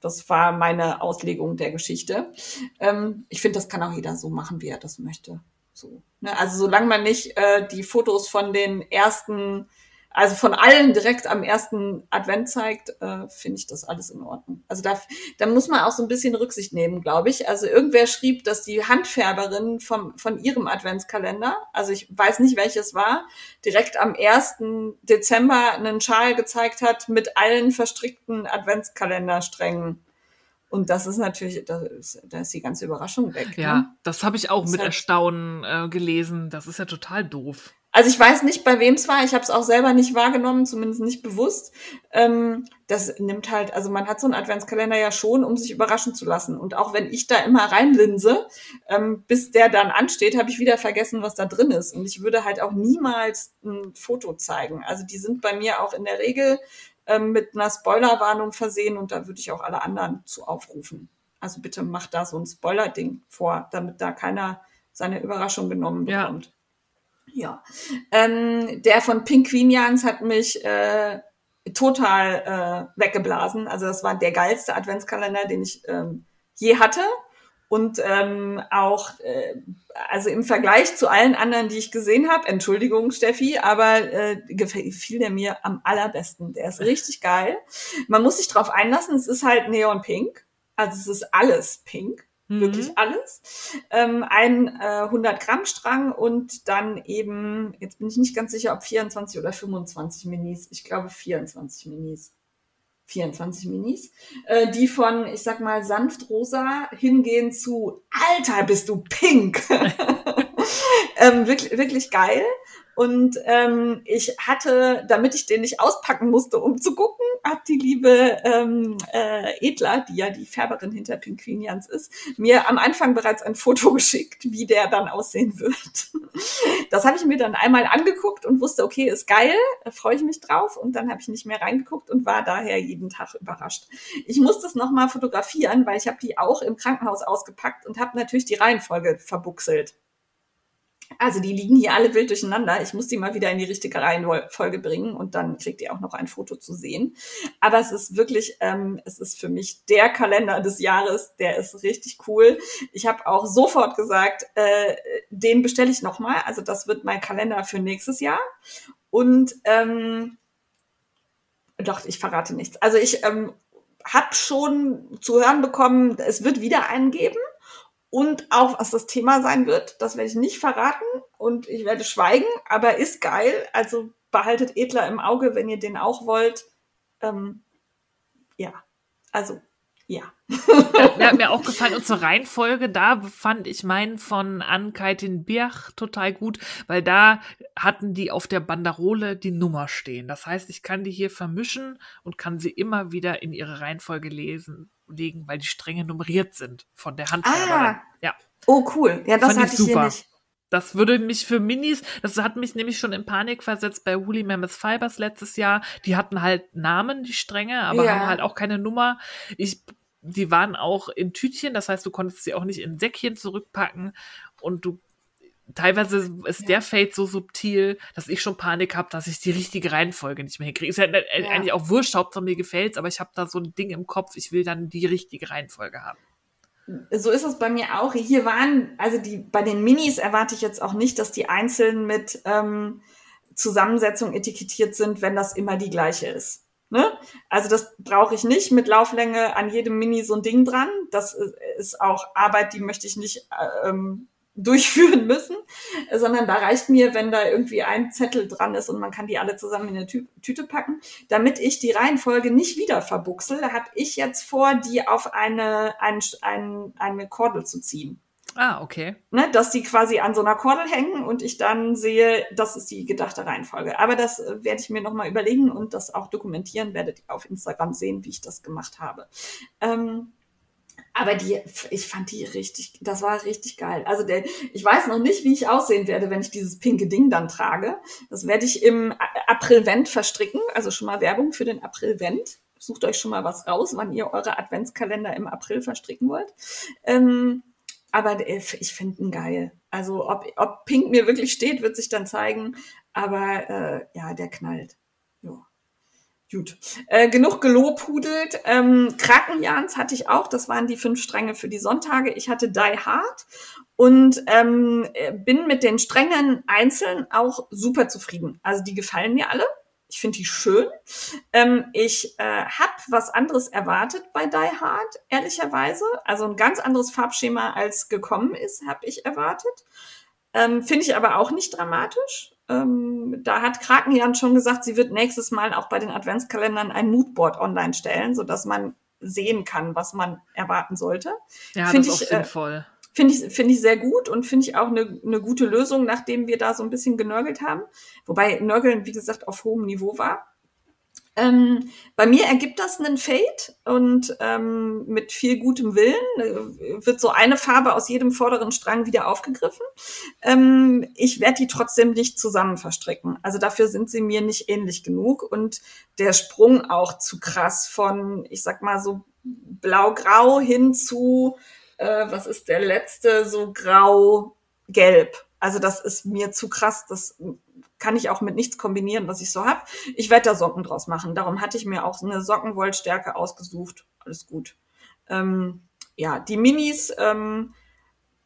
[SPEAKER 1] Das war meine Auslegung der Geschichte. Ähm, ich finde, das kann auch jeder so machen, wie er das möchte. So. Ne? Also solange man nicht äh, die Fotos von den ersten, also von allen direkt am ersten Advent zeigt, äh, finde ich das alles in Ordnung. Also da, da muss man auch so ein bisschen Rücksicht nehmen, glaube ich. Also irgendwer schrieb, dass die Handfärberin vom, von ihrem Adventskalender, also ich weiß nicht welches war, direkt am 1. Dezember einen Schal gezeigt hat mit allen verstrickten Adventskalendersträngen. Und das ist natürlich, da ist, da ist die ganze Überraschung weg.
[SPEAKER 2] ja,
[SPEAKER 1] Ne?
[SPEAKER 2] das habe ich auch
[SPEAKER 1] Ist
[SPEAKER 2] mit Erstaunen äh, gelesen. Das ist ja total doof.
[SPEAKER 1] Also ich weiß nicht, bei wem es war. Ich habe es auch selber nicht wahrgenommen, zumindest nicht bewusst. Ähm, das nimmt halt, also man hat so einen Adventskalender ja schon, um sich überraschen zu lassen. Und auch wenn ich da immer reinlinse, ähm, bis der dann ansteht, habe ich wieder vergessen, was da drin ist. Und ich würde halt auch niemals ein Foto zeigen. Also die sind bei mir auch in der Regel ähm, mit einer Spoilerwarnung versehen und da würde ich auch alle anderen zu aufrufen. Also bitte macht da so ein Spoiler-Ding vor, damit da keiner seine Überraschung genommen bekommt. Ja. Ähm, der von Pinguinians hat mich äh, total äh, weggeblasen. Also das war der geilste Adventskalender, den ich ähm, je hatte. und ähm, auch, äh, also im Vergleich zu allen anderen, die ich gesehen habe, Entschuldigung, Steffi, aber äh, gefiel der mir am allerbesten. Der ist richtig geil. Man muss sich drauf einlassen, es ist halt Neon Pink. Also es ist alles pink mhm. wirklich alles. Ähm, ein äh, 100 Gramm Strang und dann eben, jetzt bin ich nicht ganz sicher, ob 24 oder 25 Minis. Ich glaube 24 Minis. 24 Minis, äh, die von, ich sag mal, sanft rosa hingehen zu, Alter, bist du pink. ähm, wirklich, wirklich geil. Und ähm, ich hatte, damit ich den nicht auspacken musste, um zu gucken, hat die liebe ähm, äh, Edler, die ja die Färberin hinter Pinquinians ist, mir am Anfang bereits ein Foto geschickt, wie der dann aussehen wird. Das habe ich mir dann einmal angeguckt und wusste, okay, ist geil, freue ich mich drauf. Und dann habe ich nicht mehr reingeguckt und war daher jeden Tag überrascht. Ich musste es nochmal fotografieren, weil ich habe die auch im Krankenhaus ausgepackt und habe natürlich die Reihenfolge verbuchselt. Also die liegen hier alle wild durcheinander. Ich muss die mal wieder in die richtige Reihenfolge bringen und dann kriegt ihr auch noch ein Foto zu sehen. Aber es ist wirklich, ähm, es ist für mich der Kalender des Jahres. Der ist richtig cool. Ich habe auch sofort gesagt, äh, den bestelle ich nochmal. Also das wird mein Kalender für nächstes Jahr. Und ähm, doch, ich verrate nichts. Also ich ähm, habe schon zu hören bekommen, es wird wieder einen geben und auch was das Thema sein wird. Das werde ich nicht verraten und ich werde schweigen, aber ist geil. Also behaltet Edler im Auge, wenn ihr den auch wollt. Ähm, ja, also ja.
[SPEAKER 2] ja. Mir hat mir auch gefallen, und zur Reihenfolge, da fand ich meinen von Ann-Kaitin Birch total gut, weil da hatten die auf der Banderole die Nummer stehen. Das heißt, ich kann die hier vermischen und kann sie immer wieder in ihre Reihenfolge lesen legen, weil die Stränge nummeriert sind von der Hand.
[SPEAKER 1] Ah, ja. Oh, cool. Ja, das Fand hatte ich, super. hier nicht.
[SPEAKER 2] Das würde mich für Minis, das hat mich nämlich schon in Panik versetzt bei Woolly Mammoth Fibers letztes Jahr. Die hatten halt Namen, die Stränge, aber ja. haben halt auch keine Nummer. Ich, die waren auch in Tütchen, das heißt, du konntest sie auch nicht in Säckchen zurückpacken und du teilweise ist ja. der Fade so subtil, dass ich schon Panik habe, dass ich die richtige Reihenfolge nicht mehr hinkriege. Ist ja, ja. eigentlich auch wurscht, Hauptsache mir gefällt's, aber ich habe da so ein Ding im Kopf, ich will dann die richtige Reihenfolge haben.
[SPEAKER 1] So ist es bei mir auch. Hier waren, also die, bei den Minis erwarte ich jetzt auch nicht, dass die einzeln mit ähm, Zusammensetzung etikettiert sind, wenn das immer die gleiche ist. Ne? Also das brauche ich nicht mit Lauflänge an jedem Mini so ein Ding dran. Das ist auch Arbeit, die möchte ich nicht äh, ähm, durchführen müssen, sondern da reicht mir, wenn da irgendwie ein Zettel dran ist und man kann die alle zusammen in eine Tü Tüte packen. Damit ich die Reihenfolge nicht wieder verbuchsel, habe ich jetzt vor, die auf eine, ein, ein, eine Kordel zu ziehen.
[SPEAKER 2] Ah, okay.
[SPEAKER 1] Ne, dass die quasi an so einer Kordel hängen und ich dann sehe, das ist die gedachte Reihenfolge. Aber das äh, werde ich mir nochmal überlegen und das auch dokumentieren, werdet ihr auf Instagram sehen, wie ich das gemacht habe. Ähm, aber die, ich fand die richtig, das war richtig geil. Also der, ich weiß noch nicht, wie ich aussehen werde, wenn ich dieses pinke Ding dann trage. Das werde ich im April-Vent verstricken. Also schon mal Werbung für den April-Vent. Sucht euch schon mal was raus, wann ihr eure Adventskalender im April verstricken wollt. Ähm, aber ich finde ihn geil. Also ob, ob Pink mir wirklich steht, wird sich dann zeigen. Aber äh, ja, der knallt. Gut. Äh, genug gelobhudelt. Ähm, Krakenjans hatte ich auch. Das waren die fünf Stränge für die Sonntage. Ich hatte Die Hard und ähm, bin mit den Strängen einzeln auch super zufrieden. Also die gefallen mir alle. Ich finde die schön. Ähm, ich äh, habe was anderes erwartet bei Die Hard, ehrlicherweise. Also ein ganz anderes Farbschema als gekommen ist, habe ich erwartet. Ähm, finde ich aber auch nicht dramatisch. Ähm, da hat Krakenjan schon gesagt, sie wird nächstes Mal auch bei den Adventskalendern ein Moodboard online stellen, sodass man sehen kann, was man erwarten sollte.
[SPEAKER 2] Ja, find das ist ich, äh, sinnvoll.
[SPEAKER 1] Äh, Finde ich, finde ich sehr gut und finde ich auch eine, eine gute Lösung, nachdem wir da so ein bisschen genörgelt haben. Wobei Nörgeln, wie gesagt, auf hohem Niveau war. Ähm, bei mir ergibt das einen Fade und ähm, mit viel gutem Willen äh, wird so eine Farbe aus jedem vorderen Strang wieder aufgegriffen. Ähm, ich werde die trotzdem nicht zusammen verstricken. Also dafür sind sie mir nicht ähnlich genug und der Sprung auch zu krass von, ich sag mal so blau-grau hin zu, äh, was ist der letzte, so grau-gelb. Also das ist mir zu krass. Das kann ich auch mit nichts kombinieren, was ich so habe. Ich werde da Socken draus machen. Darum hatte ich mir auch eine Sockenwollstärke ausgesucht. Alles gut. Ähm, ja, die Minis ähm,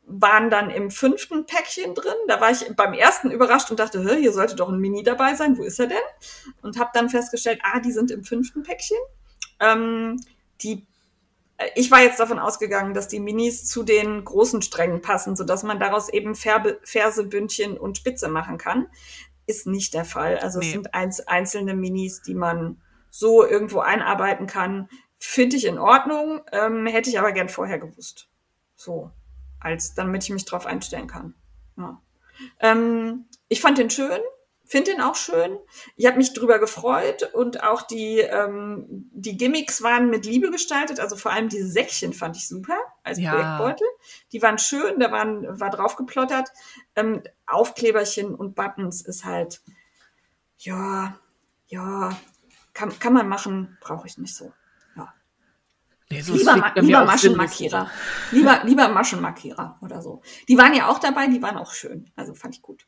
[SPEAKER 1] waren dann im fünften Päckchen drin. Da war ich beim ersten überrascht und dachte, hier sollte doch ein Mini dabei sein. Wo ist er denn? Und habe dann festgestellt, ah, die sind im fünften Päckchen. Ähm, die äh, ich war jetzt davon ausgegangen, dass die Minis zu den großen Strängen passen, sodass man daraus eben Färbe, Ferse, Bündchen und Spitze machen kann. Ist nicht der Fall. Also nee. es sind einzelne Minis, die man so irgendwo einarbeiten kann. Finde ich in Ordnung, ähm, hätte ich aber gern vorher gewusst. So, als damit ich mich drauf einstellen kann. Ja. Ähm, ich fand den schön finde ihn auch schön. Ich habe mich drüber gefreut und auch die, ähm, die Gimmicks waren mit Liebe gestaltet. Also vor allem diese Säckchen fand ich super als ja. Projektbeutel. Die waren schön, da waren, war drauf geplottert. Ähm, Aufkleberchen und Buttons ist halt, ja, ja, kann, kann man machen, brauche ich nicht so. Ja. Nee, so lieber, lieber Maschenmarkierer. Lieber, lieber Maschenmarkierer oder so. Die waren ja auch dabei, die waren auch schön. Also fand ich gut.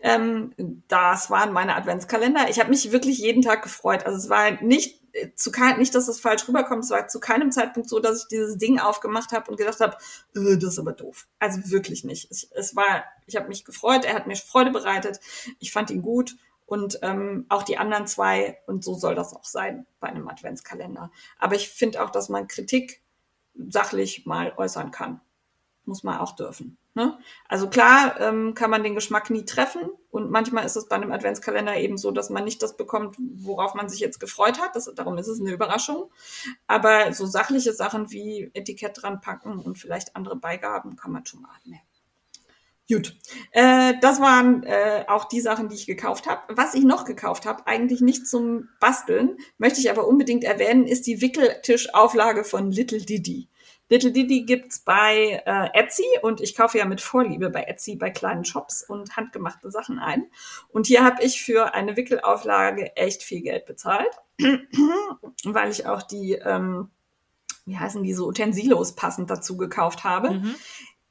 [SPEAKER 1] Ähm, das waren meine Adventskalender. Ich habe mich wirklich jeden Tag gefreut. Also es war nicht zu kein, nicht, dass es falsch rüberkommt. Es war zu keinem Zeitpunkt so, dass ich dieses Ding aufgemacht habe und gedacht habe, äh, das ist aber doof. Also wirklich nicht. Ich, es war, ich habe mich gefreut. Er hat mir Freude bereitet. Ich fand ihn gut und ähm, auch die anderen zwei. Und so soll das auch sein bei einem Adventskalender. Aber ich finde auch, dass man Kritik sachlich mal äußern kann. Muss man auch dürfen. Ne? Also klar ähm, kann man den Geschmack nie treffen und manchmal ist es bei einem Adventskalender eben so, dass man nicht das bekommt, worauf man sich jetzt gefreut hat. Das, darum ist es eine Überraschung. Aber so sachliche Sachen wie Etikett dran packen und vielleicht andere Beigaben kann man schon mal annehmen. Gut, äh, das waren äh, auch die Sachen, die ich gekauft habe. Was ich noch gekauft habe, eigentlich nicht zum Basteln, möchte ich aber unbedingt erwähnen, ist die Wickeltischauflage von Little Didi. Little Didi gibt's bei äh, Etsy und ich kaufe ja mit Vorliebe bei Etsy bei kleinen Shops und handgemachte Sachen ein. Und hier habe ich für eine Wickelauflage echt viel Geld bezahlt, weil ich auch die, ähm, wie heißen die so, Utensilos passend dazu gekauft habe. Mhm.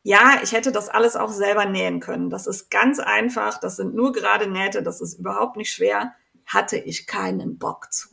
[SPEAKER 1] Ja, ich hätte das alles auch selber nähen können. Das ist ganz einfach. Das sind nur gerade Nähte. Das ist überhaupt nicht schwer. Hatte ich keinen Bock zu.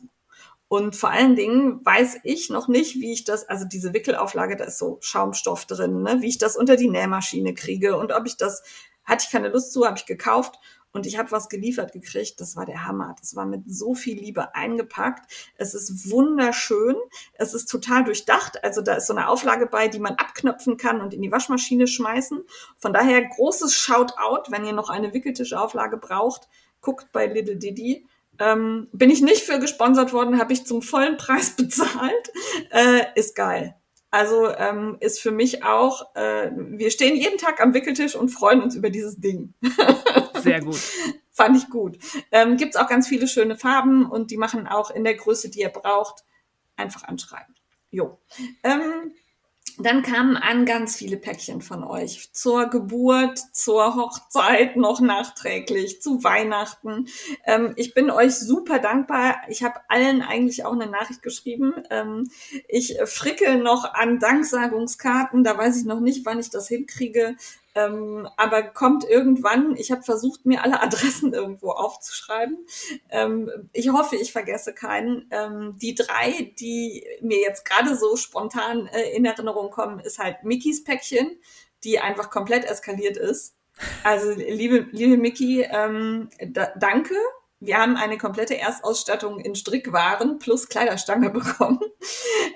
[SPEAKER 1] Und vor allen Dingen weiß ich noch nicht, wie ich das, also diese Wickelauflage, da ist so Schaumstoff drin, ne, wie ich das unter die Nähmaschine kriege und ob ich das, hatte ich keine Lust zu, habe ich gekauft und ich habe was geliefert gekriegt. Das war der Hammer. Das war mit so viel Liebe eingepackt. Es ist wunderschön. Es ist total durchdacht. Also da ist so eine Auflage bei, die man abknöpfen kann und in die Waschmaschine schmeißen. Von daher großes Shoutout, wenn ihr noch eine Wickeltischauflage braucht, guckt bei Little Didi. Ähm, bin ich nicht für gesponsert worden, habe ich zum vollen Preis bezahlt. Äh, ist geil. Also ähm, ist für mich auch, äh, wir stehen jeden Tag am Wickeltisch und freuen uns über dieses Ding.
[SPEAKER 2] Sehr gut.
[SPEAKER 1] Fand ich gut. Ähm, Gibt auch ganz viele schöne Farben und die machen auch in der Größe, die ihr braucht, einfach anschreiben. Jo. Ähm, dann kamen an ganz viele Päckchen von euch zur Geburt, zur Hochzeit, noch nachträglich, zu Weihnachten. Ähm, ich bin euch super dankbar. Ich habe allen eigentlich auch eine Nachricht geschrieben. Ähm, ich frickel noch an Danksagungskarten. Da weiß ich noch nicht, wann ich das hinkriege. Ähm, aber kommt irgendwann, ich habe versucht, mir alle Adressen irgendwo aufzuschreiben. Ähm, ich hoffe, ich vergesse keinen. Ähm, die drei, die mir jetzt gerade so spontan äh, in Erinnerung kommen, ist halt Mickys Päckchen, die einfach komplett eskaliert ist. Also liebe, liebe Mickey, ähm, da, danke wir haben eine komplette Erstausstattung in Strickwaren plus Kleiderstange bekommen.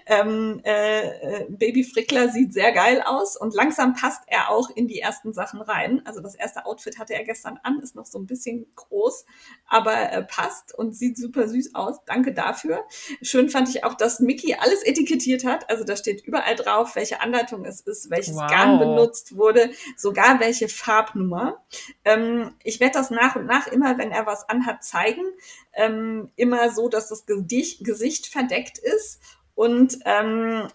[SPEAKER 1] ähm, äh, Baby Frickler sieht sehr geil aus und langsam passt er auch in die ersten Sachen rein. Also das erste Outfit hatte er gestern an, ist noch so ein bisschen groß, aber äh, passt und sieht super süß aus. Danke dafür. Schön fand ich auch, dass Mickey alles etikettiert hat. Also da steht überall drauf, welche Anleitung es ist, welches wow. Garn benutzt wurde, sogar welche Farbnummer. Ähm, ich werde das nach und nach immer, wenn er was anhat, zeigen. Ähm, immer so, dass das Gesicht verdeckt ist und ähm,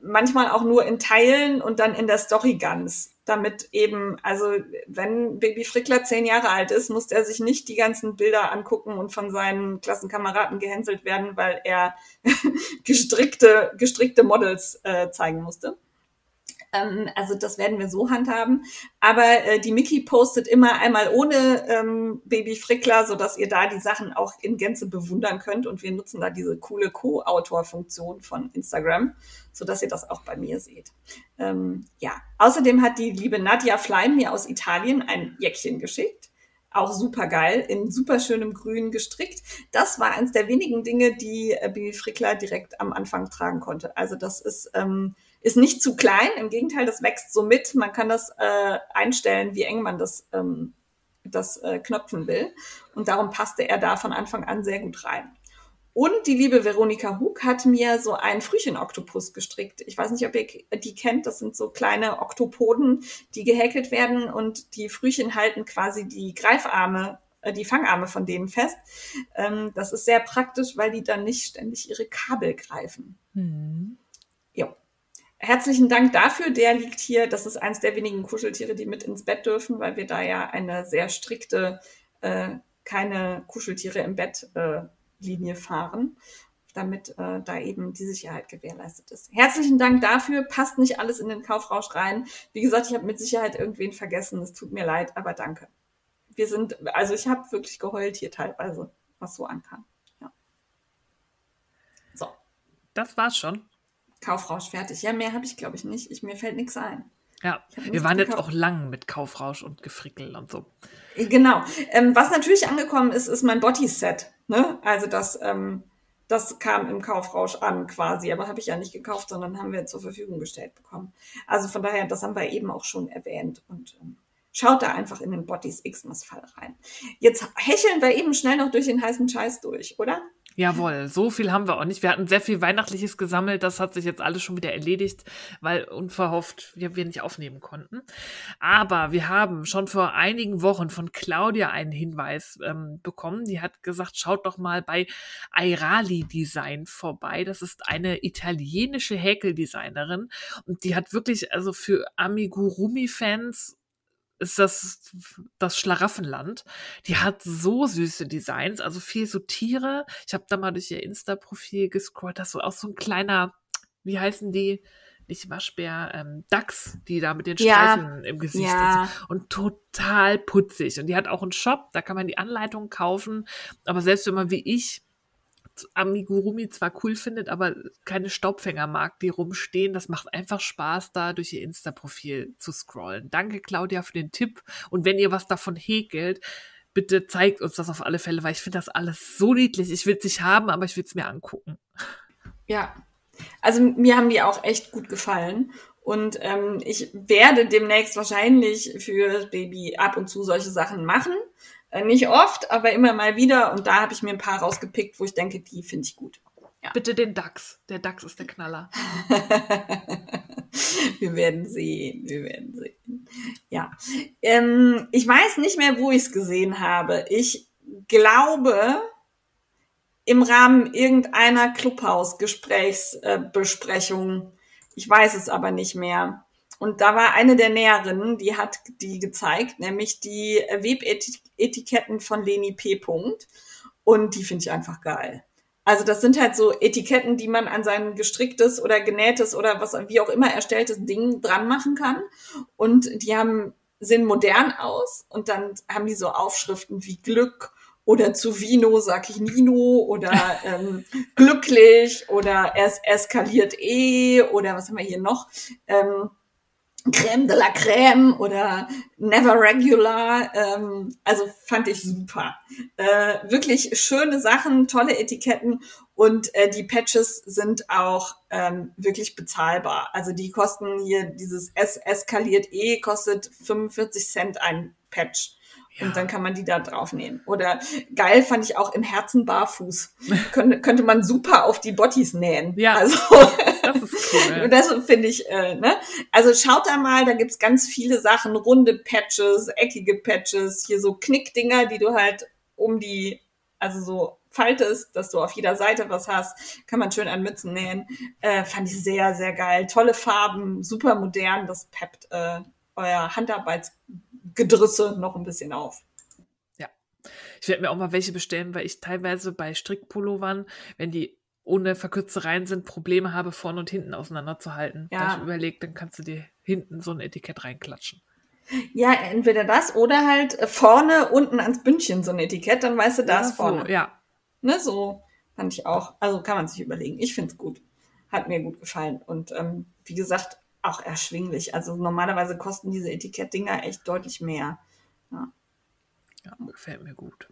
[SPEAKER 1] manchmal auch nur in Teilen und dann in der Story ganz. Damit eben, also wenn Baby Frickler zehn Jahre alt ist, muss er sich nicht die ganzen Bilder angucken und von seinen Klassenkameraden gehänselt werden, weil er gestrickte, gestrickte Models äh, zeigen musste. Ähm, also das werden wir so handhaben. Aber äh, die Mickey postet immer einmal ohne ähm, Baby Frickler, sodass ihr da die Sachen auch in Gänze bewundern könnt. Und wir nutzen da diese coole Co-Autor-Funktion von Instagram, sodass ihr das auch bei mir seht. Ähm, ja, außerdem hat die liebe Nadja Fleim mir aus Italien ein Jäckchen geschickt auch super geil, in super schönem Grün gestrickt. Das war eins der wenigen Dinge, die äh, Bibi Frickler direkt am Anfang tragen konnte. Also das ist ähm, ist nicht zu klein, im Gegenteil, das wächst so mit. Man kann das äh, einstellen, wie eng man das, ähm, das äh, knöpfen will. Und darum passte er da von Anfang an sehr gut rein. Und die liebe Veronika Hug hat mir so einen Frühchen-Oktopus gestrickt. Ich weiß nicht, ob ihr die kennt. Das sind so kleine Oktopoden, die gehäkelt werden und die Frühchen halten quasi die Greifarme, äh, die Fangarme von denen fest. Ähm, das ist sehr praktisch, weil die dann nicht ständig ihre Kabel greifen. Mhm. Herzlichen Dank dafür. Der liegt hier, das ist eins der wenigen Kuscheltiere, die mit ins Bett dürfen, weil wir da ja eine sehr strikte, äh, keine Kuscheltiere im Bett äh, Linie fahren, damit äh, da eben die Sicherheit gewährleistet ist. Herzlichen Dank dafür. Passt nicht alles in den Kaufrausch rein. Wie gesagt, ich habe mit Sicherheit irgendwen vergessen. Es tut mir leid, aber danke. Wir sind, also ich habe wirklich geheult hier teilweise, was so ankam. Ja.
[SPEAKER 2] So. Das war's schon.
[SPEAKER 1] Kaufrausch fertig. Ja, mehr habe ich, glaube ich, nicht. Ich, mir fällt nichts ein.
[SPEAKER 2] Ja, wir waren gekauft. jetzt auch lang mit Kaufrausch und Gefrickel und so.
[SPEAKER 1] Genau. Ähm, was natürlich angekommen ist, ist mein Body-Set. Ne? Also das, ähm, das kam im Kaufrausch an quasi, aber habe ich ja nicht gekauft, sondern haben wir zur Verfügung gestellt bekommen. Also von daher, das haben wir eben auch schon erwähnt und ähm, schaut da einfach in den Bodies Xmas-Fall rein. Jetzt hecheln wir eben schnell noch durch den heißen Scheiß durch, oder?
[SPEAKER 2] Jawohl, so viel haben wir auch nicht. Wir hatten sehr viel Weihnachtliches gesammelt. Das hat sich jetzt alles schon wieder erledigt, weil unverhofft wir, wir nicht aufnehmen konnten. Aber wir haben schon vor einigen Wochen von Claudia einen Hinweis ähm, bekommen. Die hat gesagt, schaut doch mal bei Airali Design vorbei. Das ist eine italienische Häkeldesignerin und die hat wirklich also für Amigurumi-Fans ist das das Schlaraffenland. Die hat so süße Designs, also viel so Tiere. Ich habe da mal durch ihr Insta-Profil gescrollt, das ist auch so ein kleiner, wie heißen die? Nicht Waschbär, ähm, Dachs, die da mit den Streifen ja. im Gesicht ja. ist. Und total putzig. Und die hat auch einen Shop, da kann man die Anleitungen kaufen. Aber selbst wenn man wie ich Amigurumi zwar cool findet, aber keine Staubfänger mag, die rumstehen. Das macht einfach Spaß, da durch ihr Insta-Profil zu scrollen. Danke, Claudia, für den Tipp. Und wenn ihr was davon häkelt, bitte zeigt uns das auf alle Fälle, weil ich finde das alles so niedlich. Ich will es nicht haben, aber ich will es mir angucken.
[SPEAKER 1] Ja, also mir haben die auch echt gut gefallen. Und ähm, ich werde demnächst wahrscheinlich für Baby ab und zu solche Sachen machen. Äh, nicht oft, aber immer mal wieder. Und da habe ich mir ein paar rausgepickt, wo ich denke, die finde ich gut.
[SPEAKER 2] Ja. Bitte den DAX. Der DAX ist der Knaller.
[SPEAKER 1] wir werden sehen, wir werden sehen. Ja. Ähm, ich weiß nicht mehr, wo ich es gesehen habe. Ich glaube, im Rahmen irgendeiner Clubhaus-Gesprächsbesprechung. Äh, ich weiß es aber nicht mehr. Und da war eine der Näherinnen, die hat die gezeigt, nämlich die Webetiketten von Leni P. Und die finde ich einfach geil. Also das sind halt so Etiketten, die man an sein gestricktes oder genähtes oder was wie auch immer erstelltes Ding dran machen kann. Und die haben, sehen modern aus und dann haben die so Aufschriften wie Glück oder zu Vino sag ich Nino oder ähm, glücklich oder es eskaliert eh oder was haben wir hier noch? Ähm, Crème de la Crème oder Never Regular. Ähm, also fand ich super. Äh, wirklich schöne Sachen, tolle Etiketten und äh, die Patches sind auch ähm, wirklich bezahlbar. Also die kosten hier, dieses S eskaliert E kostet 45 Cent ein Patch. Ja. Und dann kann man die da draufnehmen. Oder geil fand ich auch im Herzen barfuß. könnte, könnte man super auf die Bottis nähen.
[SPEAKER 2] Ja.
[SPEAKER 1] Also das ist cool. das finde ich, äh, ne? Also schaut da mal, da gibt's ganz viele Sachen, runde Patches, eckige Patches, hier so Knickdinger, die du halt um die, also so faltest, dass du auf jeder Seite was hast, kann man schön an Mützen nähen. Äh, fand ich sehr, sehr geil. Tolle Farben, super modern, das peppt äh, euer Handarbeitsgedrisse noch ein bisschen auf.
[SPEAKER 2] Ja. Ich werde mir auch mal welche bestellen, weil ich teilweise bei Strickpullovern, wenn die ohne Verkürzereien sind, Probleme habe, vorne und hinten auseinanderzuhalten. Ja. Da ich überlegt, dann kannst du dir hinten so ein Etikett reinklatschen.
[SPEAKER 1] Ja, entweder das oder halt vorne unten ans Bündchen so ein Etikett, dann weißt du, da ist vorne.
[SPEAKER 2] So, ja.
[SPEAKER 1] Ne, so fand ich auch. Also kann man sich überlegen. Ich find's gut. Hat mir gut gefallen. Und ähm, wie gesagt, auch erschwinglich. Also normalerweise kosten diese Etikettdinger echt deutlich mehr. Ja.
[SPEAKER 2] ja, gefällt mir gut.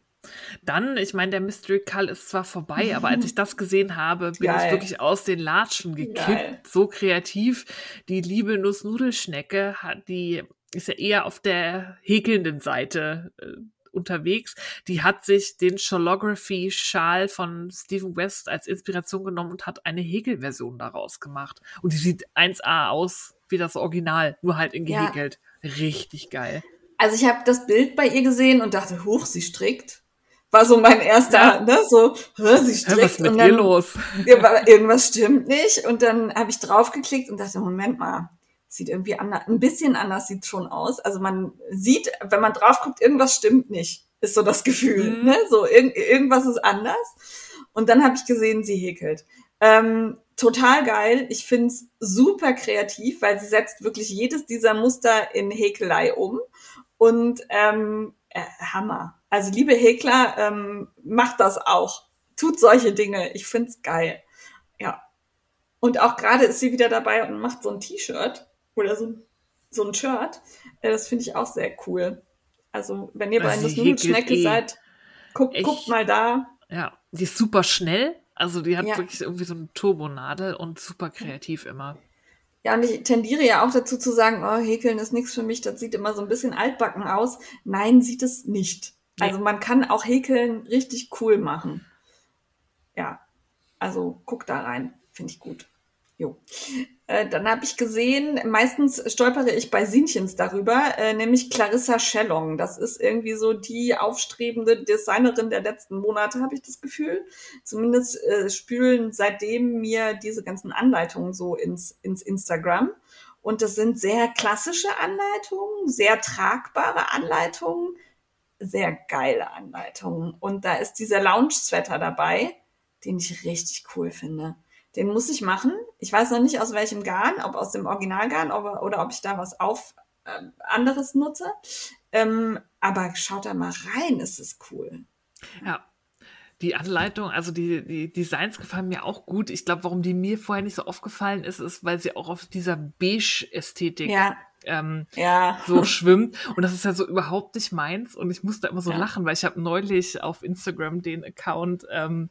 [SPEAKER 2] Dann, ich meine, der Mystery Call ist zwar vorbei, aber als ich das gesehen habe, bin Geil. ich wirklich aus den Latschen gekippt. Geil. So kreativ. Die liebe Nussnudelschnecke hat die ist ja eher auf der häkelnden Seite äh, unterwegs. Die hat sich den Sholography-Schal von Stephen West als Inspiration genommen und hat eine Häkelversion daraus gemacht. Und die sieht 1A aus wie das Original, nur halt in gehäkelt. Ja. Richtig geil.
[SPEAKER 1] Also ich habe das Bild bei ihr gesehen und dachte, huch, sie strickt. War so mein erster, ja. ne, so, sie strickt. Ja,
[SPEAKER 2] was ist mit und dann, ihr los?
[SPEAKER 1] Ja, irgendwas stimmt nicht. Und dann habe ich draufgeklickt und dachte, Moment mal, sieht irgendwie anders, ein bisschen anders sieht schon aus. Also man sieht, wenn man drauf guckt, irgendwas stimmt nicht, ist so das Gefühl. Mhm. Ne? So irg irgendwas ist anders. Und dann habe ich gesehen, sie häkelt. Ähm, total geil. Ich find's super kreativ, weil sie setzt wirklich jedes dieser Muster in Häkelei um. Und ähm, äh, Hammer. Also liebe Häkler, ähm, macht das auch. Tut solche Dinge. Ich find's geil. Ja. Und auch gerade ist sie wieder dabei und macht so ein T-Shirt oder so, so ein Shirt. Äh, das finde ich auch sehr cool. Also, wenn ihr bei einer Nudelschnecke eh. seid, guckt, guckt mal da.
[SPEAKER 2] Ja, die ist super schnell. Also, die hat ja. wirklich irgendwie so eine Turbonadel und super kreativ immer.
[SPEAKER 1] Ja, und ich tendiere ja auch dazu zu sagen, oh, Häkeln ist nichts für mich, das sieht immer so ein bisschen altbacken aus. Nein, sieht es nicht. Also man kann auch Häkeln richtig cool machen. Ja, also guck da rein, finde ich gut. Jo. Äh, dann habe ich gesehen, meistens stolpere ich bei Sinchens darüber, äh, nämlich Clarissa Schellong. Das ist irgendwie so die aufstrebende Designerin der letzten Monate, habe ich das Gefühl. Zumindest äh, spülen seitdem mir diese ganzen Anleitungen so ins, ins Instagram. Und das sind sehr klassische Anleitungen, sehr tragbare Anleitungen, sehr geile Anleitungen. Und da ist dieser Lounge-Sweater dabei, den ich richtig cool finde. Den muss ich machen. Ich weiß noch nicht aus welchem Garn, ob aus dem Originalgarn oder, oder ob ich da was auf äh, anderes nutze. Ähm, aber schaut da mal rein, ist es cool.
[SPEAKER 2] Ja. Die Anleitung, also die, die Designs gefallen mir auch gut. Ich glaube, warum die mir vorher nicht so aufgefallen ist, ist, weil sie auch auf dieser Beige-Ästhetik
[SPEAKER 1] ja
[SPEAKER 2] ähm, ja. so schwimmt. Und das ist ja so überhaupt nicht meins. Und ich musste immer so ja. lachen, weil ich habe neulich auf Instagram den Account ähm,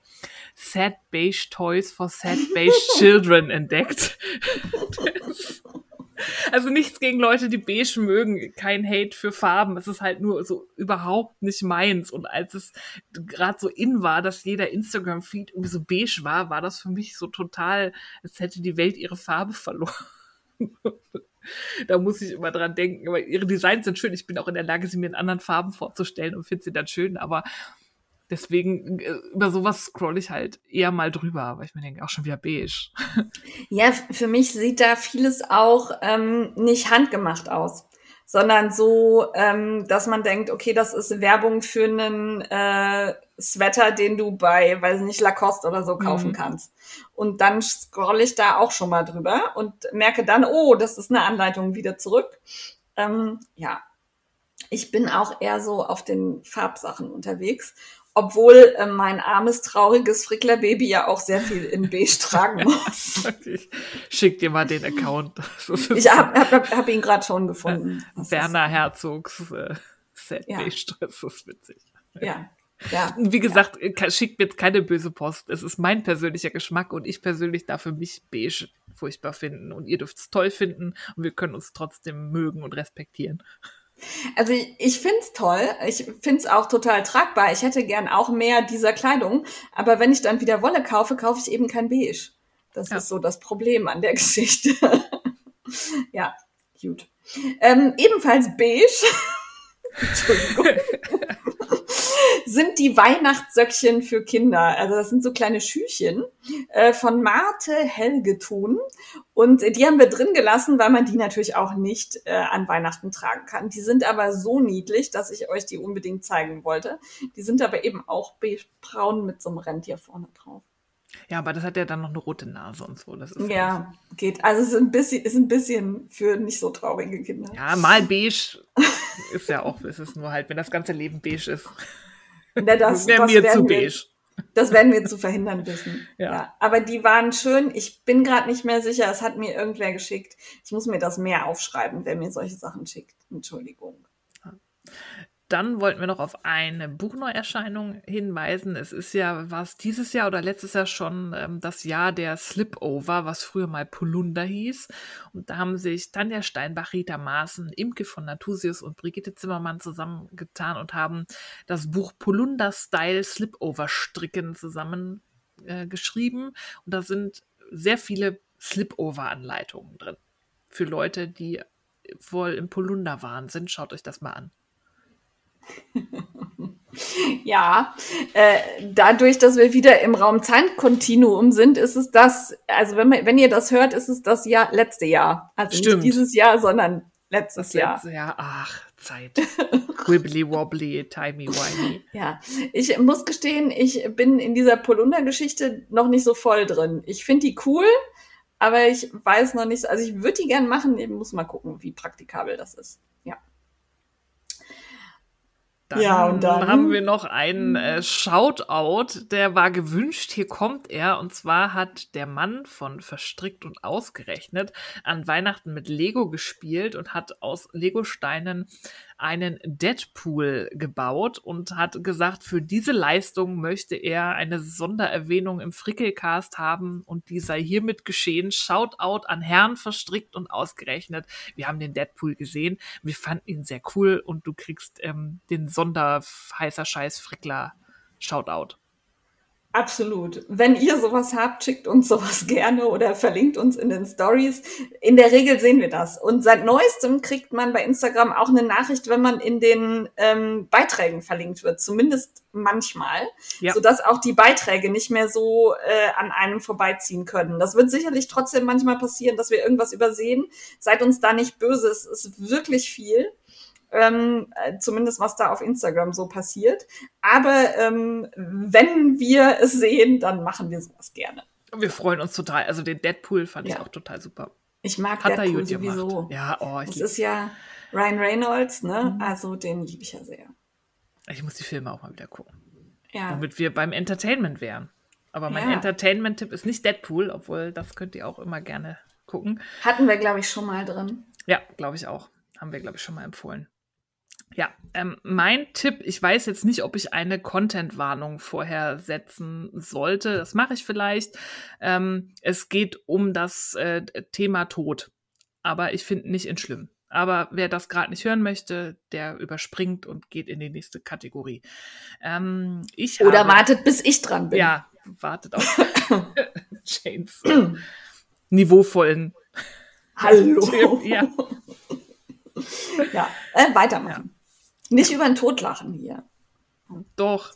[SPEAKER 2] Sad Beige Toys for Sad Beige Children entdeckt. also nichts gegen Leute, die beige mögen, kein Hate für Farben. Es ist halt nur so überhaupt nicht meins. Und als es gerade so in war, dass jeder Instagram-Feed irgendwie so beige war, war das für mich so total, als hätte die Welt ihre Farbe verloren da muss ich immer dran denken. Aber ihre Designs sind schön. Ich bin auch in der Lage, sie mir in anderen Farben vorzustellen und finde sie dann schön. Aber deswegen, äh, über sowas scroll ich halt eher mal drüber, weil ich mir denke, auch schon wieder beige.
[SPEAKER 1] Ja, für mich sieht da vieles auch ähm, nicht handgemacht aus sondern so, ähm, dass man denkt, okay, das ist Werbung für einen äh, Sweater, den du bei, weiß nicht, Lacoste oder so kaufen mhm. kannst. Und dann scroll ich da auch schon mal drüber und merke dann, oh, das ist eine Anleitung wieder zurück. Ähm, ja, ich bin auch eher so auf den Farbsachen unterwegs obwohl äh, mein armes, trauriges Frickler-Baby ja auch sehr viel in Beige tragen muss.
[SPEAKER 2] ich schick dir mal den Account.
[SPEAKER 1] ich habe hab, hab ihn gerade schon gefunden.
[SPEAKER 2] Das Werner Herzogs äh, Set ja. Beige, das ist witzig.
[SPEAKER 1] Ja, ja,
[SPEAKER 2] Wie gesagt, ja. schickt mir jetzt keine böse Post. Es ist mein persönlicher Geschmack und ich persönlich darf für mich beige furchtbar finden. Und ihr dürft es toll finden und wir können uns trotzdem mögen und respektieren.
[SPEAKER 1] Also ich, finde es toll. Ich finde es auch total tragbar. Ich hätte gern auch mehr dieser Kleidung. Aber wenn ich dann wieder Wolle kaufe, kaufe ich eben kein Beige. Das ja. ist so das Problem an der Geschichte. ja, gut. Ähm, ebenfalls beige. Entschuldigung. sind die Weihnachtssöckchen für Kinder. Also das sind so kleine Schüchen äh, von Marte Helgetun. Und die haben wir drin gelassen, weil man die natürlich auch nicht äh, an Weihnachten tragen kann. Die sind aber so niedlich, dass ich euch die unbedingt zeigen wollte. Die sind aber eben auch braun mit so einem Rentier vorne drauf.
[SPEAKER 2] Ja, aber das hat ja dann noch eine rote Nase und so. Das ist
[SPEAKER 1] ja, geht. Also es ist ein bisschen, ist ein bisschen für nicht so traurige Kinder.
[SPEAKER 2] Ja, mal beige ist ja auch, ist es nur halt, wenn das ganze Leben beige ist.
[SPEAKER 1] Na, das,
[SPEAKER 2] wäre
[SPEAKER 1] das
[SPEAKER 2] mir
[SPEAKER 1] werden
[SPEAKER 2] zu
[SPEAKER 1] wir-
[SPEAKER 2] beige.
[SPEAKER 1] Das werden wir zu verhindern wissen.
[SPEAKER 2] Ja.
[SPEAKER 1] Ja. Aber die waren schön. Ich bin gerade nicht mehr sicher. Es hat mir irgendwer geschickt. Ich muss mir das mehr aufschreiben, wer mir solche Sachen schickt. Entschuldigung.
[SPEAKER 2] Dann wollten wir noch auf eine Buchneuerscheinung hinweisen. Es ist ja, was dieses Jahr oder letztes Jahr schon ähm, das Jahr der Slipover, was früher mal Polunder hieß. Und da haben sich Tanja Steinbach, Rita Maaßen, Imke von Natusius und Brigitte Zimmermann zusammengetan und haben das Buch Polunder Style Slipover Stricken zusammen äh, geschrieben. Und da sind sehr viele Slipover-Anleitungen drin. Für Leute, die wohl im Polunder waren sind. Schaut euch das mal an.
[SPEAKER 1] Ja, äh, dadurch, dass wir wieder im Raum Zeitkontinuum sind, ist es das, also wenn, man, wenn ihr das hört, ist es das Jahr, letzte Jahr. Also
[SPEAKER 2] Stimmt.
[SPEAKER 1] nicht dieses Jahr, sondern letztes
[SPEAKER 2] Das
[SPEAKER 1] Jahr.
[SPEAKER 2] letzte Jahr, ach, Zeit. Wibbly wobbly, timey wimey.
[SPEAKER 1] Ja, ich muss gestehen, ich bin in dieser Polunder-Geschichte noch nicht so voll drin. Ich finde die cool, aber ich weiß noch nicht, so- also ich würde die gern machen, ich muss mal gucken, wie praktikabel das ist.
[SPEAKER 2] Dann,
[SPEAKER 1] Ja, und dann-
[SPEAKER 2] haben wir noch einen äh, Shoutout, der war gewünscht. Hier kommt er. Und zwar hat der Mann von Verstrickt und Ausgerechnet an Weihnachten mit Lego gespielt und hat aus Lego-Steinen einen Deadpool gebaut und hat gesagt, für diese Leistung möchte er eine Sondererwähnung im Frickelcast haben und die sei hiermit geschehen. Shoutout an Herrn Verstrickt und Ausgerechnet. Wir haben den Deadpool gesehen. Wir fanden ihn sehr cool und du kriegst ähm, den Sonderheißer Scheiß Frickler Shoutout.
[SPEAKER 1] Absolut. Wenn ihr sowas habt, schickt uns sowas gerne oder verlinkt uns in den Stories. In der Regel sehen wir das. Und seit neuestem kriegt man bei Instagram auch eine Nachricht, wenn man in den ähm, Beiträgen verlinkt wird. Zumindest manchmal.
[SPEAKER 2] Ja.
[SPEAKER 1] Sodass auch die Beiträge nicht mehr so äh, an einem vorbeiziehen können. Das wird sicherlich trotzdem manchmal passieren, dass wir irgendwas übersehen. Seid uns da nicht böse. Es ist wirklich viel. Ähm, äh, zumindest was da auf Instagram so passiert. Aber ähm, wenn wir es sehen, dann machen wir sowas gerne.
[SPEAKER 2] Wir freuen uns total. Also den Deadpool fand ich
[SPEAKER 1] Ja.
[SPEAKER 2] auch total super.
[SPEAKER 1] Ich mag
[SPEAKER 2] Hat
[SPEAKER 1] Deadpool sowieso.
[SPEAKER 2] gemacht. Ja, oh, ich,
[SPEAKER 1] Das ist ja Ryan Reynolds, ne?
[SPEAKER 2] Mhm.
[SPEAKER 1] Also den liebe ich ja sehr.
[SPEAKER 2] ich muss die Filme auch mal wieder gucken.
[SPEAKER 1] Ja.
[SPEAKER 2] Womit wir beim Entertainment wären. Aber mein
[SPEAKER 1] Ja.
[SPEAKER 2] Entertainment-Tipp ist nicht Deadpool, obwohl das könnt ihr auch immer gerne gucken.
[SPEAKER 1] Hatten wir, glaube ich, schon mal drin.
[SPEAKER 2] Ja, glaube ich auch. Haben wir, glaube ich, schon mal empfohlen. Ja, ähm, mein Tipp, ich weiß jetzt nicht, ob ich eine Content-Warnung vorher setzen sollte. Das mache ich vielleicht. Ähm, es geht um das äh, Thema Tod. Aber ich finde nicht in schlimm. Aber wer das gerade nicht hören möchte, der überspringt und geht in die nächste Kategorie. Ähm, ich
[SPEAKER 1] Oder
[SPEAKER 2] habe,
[SPEAKER 1] wartet, bis ich dran bin.
[SPEAKER 2] Ja, wartet auf Janes niveauvollen
[SPEAKER 1] Hallo.
[SPEAKER 2] Ja.
[SPEAKER 1] Ja, äh, weitermachen. Nicht über den Tod lachen hier.
[SPEAKER 2] Doch.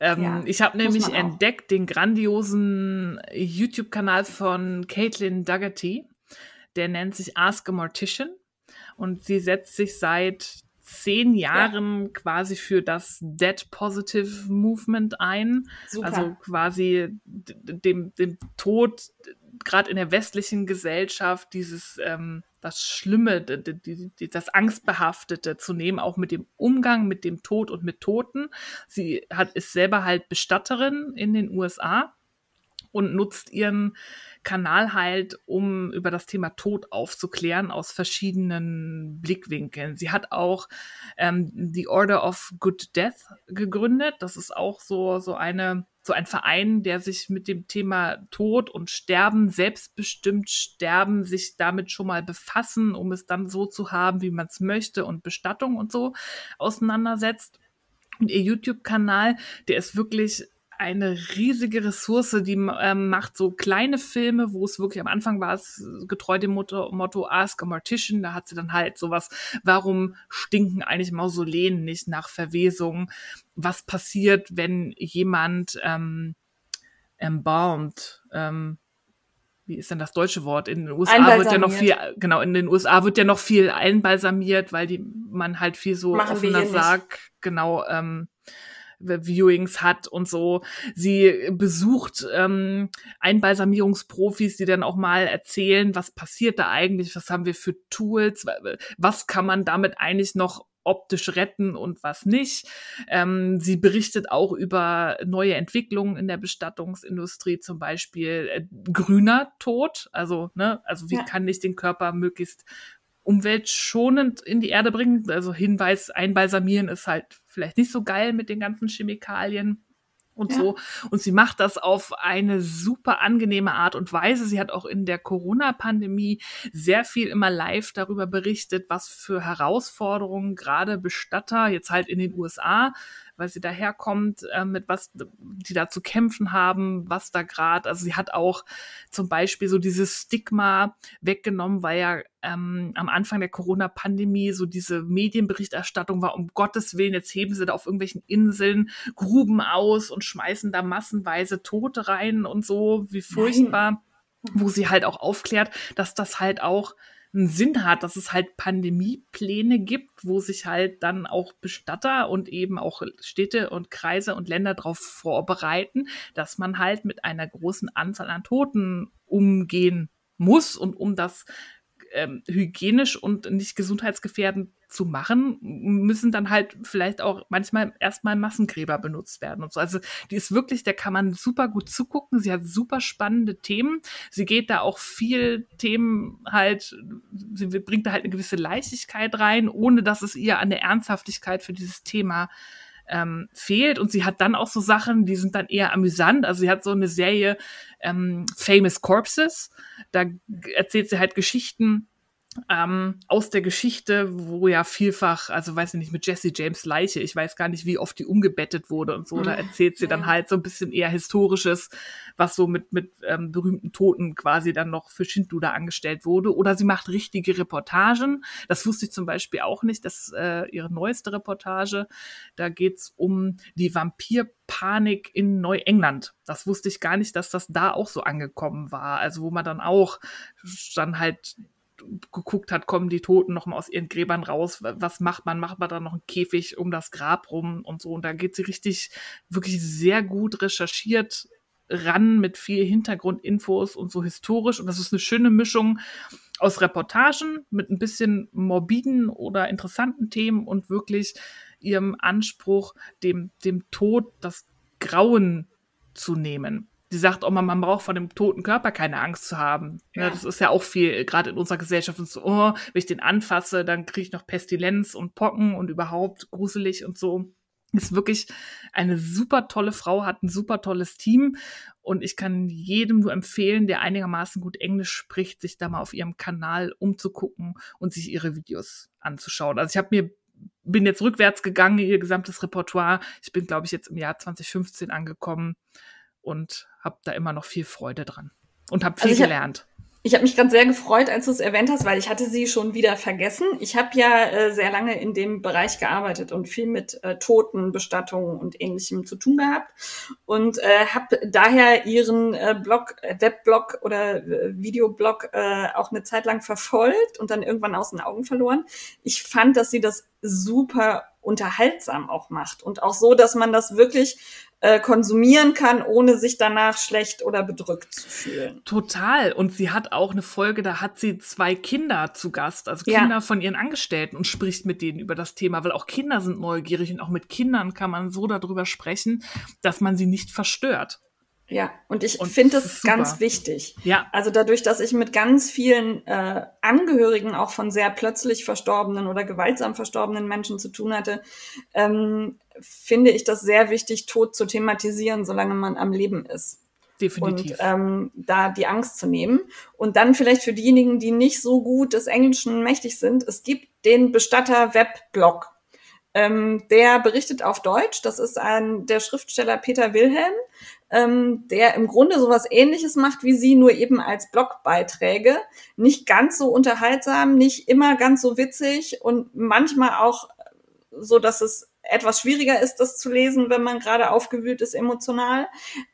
[SPEAKER 2] Ähm,
[SPEAKER 1] Ja,
[SPEAKER 2] ich habe nämlich entdeckt den grandiosen YouTube-Kanal von Caitlin Dougherty. Der nennt sich Ask a Mortician. Und sie setzt sich seit zehn Jahren quasi für das Dead Positive Movement ein.
[SPEAKER 1] Super.
[SPEAKER 2] Also quasi dem, dem Tod, gerade in der westlichen Gesellschaft, dieses ähm, das Schlimme, das Angstbehaftete zu nehmen, auch mit dem Umgang mit dem Tod und mit Toten. Sie hat, ist selber halt Bestatterin in den USA und nutzt ihren Kanal halt, um über das Thema Tod aufzuklären aus verschiedenen Blickwinkeln. Sie hat auch ähm, die Order of Good Death gegründet. Das ist auch so, so eine, so ein Verein, der sich mit dem Thema Tod und Sterben, selbstbestimmt Sterben, sich damit schon mal befassen, um es dann so zu haben, wie man es möchte und Bestattung und so auseinandersetzt. Und ihr YouTube-Kanal, der ist wirklich eine riesige Ressource, die ähm, macht so kleine Filme, wo es wirklich am Anfang war es getreu dem Motto, Motto Ask a Mortician, da hat sie dann halt sowas, warum stinken eigentlich Mausoleen nicht nach Verwesung? Was passiert, wenn jemand ähm, embalmt, ähm, wie ist denn das deutsche Wort? In den USA wird ja noch viel, genau, in den USA wird ja noch viel einbalsamiert, weil die man halt viel so
[SPEAKER 1] Machen
[SPEAKER 2] offener sagt, genau, ähm, Viewings hat und so. Sie besucht ähm, Einbalsamierungsprofis, die dann auch mal erzählen, was passiert da eigentlich, was haben wir für Tools, was kann man damit eigentlich noch optisch retten und was nicht. Ähm, sie berichtet auch über neue Entwicklungen in der Bestattungsindustrie, zum Beispiel äh, grüner Tod. Also, ne, also wie ja. kann ich den Körper möglichst umweltschonend in die Erde bringen? Also Hinweis, einbalsamieren ist halt vielleicht nicht so geil mit den ganzen Chemikalien und ja. so. Und sie macht das auf eine super angenehme Art und Weise. Sie hat auch in der Corona-Pandemie sehr viel immer live darüber berichtet, was für Herausforderungen gerade Bestatter jetzt halt in den USA weil sie daherkommt, äh, mit was die da zu kämpfen haben, was da gerade, also sie hat auch zum Beispiel so dieses Stigma weggenommen, weil ja ähm, am Anfang der Corona-Pandemie so diese Medienberichterstattung war, um Gottes Willen, jetzt heben sie da auf irgendwelchen Inseln Gruben aus und schmeißen da massenweise Tote rein und so, wie furchtbar. Nein. Wo sie halt auch aufklärt, dass das halt auch einen Sinn hat, dass es halt Pandemiepläne gibt, wo sich halt dann auch Bestatter und eben auch Städte und Kreise und Länder darauf vorbereiten, dass man halt mit einer großen Anzahl an Toten umgehen muss und um das ähm, hygienisch und nicht gesundheitsgefährdend zu machen, müssen dann halt vielleicht auch manchmal erstmal Massengräber benutzt werden und so. Also die ist wirklich, da kann man super gut zugucken. Sie hat super spannende Themen. Sie geht da auch viel Themen halt, sie bringt da halt eine gewisse Leichtigkeit rein, ohne dass es ihr an der Ernsthaftigkeit für dieses Thema ähm, fehlt. Und sie hat dann auch so Sachen, die sind dann eher amüsant. Also sie hat so eine Serie ähm, Famous Corpses. Da erzählt sie halt Geschichten ähm, aus der Geschichte, wo ja vielfach, also weiß ich nicht, mit Jesse James Leiche, ich weiß gar nicht, wie oft die umgebettet wurde und so, da mhm. erzählt sie dann halt so ein bisschen eher Historisches, was so mit, mit ähm, berühmten Toten quasi dann noch für Schindluder angestellt wurde. Oder sie macht richtige Reportagen. Das wusste ich zum Beispiel auch nicht, das äh, ihre neueste Reportage. Da geht's um die Vampirpanik in Neuengland. Das wusste ich gar nicht, dass das da auch so angekommen war. Also wo man dann auch dann halt geguckt hat, kommen die Toten noch mal aus ihren Gräbern raus, was macht man? Macht man da noch einen Käfig um das Grab rum und so? Und da geht sie richtig, wirklich sehr gut recherchiert ran mit viel Hintergrundinfos und so historisch. Und das ist eine schöne Mischung aus Reportagen mit ein bisschen morbiden oder interessanten Themen und wirklich ihrem Anspruch, dem, dem Tod das Grauen zu nehmen die sagt auch mal, man braucht vor dem toten Körper keine Angst zu haben. Ja. ja das ist ja auch viel, gerade in unserer Gesellschaft, so, oh, wenn ich den anfasse, dann kriege ich noch Pestilenz und Pocken und überhaupt gruselig und so. Ist wirklich eine super tolle Frau, hat ein super tolles Team und ich kann jedem nur empfehlen, der einigermaßen gut Englisch spricht, sich da mal auf ihrem Kanal umzugucken und sich ihre Videos anzuschauen. Also ich habe mir bin jetzt rückwärts gegangen, ihr gesamtes Repertoire. Ich bin, glaube ich, jetzt im Jahr 2015 angekommen und habe da immer noch viel Freude dran und habe viel also gelernt.
[SPEAKER 1] Hab, ich habe mich ganz sehr gefreut, als du es erwähnt hast, weil ich hatte sie schon wieder vergessen. Ich habe ja äh, sehr lange in dem Bereich gearbeitet und viel mit äh, Toten, Bestattungen und ähnlichem zu tun gehabt und äh, habe daher ihren äh, Blog, äh, Webblog oder äh, Videoblog äh, auch eine Zeit lang verfolgt und dann irgendwann aus den Augen verloren. Ich fand, dass sie das super unterhaltsam auch macht und auch so, dass man das wirklich äh, konsumieren kann, ohne sich danach schlecht oder bedrückt zu fühlen.
[SPEAKER 2] Total. Und sie hat auch eine Folge, da hat sie zwei Kinder zu Gast, also Kinder ja. von ihren Angestellten und spricht mit denen über das Thema, weil auch Kinder sind neugierig und auch mit Kindern kann man so darüber sprechen, dass man sie nicht verstört.
[SPEAKER 1] Ja, und ich finde das ganz wichtig. Ja. Also dadurch, dass ich mit ganz vielen äh, Angehörigen auch von sehr plötzlich verstorbenen oder gewaltsam verstorbenen Menschen zu tun hatte, ähm, finde ich das sehr wichtig, Tod zu thematisieren, solange man am Leben ist. Definitiv. Und ähm, da die Angst zu nehmen. Und dann vielleicht für diejenigen, die nicht so gut des Englischen mächtig sind, es gibt den Bestatter-Webblog. Ähm, der berichtet auf Deutsch. Das ist ein, der Schriftsteller Peter Wilhelm ähm, der im Grunde sowas ähnliches macht wie sie, nur eben als Blogbeiträge. Nicht ganz so unterhaltsam, nicht immer ganz so witzig und manchmal auch so, dass es etwas schwieriger ist, das zu lesen, wenn man gerade aufgewühlt ist emotional.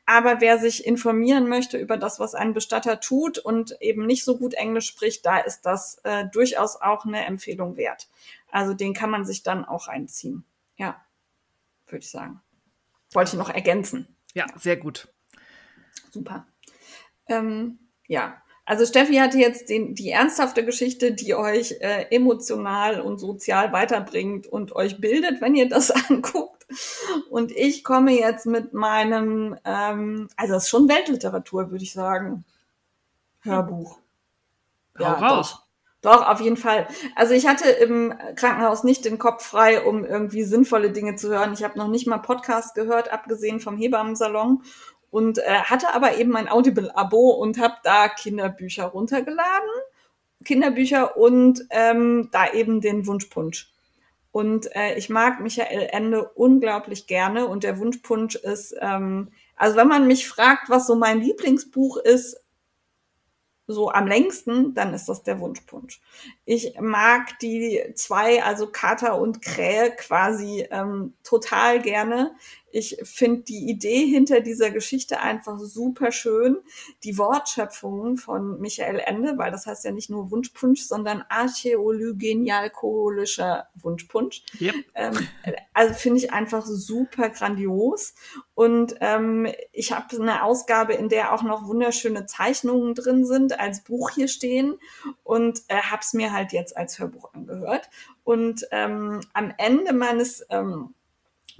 [SPEAKER 1] Aber wer sich informieren möchte über das, was ein Bestatter tut und eben nicht so gut Englisch spricht, da ist das äh, durchaus auch eine Empfehlung wert. Also den kann man sich dann auch einziehen. Ja, würde ich sagen. Wollte ich noch ergänzen.
[SPEAKER 2] Ja, sehr gut.
[SPEAKER 1] Super. Ähm, ja, also Steffi hatte jetzt den, die ernsthafte Geschichte, die euch äh, emotional und sozial weiterbringt und euch bildet, wenn ihr das anguckt. Und ich komme jetzt mit meinem, ähm, also es ist schon Weltliteratur, würde ich sagen. Hörbuch.
[SPEAKER 2] Hau ja, raus.
[SPEAKER 1] Doch. Doch, auf jeden Fall. Also ich hatte im Krankenhaus nicht den Kopf frei, um irgendwie sinnvolle Dinge zu hören. Ich habe noch nicht mal Podcast gehört, abgesehen vom Hebammensalon und äh, hatte aber eben ein Audible-Abo und habe da Kinderbücher runtergeladen. Kinderbücher und ähm, da eben den Wunschpunsch. Und äh, ich mag Michael Ende unglaublich gerne und der Wunschpunsch ist, ähm, also wenn man mich fragt, was so mein Lieblingsbuch ist, so am längsten, dann ist das der Wunschpunsch. Ich mag die zwei, also Kater und Krähe, quasi ähm, total gerne. Ich finde die Idee hinter dieser Geschichte einfach super schön. Die Wortschöpfungen von Michael Ende, weil das heißt ja nicht nur Wunschpunsch, sondern archäologenialkoholischer Wunschpunsch. Yep. Ähm, also finde ich einfach super grandios. Und ähm, ich habe eine Ausgabe, in der auch noch wunderschöne Zeichnungen drin sind, als Buch hier stehen und äh, habe es mir halt jetzt als Hörbuch angehört. Und ähm, am Ende meines ähm,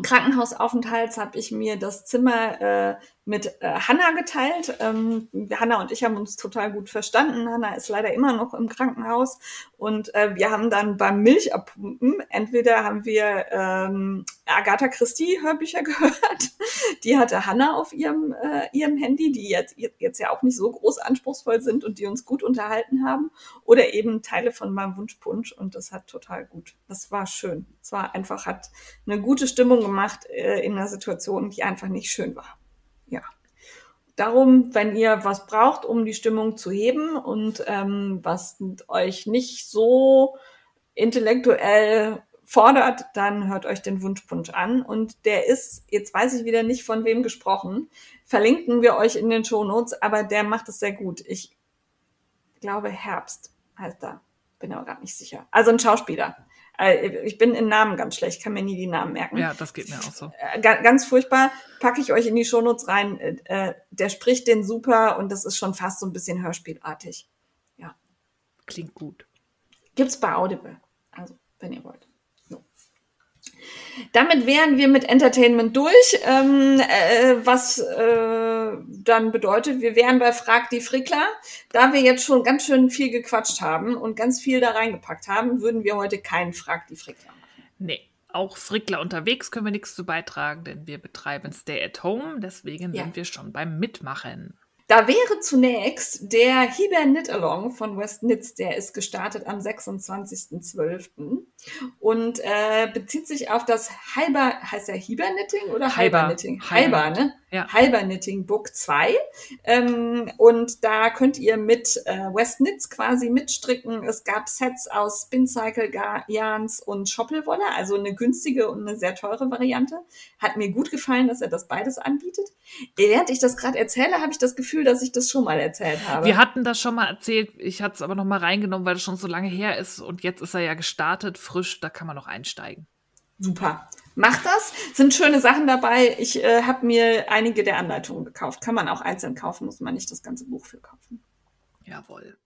[SPEAKER 1] Krankenhausaufenthalts habe ich mir das Zimmer äh, mit äh, Hanna geteilt. Ähm, Hanna und ich haben uns total gut verstanden. Hanna ist leider immer noch im Krankenhaus und äh, wir haben dann beim Milchabpumpen, entweder haben wir ähm, Agatha Christie Hörbücher gehört, die hatte Hanna auf ihrem, äh, ihrem Handy, die jetzt, jetzt ja auch nicht so groß anspruchsvoll sind und die uns gut unterhalten haben, oder eben Teile von meinem Wunschpunsch und das hat total gut. Das war schön. Es war einfach, hat eine gute Stimmung gemacht äh, in einer Situation, die einfach nicht schön war. Darum, wenn ihr was braucht, um die Stimmung zu heben und ähm, was euch nicht so intellektuell fordert, dann hört euch den Wunschpunsch an. Und der ist, jetzt weiß ich wieder nicht von wem gesprochen, verlinken wir euch in den Shownotes, aber der macht es sehr gut. Ich glaube Herbst heißt er, bin aber gar nicht sicher. Also ein Schauspieler. Äh, ich bin in Namen ganz schlecht, kann mir nie die Namen merken.
[SPEAKER 2] Ja, das geht mir auch so.
[SPEAKER 1] Äh, ganz furchtbar, packe ich euch in die Shownotes rein. Äh, der spricht den super und das ist schon fast so ein bisschen hörspielartig. Ja.
[SPEAKER 2] Klingt gut.
[SPEAKER 1] Gibt's bei Audible. Also, wenn ihr wollt. Damit wären wir mit Entertainment durch, ähm, äh, was äh, dann bedeutet, wir wären bei Frag die Frickler. Da wir jetzt schon ganz schön viel gequatscht haben und ganz viel da reingepackt haben, würden wir heute keinen Frag die Frickler machen.
[SPEAKER 2] Nee, auch Frickler unterwegs können wir nichts zu beitragen, denn wir betreiben Stay at Home, deswegen ja. sind wir schon beim Mitmachen.
[SPEAKER 1] Da wäre zunächst der Hiber Knit Along von West Knits, der ist gestartet am 26.12. und äh, bezieht sich auf das Hyber, heißt der Hiber Knitting oder Hyber Knitting? Hyber, ne? Ja. Hyber Knitting Book 2. Ähm, und da könnt ihr mit äh, West Knits quasi mitstricken. Es gab Sets aus Spincycle Yarns und Schoppelwolle, also eine günstige und eine sehr teure Variante. Hat mir gut gefallen, dass er das beides anbietet. Während ich das gerade erzähle, habe ich das Gefühl, dass ich das schon mal erzählt habe.
[SPEAKER 2] Wir hatten das schon mal erzählt. Ich hatte es aber noch mal reingenommen, weil es schon so lange her ist. Und jetzt ist er ja gestartet, frisch. Da kann man noch einsteigen.
[SPEAKER 1] Super. Macht das. Sind schöne Sachen dabei. Ich äh, habe mir einige der Anleitungen gekauft. Kann man auch einzeln kaufen, muss man nicht das ganze Buch für kaufen.
[SPEAKER 2] Jawohl.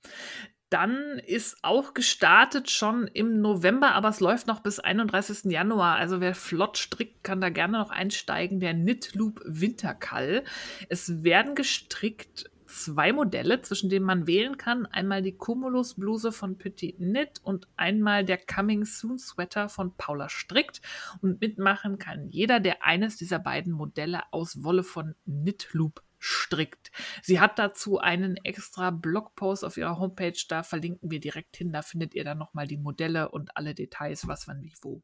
[SPEAKER 2] Dann ist auch gestartet schon im November, aber es läuft noch bis 31. Januar. Also wer flott strickt, kann da gerne noch einsteigen. Der Knit Loop Winterkall. Es werden gestrickt zwei Modelle, zwischen denen man wählen kann. Einmal die Cumulus Bluse von Petit Knit und einmal der Coming Soon Sweater von Paula Strickt. Und mitmachen kann jeder, der eines dieser beiden Modelle aus Wolle von Knit Loop strickt. Sie hat dazu einen extra Blogpost auf ihrer Homepage, da verlinken wir direkt hin, da findet ihr dann nochmal die Modelle und alle Details, was wann wie wo.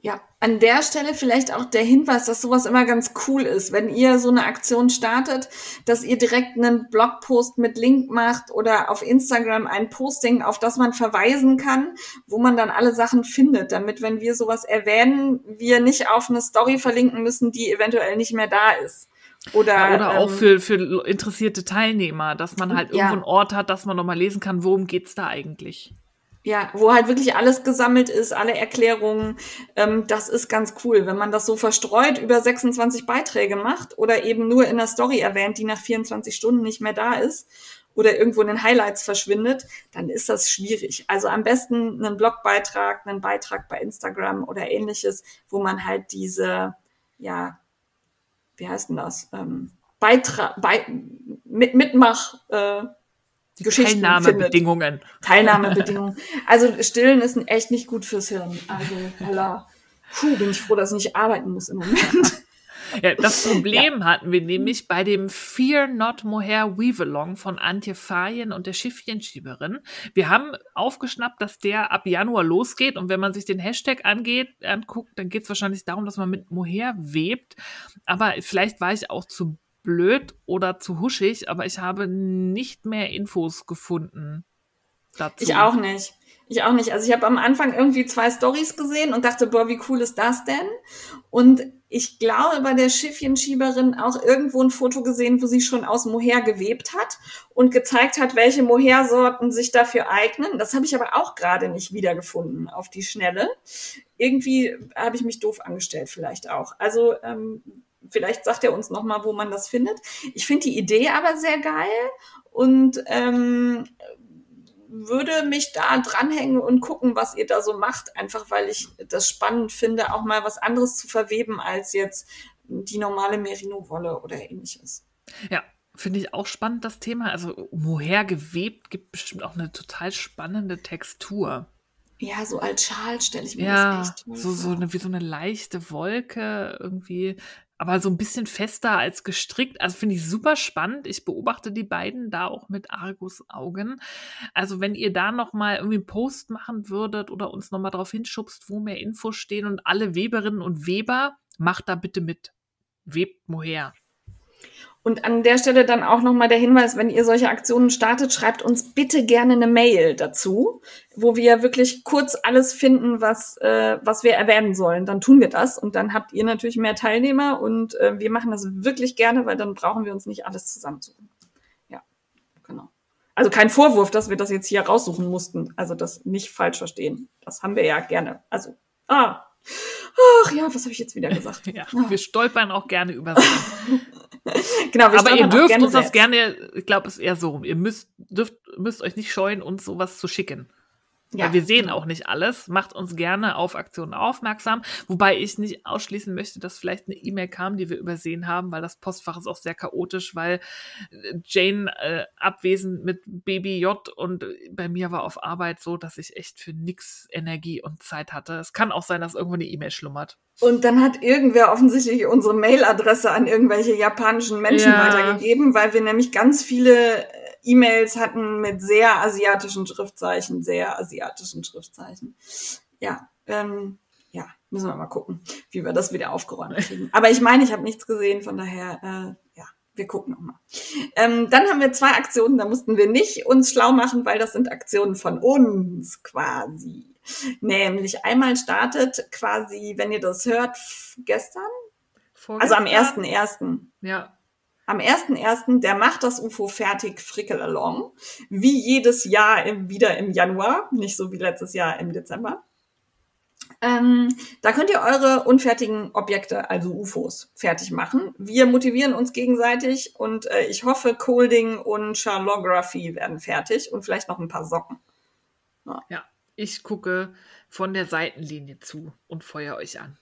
[SPEAKER 1] Ja, an der Stelle vielleicht auch der Hinweis, dass sowas immer ganz cool ist, wenn ihr so eine Aktion startet, dass ihr direkt einen Blogpost mit Link macht oder auf Instagram ein Posting, auf das man verweisen kann, wo man dann alle Sachen findet, damit, wenn wir sowas erwähnen, wir nicht auf eine Story verlinken müssen, die eventuell nicht mehr da ist. Oder,
[SPEAKER 2] ja, oder ähm, auch für, für interessierte Teilnehmer, dass man halt irgendwo ja. einen Ort hat, dass man nochmal lesen kann, worum geht's da eigentlich.
[SPEAKER 1] Ja, wo halt wirklich alles gesammelt ist, alle Erklärungen. Ähm, das ist ganz cool, wenn man das so verstreut über 26 Beiträge macht oder eben nur in der Story erwähnt, die nach 24 Stunden nicht mehr da ist oder irgendwo in den Highlights verschwindet, dann ist das schwierig. Also am besten einen Blogbeitrag, einen Beitrag bei Instagram oder ähnliches, wo man halt diese, ja, wie heißt denn das? Ähm, Beitrag, bei, mit, Mitmach, äh,
[SPEAKER 2] die Geschichten Teilnahmebedingungen.
[SPEAKER 1] Findet. Teilnahmebedingungen. Also Stillen ist echt nicht gut fürs Hirn. Also, holla. Puh, bin ich froh, dass ich nicht arbeiten muss im Moment.
[SPEAKER 2] Ja, das Problem ja. hatten wir nämlich bei dem Fear Not Mohair Weave-Along von Antje Fayen und der Schiffchenschieberin. Wir haben aufgeschnappt, dass der ab Januar losgeht und wenn man sich den Hashtag angeht, anguckt, dann geht es wahrscheinlich darum, dass man mit Mohair webt. Aber vielleicht war ich auch zu blöd oder zu huschig, aber ich habe nicht mehr Infos gefunden
[SPEAKER 1] dazu. Ich auch nicht. Ich auch nicht. Also ich habe am Anfang irgendwie zwei Stories gesehen und dachte, boah, wie cool ist das denn? Und ich glaube, bei der Schiffchenschieberin auch irgendwo ein Foto gesehen, wo sie schon aus Mohair gewebt hat und gezeigt hat, welche Mohair-Sorten sich dafür eignen. Das habe ich aber auch gerade nicht wiedergefunden auf die Schnelle. Irgendwie habe ich mich doof angestellt, vielleicht auch. Also ähm, vielleicht sagt er uns nochmal, wo man das findet. Ich finde die Idee aber sehr geil und ähm, würde mich da dranhängen und gucken, was ihr da so macht, einfach weil ich das spannend finde, auch mal was anderes zu verweben als jetzt die normale Merino-Wolle oder ähnliches.
[SPEAKER 2] Ja, finde ich auch spannend, das Thema. Also Mohair gewebt gibt bestimmt auch eine total spannende Textur.
[SPEAKER 1] Ja, so als Schal stelle ich mir
[SPEAKER 2] ja,
[SPEAKER 1] das echt
[SPEAKER 2] so, so eine, wie so eine leichte Wolke irgendwie aber so ein bisschen fester als gestrickt. Also finde ich super spannend. Ich beobachte die beiden da auch mit Argus Augen. Also wenn ihr da noch mal irgendwie einen Post machen würdet oder uns noch mal darauf hinschubst, wo mehr Infos stehen und alle Weberinnen und Weber, macht da bitte mit. Webt Moher.
[SPEAKER 1] Und an der Stelle dann auch nochmal der Hinweis, wenn ihr solche Aktionen startet, schreibt uns bitte gerne eine Mail dazu, wo wir wirklich kurz alles finden, was, äh, was wir erwähnen sollen. Dann tun wir das und dann habt ihr natürlich mehr Teilnehmer und äh, wir machen das wirklich gerne, weil dann brauchen wir uns nicht alles zusammensuchen. Ja, genau. Also kein Vorwurf, dass wir das jetzt hier raussuchen mussten. Also das nicht falsch verstehen. Das haben wir ja gerne. Also, ah, Ach ja, was habe ich jetzt wieder gesagt?
[SPEAKER 2] ja, wir stolpern auch gerne über Sachen.
[SPEAKER 1] genau,
[SPEAKER 2] Aber ihr dürft uns das gerne, ich glaube, es ist eher so, ihr müsst, dürft, müsst euch nicht scheuen, uns sowas zu schicken. Ja. Weil wir sehen auch nicht alles. Macht uns gerne auf Aktionen aufmerksam. Wobei ich nicht ausschließen möchte, dass vielleicht eine E-Mail kam, die wir übersehen haben, weil das Postfach ist auch sehr chaotisch, weil äh, Jane äh, abwesend mit Baby J und bei mir war auf Arbeit so, dass ich echt für nix Energie und Zeit hatte. Es kann auch sein, dass irgendwo eine E-Mail schlummert.
[SPEAKER 1] Und dann hat irgendwer offensichtlich unsere Mailadresse an irgendwelche japanischen Menschen ja. weitergegeben, weil wir nämlich ganz viele E-Mails hatten mit sehr asiatischen Schriftzeichen, sehr asiatischen Schriftzeichen. Ja, ähm, ja, müssen wir mal gucken, wie wir das wieder aufgeräumt kriegen. Aber ich meine, ich habe nichts gesehen, von daher, äh, ja, wir gucken nochmal. Ähm, dann haben wir zwei Aktionen, da mussten wir nicht uns schlau machen, weil das sind Aktionen von uns quasi. Nämlich einmal startet quasi, wenn ihr das hört, gestern? Vorgestern? Also am 1.1.
[SPEAKER 2] Ja
[SPEAKER 1] am 1.1., der macht das UFO fertig, Frickel Along. Wie jedes Jahr im, wieder im Januar, nicht so wie letztes Jahr im Dezember. Ähm, da könnt ihr eure unfertigen Objekte, also UFOs, fertig machen. Wir motivieren uns gegenseitig und äh, ich hoffe, Colding und Charlography werden fertig und vielleicht noch ein paar Socken.
[SPEAKER 2] Ja. ja, ich gucke von der Seitenlinie zu und feuer euch an.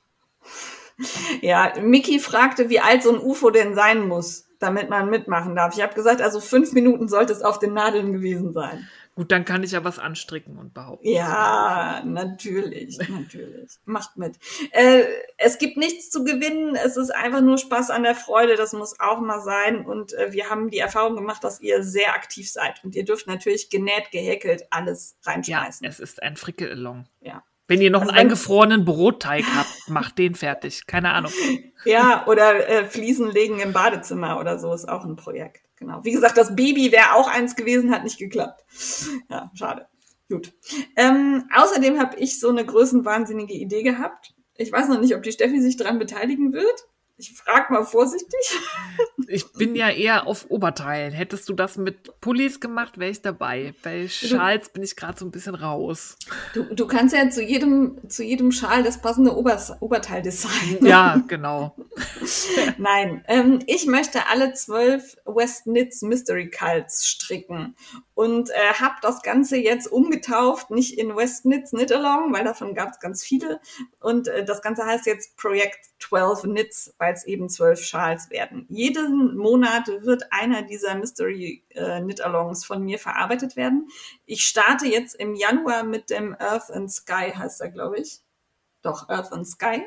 [SPEAKER 1] Ja, Mickey fragte, wie alt so ein UFO denn sein muss damit man mitmachen darf. Ich habe gesagt, also fünf Minuten sollte es auf den Nadeln gewesen sein.
[SPEAKER 2] Gut, dann kann ich ja was anstricken und behaupten.
[SPEAKER 1] Ja, natürlich, natürlich. Macht mit. Äh, es gibt nichts zu gewinnen. Es ist einfach nur Spaß an der Freude. Das muss auch mal sein. Und äh, wir haben die Erfahrung gemacht, dass ihr sehr aktiv seid. Und ihr dürft natürlich genäht, gehäkelt alles reinschmeißen.
[SPEAKER 2] Ja, es ist ein Frickelelong.
[SPEAKER 1] Ja.
[SPEAKER 2] Wenn ihr noch also einen eingefrorenen Brotteig habt, macht den fertig. Keine Ahnung.
[SPEAKER 1] Ja, oder äh, Fliesen legen im Badezimmer oder so ist auch ein Projekt. Genau. Wie gesagt, das Baby wäre auch eins gewesen, hat nicht geklappt. Ja, schade. Gut. Ähm, außerdem habe ich so eine größenwahnsinnige Idee gehabt. Ich weiß noch nicht, ob die Steffi sich daran beteiligen wird. Ich frage mal vorsichtig.
[SPEAKER 2] Ich bin ja eher auf Oberteilen. Hättest du das mit Pullis gemacht, wäre ich dabei. Bei Schals bin ich gerade so ein bisschen raus.
[SPEAKER 1] Du, du kannst ja zu jedem, zu jedem Schal das passende Obers, Oberteil designen.
[SPEAKER 2] Ja, genau.
[SPEAKER 1] Nein, ähm, ich möchte alle zwölf West Knits Mystery Cults stricken und äh, habe das Ganze jetzt umgetauft, nicht in West Knits Knit Along, weil davon gab es ganz viele. Und äh, das Ganze heißt jetzt Projekt 12 Knits, weil es eben zwölf Schals werden. Jeden Monat wird einer dieser Mystery äh, Knit Alongs von mir verarbeitet werden. Ich starte jetzt im Januar mit dem Earth and Sky, heißt er, glaube ich. Doch, Earth and Sky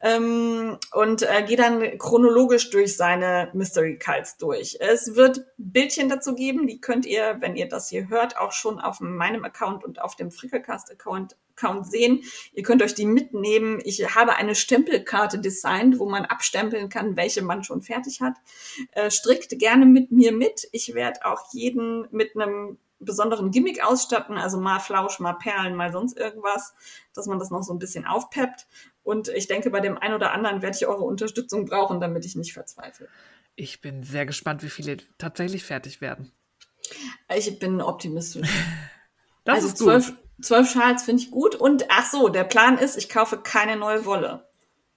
[SPEAKER 1] ähm, und äh, gehe dann chronologisch durch seine Mystery Cults durch. Es wird Bildchen dazu geben, die könnt ihr, wenn ihr das hier hört, auch schon auf meinem Account und auf dem Frickelcast-Account Account sehen. Ihr könnt euch die mitnehmen. Ich habe eine Stempelkarte designt, wo man abstempeln kann, welche man schon fertig hat. Äh, strickt gerne mit mir mit. Ich werde auch jeden mit einem besonderen Gimmick ausstatten, also mal Flausch, mal Perlen, mal sonst irgendwas, dass man das noch so ein bisschen aufpeppt. Und ich denke, bei dem einen oder anderen werde ich eure Unterstützung brauchen, damit ich nicht verzweifle.
[SPEAKER 2] Ich bin sehr gespannt, wie viele tatsächlich fertig werden.
[SPEAKER 1] Ich bin optimistisch.
[SPEAKER 2] das
[SPEAKER 1] also
[SPEAKER 2] ist
[SPEAKER 1] zwölf,
[SPEAKER 2] gut.
[SPEAKER 1] zwölf Schals finde ich gut. Und ach so, der Plan ist, ich kaufe keine neue Wolle,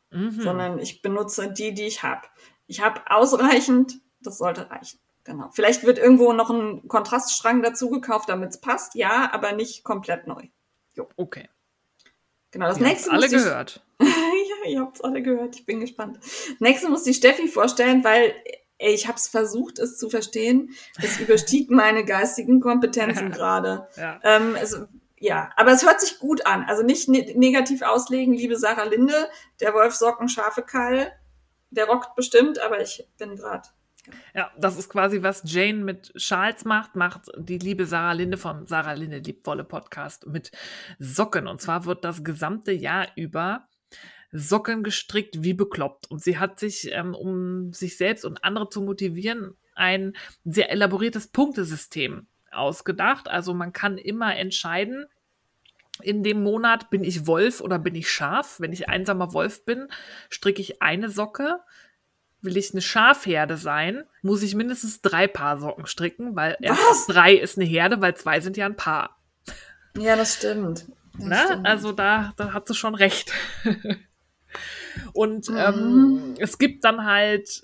[SPEAKER 2] Mhm.
[SPEAKER 1] sondern ich benutze die, die ich habe. Ich habe ausreichend, das sollte reichen. Genau. Vielleicht wird irgendwo noch ein Kontraststrang dazu gekauft, damit es passt, ja, aber nicht komplett neu.
[SPEAKER 2] Okay.
[SPEAKER 1] Genau, das
[SPEAKER 2] Ihr
[SPEAKER 1] nächste
[SPEAKER 2] alle gehört.
[SPEAKER 1] ja, ihr habt's alle gehört. Ich bin gespannt. Nächste muss die Steffi vorstellen, weil ey, ich habe es versucht, es zu verstehen. Es überstieg meine geistigen Kompetenzen gerade.
[SPEAKER 2] Ja.
[SPEAKER 1] Ähm, es, ja, aber es hört sich gut an. Also nicht ne negativ auslegen, liebe Sarah Linde. Der Wolf Socken, scharfe Keil. Der rockt bestimmt, aber ich bin gerade.
[SPEAKER 2] Ja, das ist quasi, was Jane mit Schals macht, macht die liebe Sarah Linde vom Sarah Linde Liebwolle Podcast mit Socken. Und zwar wird das gesamte Jahr über Socken gestrickt wie bekloppt. Und sie hat sich, ähm, um sich selbst und andere zu motivieren, ein sehr elaboriertes Punktesystem ausgedacht. Also man kann immer entscheiden, in dem Monat bin ich Wolf oder bin ich Schaf. Wenn ich einsamer Wolf bin, stricke ich eine Socke. Will ich eine Schafherde sein, muss ich mindestens drei Paar Socken stricken, weil erst drei ist eine Herde, weil zwei sind ja ein Paar.
[SPEAKER 1] Ja, das stimmt. Das
[SPEAKER 2] Ne?
[SPEAKER 1] stimmt.
[SPEAKER 2] Also da, da hat sie schon recht. Und
[SPEAKER 1] Mhm.
[SPEAKER 2] ähm, es gibt dann halt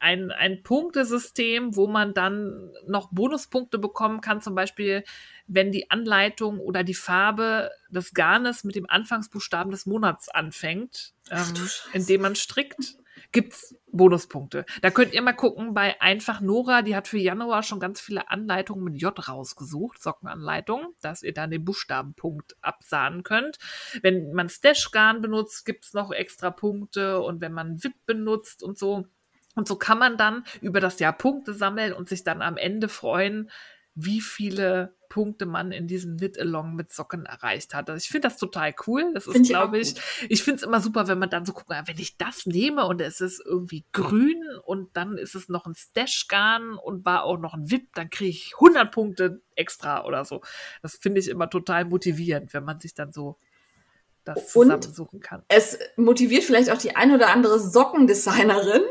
[SPEAKER 2] ein, ein Punktesystem, wo man dann noch Bonuspunkte bekommen kann, zum Beispiel wenn die Anleitung oder die Farbe des Garnes mit dem Anfangsbuchstaben des Monats anfängt, ähm, indem man strickt, gibt's Bonuspunkte. Da könnt ihr mal gucken bei Einfach Nora, die hat für Januar schon ganz viele Anleitungen mit J rausgesucht, Sockenanleitungen, dass ihr dann den Buchstabenpunkt absahnen könnt. Wenn man Stashgarn benutzt, gibt's noch extra Punkte und wenn man WIP benutzt und so. Und so kann man dann über das Jahr Punkte sammeln und sich dann am Ende freuen, wie viele Punkte man in diesem Knit-Along mit Socken erreicht hat. Also ich finde das total cool. Das ist,
[SPEAKER 1] Find ich
[SPEAKER 2] glaube ich, ich finde es immer super, wenn man dann so guckt, wenn ich das nehme und es ist irgendwie grün und dann ist es noch ein Stashgarn und war auch noch ein VIP, dann kriege ich 100 Punkte extra oder so. Das finde ich immer total motivierend, wenn man sich dann so das
[SPEAKER 1] Und-
[SPEAKER 2] zusammensuchen kann.
[SPEAKER 1] es motiviert vielleicht auch die ein oder andere Sockendesignerin,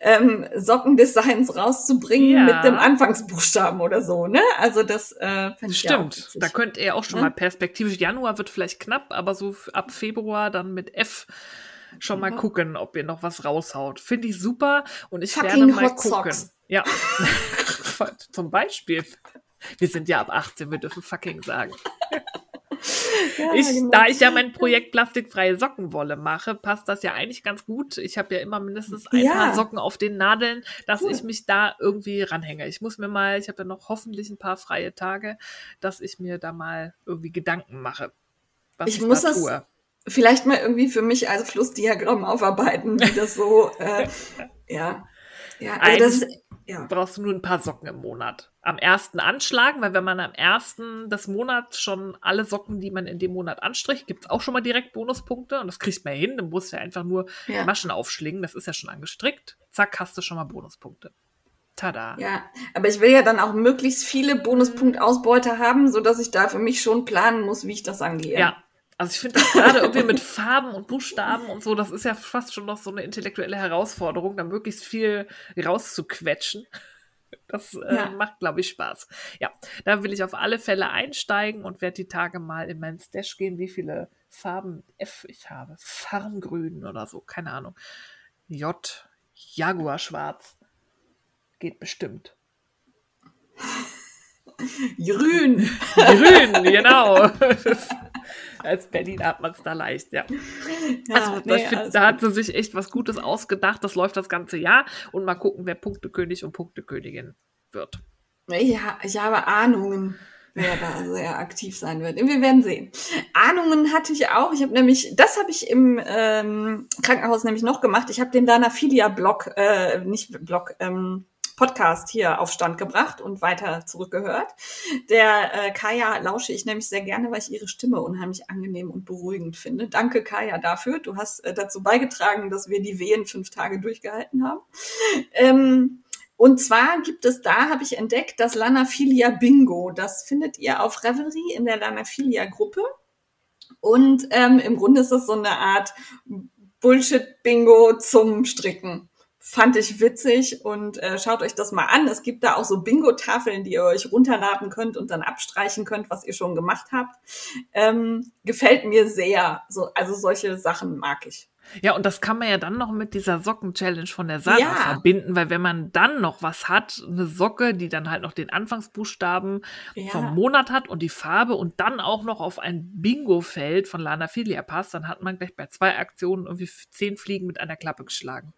[SPEAKER 1] ähm, Sockendesigns rauszubringen
[SPEAKER 2] Ja.
[SPEAKER 1] mit dem Anfangsbuchstaben oder so, ne? Also das äh, fände ich ja
[SPEAKER 2] Stimmt, da könnt ihr auch schon
[SPEAKER 1] Ne?
[SPEAKER 2] mal perspektivisch. Januar wird vielleicht knapp, aber so ab Februar dann mit F schon mal
[SPEAKER 1] Mhm.
[SPEAKER 2] gucken, ob ihr noch was raushaut. Finde ich super und ich
[SPEAKER 1] Fucking
[SPEAKER 2] werde mal
[SPEAKER 1] Hot
[SPEAKER 2] gucken.
[SPEAKER 1] Socks.
[SPEAKER 2] Ja, zum Beispiel. Wir sind ja ab 18, wir dürfen fucking sagen.
[SPEAKER 1] Ja,
[SPEAKER 2] Ich,
[SPEAKER 1] genau.
[SPEAKER 2] da ich ja mein Projekt plastikfreie Sockenwolle mache, passt das ja eigentlich ganz gut. Ich habe ja immer mindestens ein
[SPEAKER 1] Ja.
[SPEAKER 2] paar Socken auf den Nadeln, dass
[SPEAKER 1] Cool.
[SPEAKER 2] ich mich da irgendwie ranhänge. Ich muss mir mal, ich habe ja noch hoffentlich ein paar freie Tage, dass ich mir da mal irgendwie Gedanken mache, was ich,
[SPEAKER 1] Ich muss
[SPEAKER 2] da
[SPEAKER 1] das-
[SPEAKER 2] tue.
[SPEAKER 1] Vielleicht mal irgendwie für mich als Flussdiagramm aufarbeiten, wie das so, äh, ja. Ja, also das ja.
[SPEAKER 2] brauchst du nur ein paar Socken im Monat. Am ersten anschlagen, weil wenn man am ersten des Monats schon alle Socken, die man in dem Monat anstricht, gibt's auch schon mal direkt Bonuspunkte und das kriegt man hin. Dann musst du ja einfach nur
[SPEAKER 1] Ja.
[SPEAKER 2] Maschen aufschlingen, das ist ja schon angestrickt. Zack, hast du schon mal Bonuspunkte. Tada.
[SPEAKER 1] Ja, aber ich will ja dann auch möglichst viele Bonuspunktausbeute haben, so dass ich da für mich schon planen muss, wie ich das angehe.
[SPEAKER 2] Ja, Also ich finde das gerade irgendwie mit Farben und Buchstaben und so, das ist ja fast schon noch so eine intellektuelle Herausforderung, da möglichst viel rauszuquetschen. Das äh, ja. macht, glaube ich, Spaß. Ja, da will ich auf alle Fälle einsteigen und werde die Tage mal in meinen Stash gehen, wie viele Farben F ich habe. Farngrün oder so, keine Ahnung. J, Jaguar schwarz. Geht bestimmt.
[SPEAKER 1] Grün.
[SPEAKER 2] Grün, genau. Als Berlin hat man es da leicht, ja. ja also, nee, find, also da hat sie sich echt was Gutes ausgedacht. Das läuft das ganze Jahr. Und mal gucken, wer Punktekönig und Punktekönigin wird.
[SPEAKER 1] Ja, ich habe Ahnungen, wer da sehr aktiv sein wird. Wir werden sehen. Ahnungen hatte ich auch. Ich habe nämlich, das habe ich im ähm, Krankenhaus nämlich noch gemacht. Ich habe den Dana Filia Blog, äh, nicht Blog, ähm, Podcast hier auf Stand gebracht und weiter zurückgehört. Der äh, Kaya lausche ich nämlich sehr gerne, weil ich ihre Stimme unheimlich angenehm und beruhigend finde. Danke, Kaya, dafür. Du hast äh, dazu beigetragen, dass wir die Wehen fünf Tage durchgehalten haben. Ähm, und zwar gibt es da, habe ich entdeckt, das Lanaphilia Bingo. Das findet ihr auf Reverie in der Lanaphilia Gruppe. Und ähm, im Grunde ist das so eine Art Bullshit-Bingo zum Stricken fand ich witzig und äh, schaut euch das mal an. Es gibt da auch so Bingo-Tafeln, die ihr euch runterladen könnt und dann abstreichen könnt, was ihr schon gemacht habt. Ähm, gefällt mir sehr. So, also solche Sachen mag ich.
[SPEAKER 2] Ja, und das kann man ja dann noch mit dieser Socken-Challenge von der Sarah ja. verbinden, weil wenn man dann noch was hat, eine Socke, die dann halt noch den Anfangsbuchstaben ja. vom Monat hat und die Farbe und dann auch noch auf ein Bingo-Feld von Lana Filia passt, dann hat man gleich bei zwei Aktionen irgendwie zehn Fliegen mit einer Klappe geschlagen.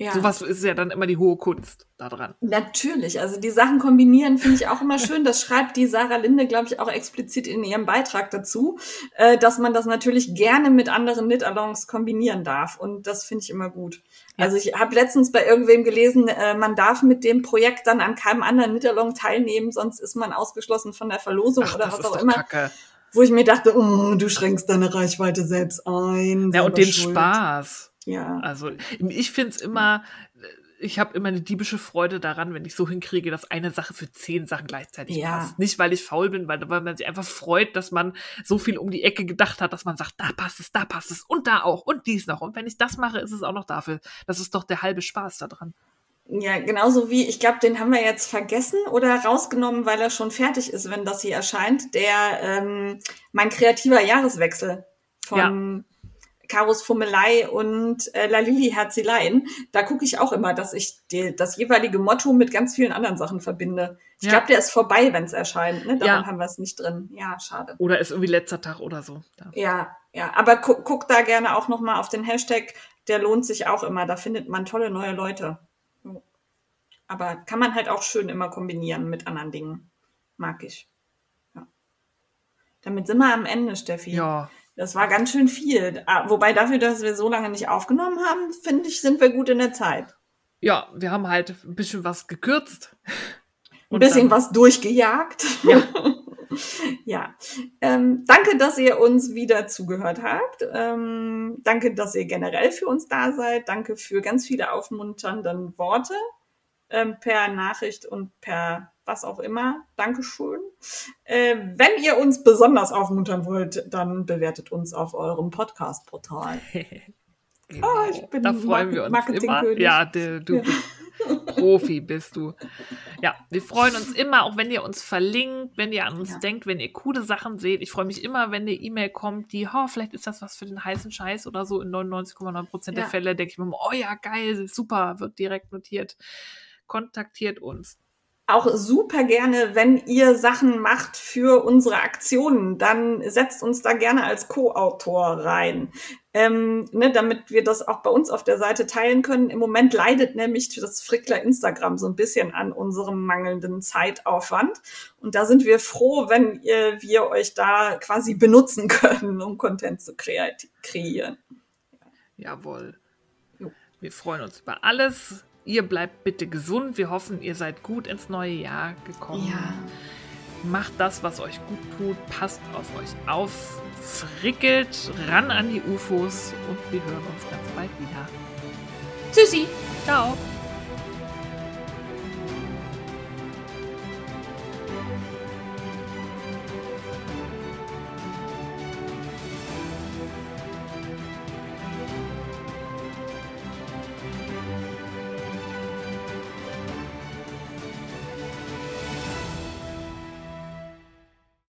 [SPEAKER 2] Ja. Sowas ist ja dann immer die hohe Kunst da dran.
[SPEAKER 1] Natürlich, also die Sachen kombinieren finde ich auch immer schön. Das schreibt die Sarah Linde, glaube ich, auch explizit in ihrem Beitrag dazu, äh, dass man das natürlich gerne mit anderen Knit-Alongs kombinieren darf. Und das finde ich immer gut. Ja. Also ich habe letztens bei irgendwem gelesen, äh, man darf mit dem Projekt dann an keinem anderen Knit-Along teilnehmen, sonst ist man ausgeschlossen von der Verlosung
[SPEAKER 2] Ach,
[SPEAKER 1] oder was auch
[SPEAKER 2] immer. Kacke
[SPEAKER 1] wo ich mir dachte, oh, du schränkst deine Reichweite selbst ein.
[SPEAKER 2] Ja, und den schuld. Spaß.
[SPEAKER 1] Ja.
[SPEAKER 2] Also ich finde es immer, ich habe immer eine diebische Freude daran, wenn ich so hinkriege, dass eine Sache für zehn Sachen gleichzeitig ja. passt. Nicht, weil ich faul bin, weil, weil man sich einfach freut, dass man so viel um die Ecke gedacht hat, dass man sagt, da passt es, da passt es und da auch und dies noch. Und wenn ich das mache, ist es auch noch dafür. Das ist doch der halbe Spaß daran.
[SPEAKER 1] Ja, genauso wie, ich glaube, den haben wir jetzt vergessen oder rausgenommen, weil er schon fertig ist, wenn das hier erscheint. Der, ähm, mein kreativer Jahreswechsel von ja. Karos Fummelei und äh, Lalili Herzeleien, da gucke ich auch immer, dass ich die, das jeweilige Motto mit ganz vielen anderen Sachen verbinde. Ich ja. glaube, der ist vorbei, wenn es erscheint. Ne? Daran ja. haben wir es nicht drin. Ja, schade.
[SPEAKER 2] Oder ist irgendwie letzter Tag oder so.
[SPEAKER 1] Ja, ja. ja. Aber gu guck da gerne auch noch mal auf den Hashtag. Der lohnt sich auch immer. Da findet man tolle neue Leute. Aber kann man halt auch schön immer kombinieren mit anderen Dingen. Mag ich. Ja. Damit sind wir am Ende, Steffi.
[SPEAKER 2] Ja.
[SPEAKER 1] Das war ganz schön viel. Ah, wobei dafür, dass wir so lange nicht aufgenommen haben, finde ich, sind wir gut in der Zeit.
[SPEAKER 2] Ja, wir haben halt ein bisschen was gekürzt.
[SPEAKER 1] Ein bisschen dann, was durchgejagt.
[SPEAKER 2] Ja.
[SPEAKER 1] ja. Ähm, danke, dass ihr uns wieder zugehört habt. Ähm, danke, dass ihr generell für uns da seid. Danke für ganz viele aufmunternde Worte ähm, per Nachricht und per was auch immer. Dankeschön. Äh, wenn ihr uns besonders aufmuntern wollt, dann bewertet uns auf eurem Podcast-Portal.
[SPEAKER 2] genau. oh, ich bin da freuen wir uns immer. Ja, du, du ja. bist Profi, bist du. Ja, wir freuen uns immer, auch wenn ihr uns verlinkt, wenn ihr an uns ja. denkt, wenn ihr coole Sachen seht. Ich freue mich immer, wenn eine E-Mail kommt, die, oh, vielleicht ist das was für den heißen Scheiß oder so. In 99,9 Prozent der Fälle denke ich mir, oh ja, geil, super, wird direkt notiert. Kontaktiert uns
[SPEAKER 1] auch super gerne, wenn ihr Sachen macht für unsere Aktionen, dann setzt uns da gerne als Co-Autor rein, ähm, ne, damit wir das auch bei uns auf der Seite teilen können. Im Moment leidet nämlich das Frickler Instagram so ein bisschen an unserem mangelnden Zeitaufwand. Und da sind wir froh, wenn ihr, wir euch da quasi benutzen können, um Content zu kreieren.
[SPEAKER 2] Jawohl. Wir freuen uns über alles. Ihr bleibt bitte gesund. Wir hoffen, ihr seid gut ins neue Jahr gekommen.
[SPEAKER 1] Ja.
[SPEAKER 2] Macht das, was euch gut tut. Passt auf euch auf. Frickelt ran an die UFOs und wir hören uns ganz bald wieder.
[SPEAKER 1] Tschüssi.
[SPEAKER 2] Ciao.